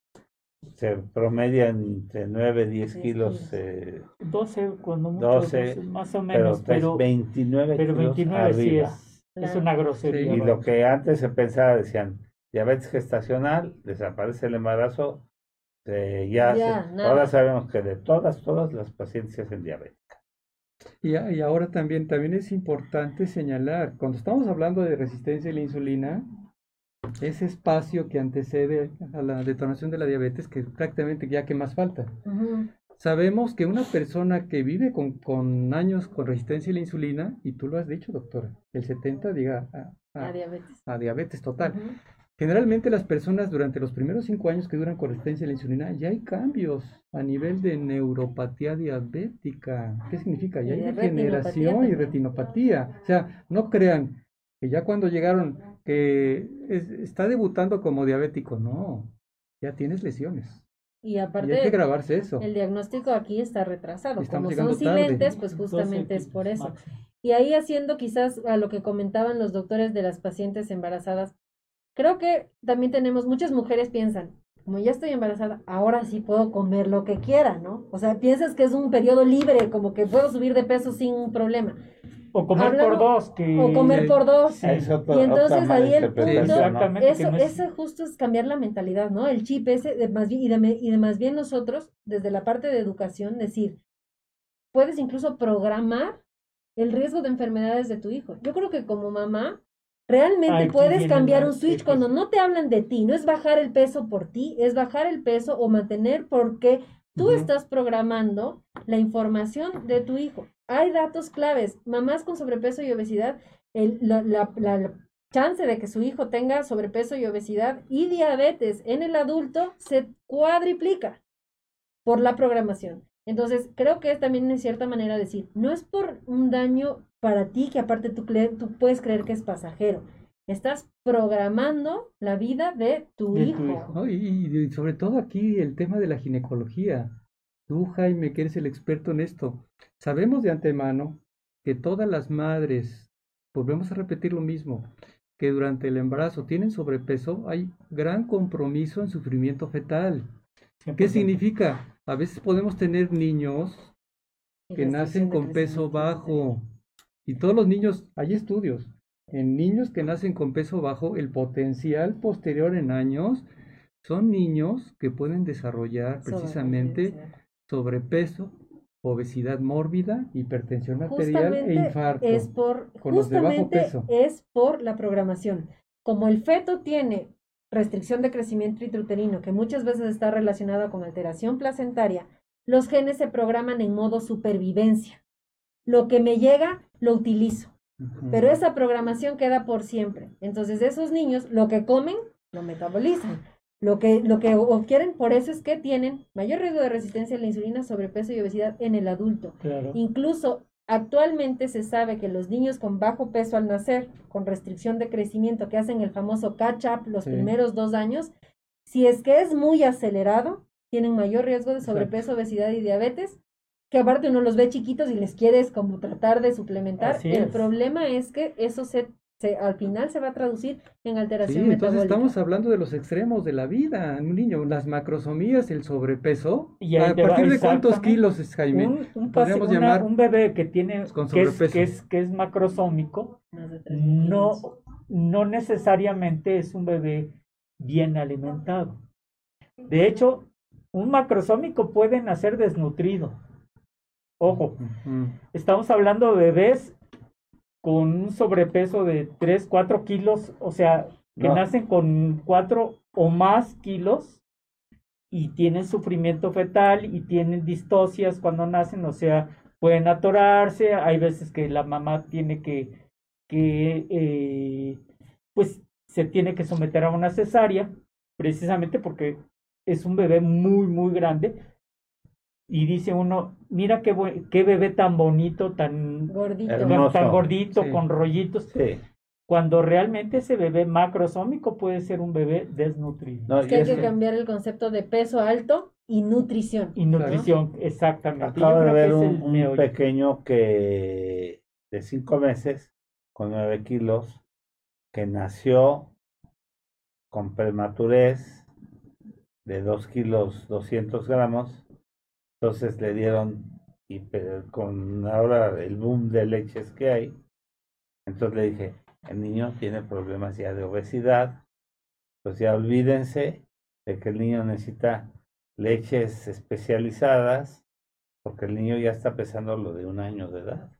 se promedia entre 9 10 kilos. Eh, 12 cuando mucho, 12, más o menos. Pero, 29 pero 29 sí es, es una grosería. Y lo que antes se pensaba, decían, diabetes gestacional, desaparece el embarazo, este, ya, ahora sabemos que de todas, todas las pacientes se hacen diabéticas. Y, y, ahora también, también es importante señalar, cuando estamos hablando de resistencia a la insulina, ese espacio que antecede a la detonación de la diabetes, que prácticamente ya que más falta. Sabemos que una persona que vive con, con, años con resistencia a la insulina, y tú lo has dicho, doctora, el 70 diga a, diabetes. a diabetes total. Generalmente las personas durante los primeros cinco años que duran con resistencia a la insulina ya hay cambios a nivel de neuropatía diabética. ¿Qué significa? Ya hay degeneración y retinopatía. O sea, no crean que ya cuando llegaron que está debutando como diabético, no, ya tienes lesiones. Y aparte, hay que grabarse eso. el diagnóstico aquí está retrasado. como son silentes, pues justamente es por eso. Y ahí haciendo quizás a lo que comentaban los doctores de las pacientes embarazadas, creo que también tenemos, muchas mujeres piensan, como ya estoy embarazada, ahora sí puedo comer lo que quiera, ¿no? O sea, piensas que es un periodo libre, como que puedo subir de peso sin problema. O comer por dos. Que... O comer por dos. y entonces ahí el punto, eso, eso justo es cambiar la mentalidad, ¿no? El chip ese, de más bien, y, de, y de más bien nosotros, desde la parte de educación, decir, puedes incluso programar el riesgo de enfermedades de tu hijo. Yo creo que como mamá, realmente puedes cambiar un switch cuando no te hablan de ti, no es bajar el peso por ti, es bajar el peso o mantener porque tú estás programando la información de tu hijo hay datos claves. Mamás con sobrepeso y obesidad, el, la, la, chance de que su hijo tenga sobrepeso y obesidad y diabetes en el adulto se cuadriplica por la programación. Entonces, creo que es también en cierta manera decir, no es por un daño para ti que aparte tú, tú puedes creer que es pasajero. Estás programando la vida de tu hijo. y, sobre todo aquí el tema de la ginecología. Tú, Jaime, que eres el experto en esto, sabemos de antemano que todas las madres, volvemos a repetir lo mismo, que durante el embarazo tienen sobrepeso, hay gran compromiso en sufrimiento fetal. ¿Qué significa? A veces podemos tener niños que nacen con peso bajo. Y todos los niños, hay estudios, en niños que nacen con peso bajo, el potencial posterior en años son niños que pueden desarrollar precisamente sobrepeso, obesidad mórbida, hipertensión arterial e infarto. Es por, justamente es por la programación. Como el feto tiene restricción de crecimiento intrauterino, que muchas veces está relacionada con alteración placentaria, los genes se programan en modo supervivencia. Lo que me llega, lo utilizo. Pero esa programación queda por siempre. Entonces, esos niños, lo que comen, lo metabolizan. Lo que, lo que quieren por eso es que tienen mayor riesgo de resistencia a la insulina, sobrepeso y obesidad en el adulto. Incluso actualmente se sabe que los niños con bajo peso al nacer, con restricción de crecimiento, que hacen el famoso catch-up los primeros dos años, si es que es muy acelerado, tienen mayor riesgo de sobrepeso, obesidad y diabetes, que aparte uno los ve chiquitos y les quieres como tratar de suplementar. el problema es que eso se al final se va a traducir en alteración sí, entonces estamos hablando de los extremos de la vida, un niño, las macrosomías, el sobrepeso. Y ¿A partir de cuántos kilos es Jaime? Un, Podríamos llamar un bebé que tiene que es, que es, que es macrosómico, no, no necesariamente es un bebé bien alimentado. De hecho, un macrosómico puede nacer desnutrido. Ojo, estamos hablando de bebés con un sobrepeso de 3, 4 kilos, o sea, que nacen con 4 o más kilos y tienen sufrimiento fetal y tienen distocias cuando nacen, o sea, pueden atorarse, hay veces que la mamá tiene que, que eh, pues se tiene que someter a una cesárea, precisamente porque es un bebé muy, muy grande, y dice uno, mira qué, qué bebé tan bonito, tan gordito, tan, gordito con rollitos. Cuando realmente ese bebé macrosómico puede ser un bebé desnutrido. es que hay que cambiar el concepto de peso alto y nutrición. Y nutrición, exactamente. Acabo de ver un, pequeño que de cinco meses, con nueve kilos, que nació con prematurez de dos kilos doscientos gramos entonces le dieron, y con ahora el boom de leches que hay, entonces le dije, el niño tiene problemas ya de obesidad, pues ya olvídense de que el niño necesita leches especializadas, porque el niño ya está pesando lo de un año de edad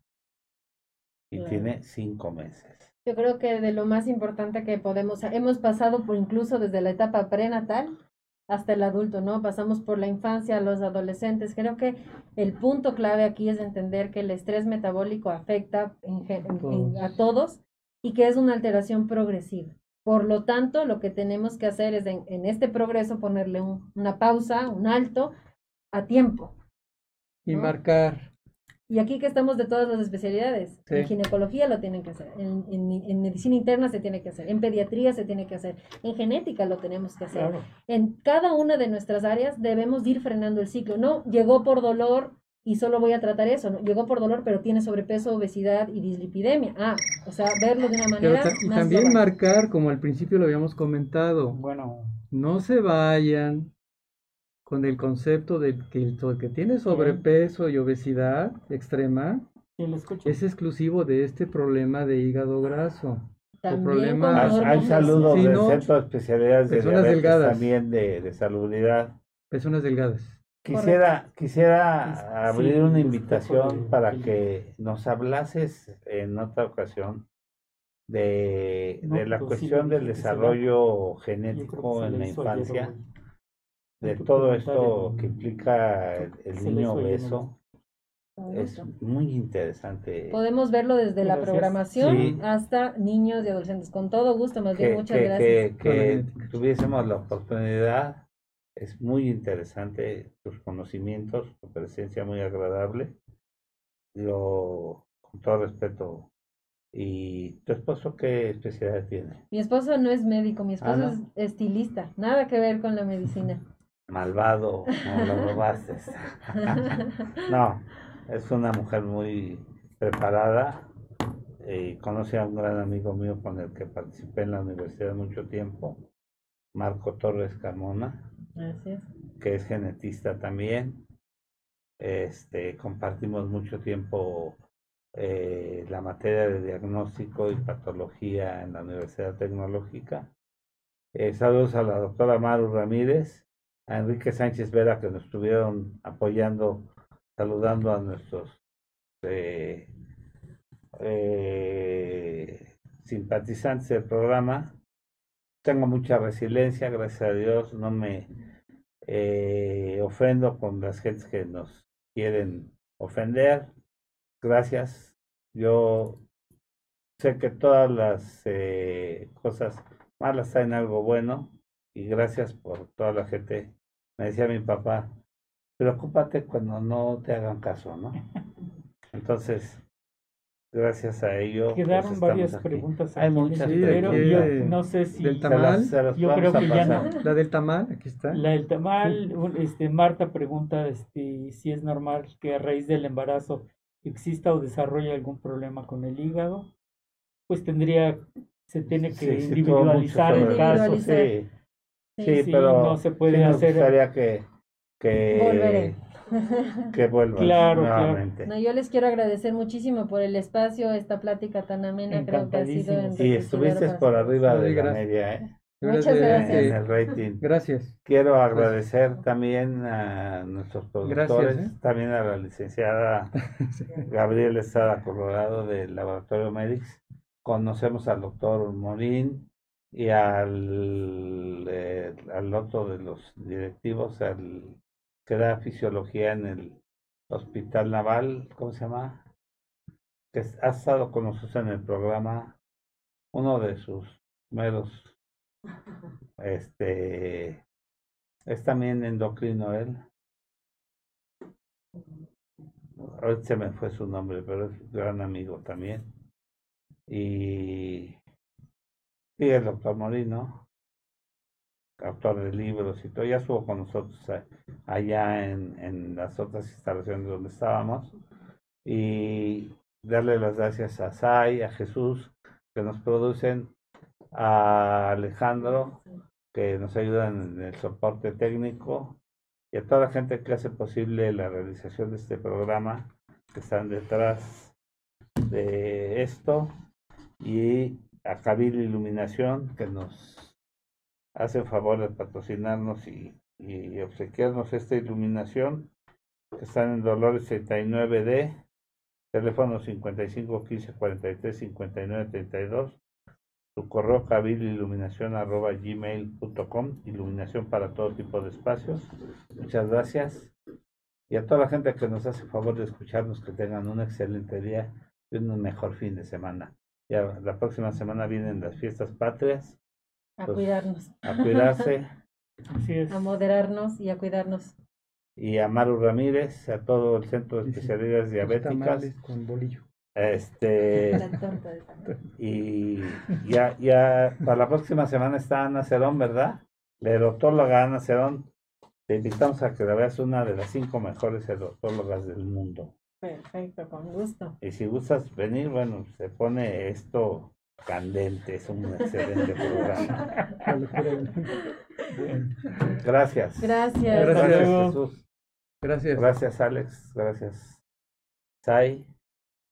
y tiene cinco meses. Yo creo que de lo más importante que podemos, hemos pasado por incluso desde la etapa prenatal hasta el adulto, ¿no? Pasamos por la infancia, los adolescentes. Creo que el punto clave aquí es entender que el estrés metabólico afecta a todos y que es una alteración progresiva. Por lo tanto, lo que tenemos que hacer es en, este progreso ponerle una pausa, un alto a tiempo. Y marcar Y aquí que estamos de todas las especialidades. Sí. En ginecología lo tienen que hacer, en, en- en medicina interna se tiene que hacer, en pediatría se tiene que hacer, en genética lo tenemos que hacer. Claro. En cada una de nuestras áreas debemos ir frenando el ciclo. No, llegó por dolor y solo voy a tratar eso. No, llegó por dolor, pero tiene sobrepeso, obesidad y dislipidemia. Ah, o sea, verlo de una Pero manera ta- y más también global. marcar, como al principio lo habíamos comentado, Bueno, no se vayan con el concepto de que el que tiene sobrepeso y obesidad extrema sí, es exclusivo de este problema de hígado graso. También Hay, saludos Sí, del no, Centro de Especialidades de personas Diabetes, delgadas. también de, de salubridad. Personas delgadas. Quisiera, quisiera abrir sí, una invitación de- para que nos hablases en otra ocasión de, No, de la sí cuestión del desarrollo genético en la infancia. De todo esto que implica el, niño obeso. Con Es muy interesante. Podemos verlo desde la programación Sí. hasta niños y adolescentes. Con todo gusto, más bien, que, muchas que- gracias. que- tuviésemos la oportunidad. Es muy interesante tus conocimientos, tu presencia muy agradable. Yo, con todo respeto. ¿Y tu esposo qué especialidad tiene? Mi esposo no es médico, mi esposo Ah, ¿no? es estilista, nada que ver con la medicina. Malvado, no lo robaste. *laughs* no, es una mujer muy preparada. Y conoce a un gran amigo mío con el que participé en la universidad mucho tiempo, Marco Torres Carmona. Gracias. que es genetista también. Este, compartimos mucho tiempo eh, la materia de diagnóstico y patología en la Universidad Tecnológica. Eh, saludos a la doctora Maru Ramírez, a Enrique Sánchez Vera que nos estuvieron apoyando, saludando a nuestros eh, eh, simpatizantes del programa. Tengo mucha resiliencia, gracias a Dios, no me eh, ofendo con las gentes que nos quieren ofender. Gracias. Yo sé que todas las eh, cosas malas traen algo bueno y gracias por toda la gente. Me decía mi papá, preocúpate cuando no te hagan caso, ¿no? *laughs* Entonces, gracias a ello. pues, Quedaron varias aquí. preguntas Hay aquí el muchas tintero, preguntas. Yo no sé si Del Se tamal. las- se las Yo vamos creo a que ya pasar. no. La del tamal, aquí está. La del tamal, este, Marta pregunta este, si es normal que a raíz del embarazo exista o desarrolle algún problema con el hígado. Pues tendría, se tiene que Sí, sí, individualizar sobre caso. eso, sí. Sí, Sí, pero no se puede sí me hacer- gustaría que, que, Volveré. que vuelvan Claro, claro. nuevamente. No, yo les quiero agradecer muchísimo por el espacio, esta plática tan amena, creo que ha sido. Y estuviste por arriba de la media, ¿eh? Muchas gracias. En el rating. Gracias. Quiero agradecer también a nuestros productores, Gracias, ¿eh? también a la licenciada *laughs* Gabriela Estrada Colorado del Laboratorio Medix. Conocemos al doctor Morín y al, eh, al otro de los directivos, al que da fisiología en el Hospital Naval, ¿cómo se llama? Que ha estado con nosotros en el programa, uno de sus meros *laughs* este es también endocrino él. Ahorita se me fue su nombre, pero es gran amigo también. Y, y el doctor Morino, autor de libros y todo, ya estuvo con nosotros a- allá en, en las otras instalaciones donde estábamos. Y darle las gracias a Sai, a Jesús, que nos producen, a Alejandro, que nos ayudan en el soporte técnico y a toda la gente que hace posible la realización de este programa, que están detrás de esto, y a Cabil Iluminación, que nos hace favor de patrocinarnos y, obsequiarnos esta iluminación, que están en Dolores 39D, teléfono 55 15 43 59 32 su correo cabililuminación arroba gmail.com, iluminación para todo tipo de espacios. Muchas gracias. Y a toda la gente que nos hace favor de escucharnos, que tengan un excelente día y un mejor fin de semana. Ya la próxima semana vienen las fiestas patrias, A Pues, cuidarnos, a cuidarse. *laughs* Así es. a moderarnos y a cuidarnos. y a Maru Ramírez, a todo el Centro de Sí, sí. Especialidades Diabéticas. Con bolillo. Este, *laughs* La torta de tamal. y ya, ya, para la próxima semana está Ana Cerón, ¿verdad? La erotóloga Ana Cerón. Te invitamos a que la veas una de las cinco mejores erotólogas del mundo. Perfecto, con gusto. Y si gustas venir, bueno, se pone esto candente, es un excelente programa. *laughs* Gracias. Gracias. Gracias, Jesús. Gracias. Gracias, Alex. Gracias, Sai.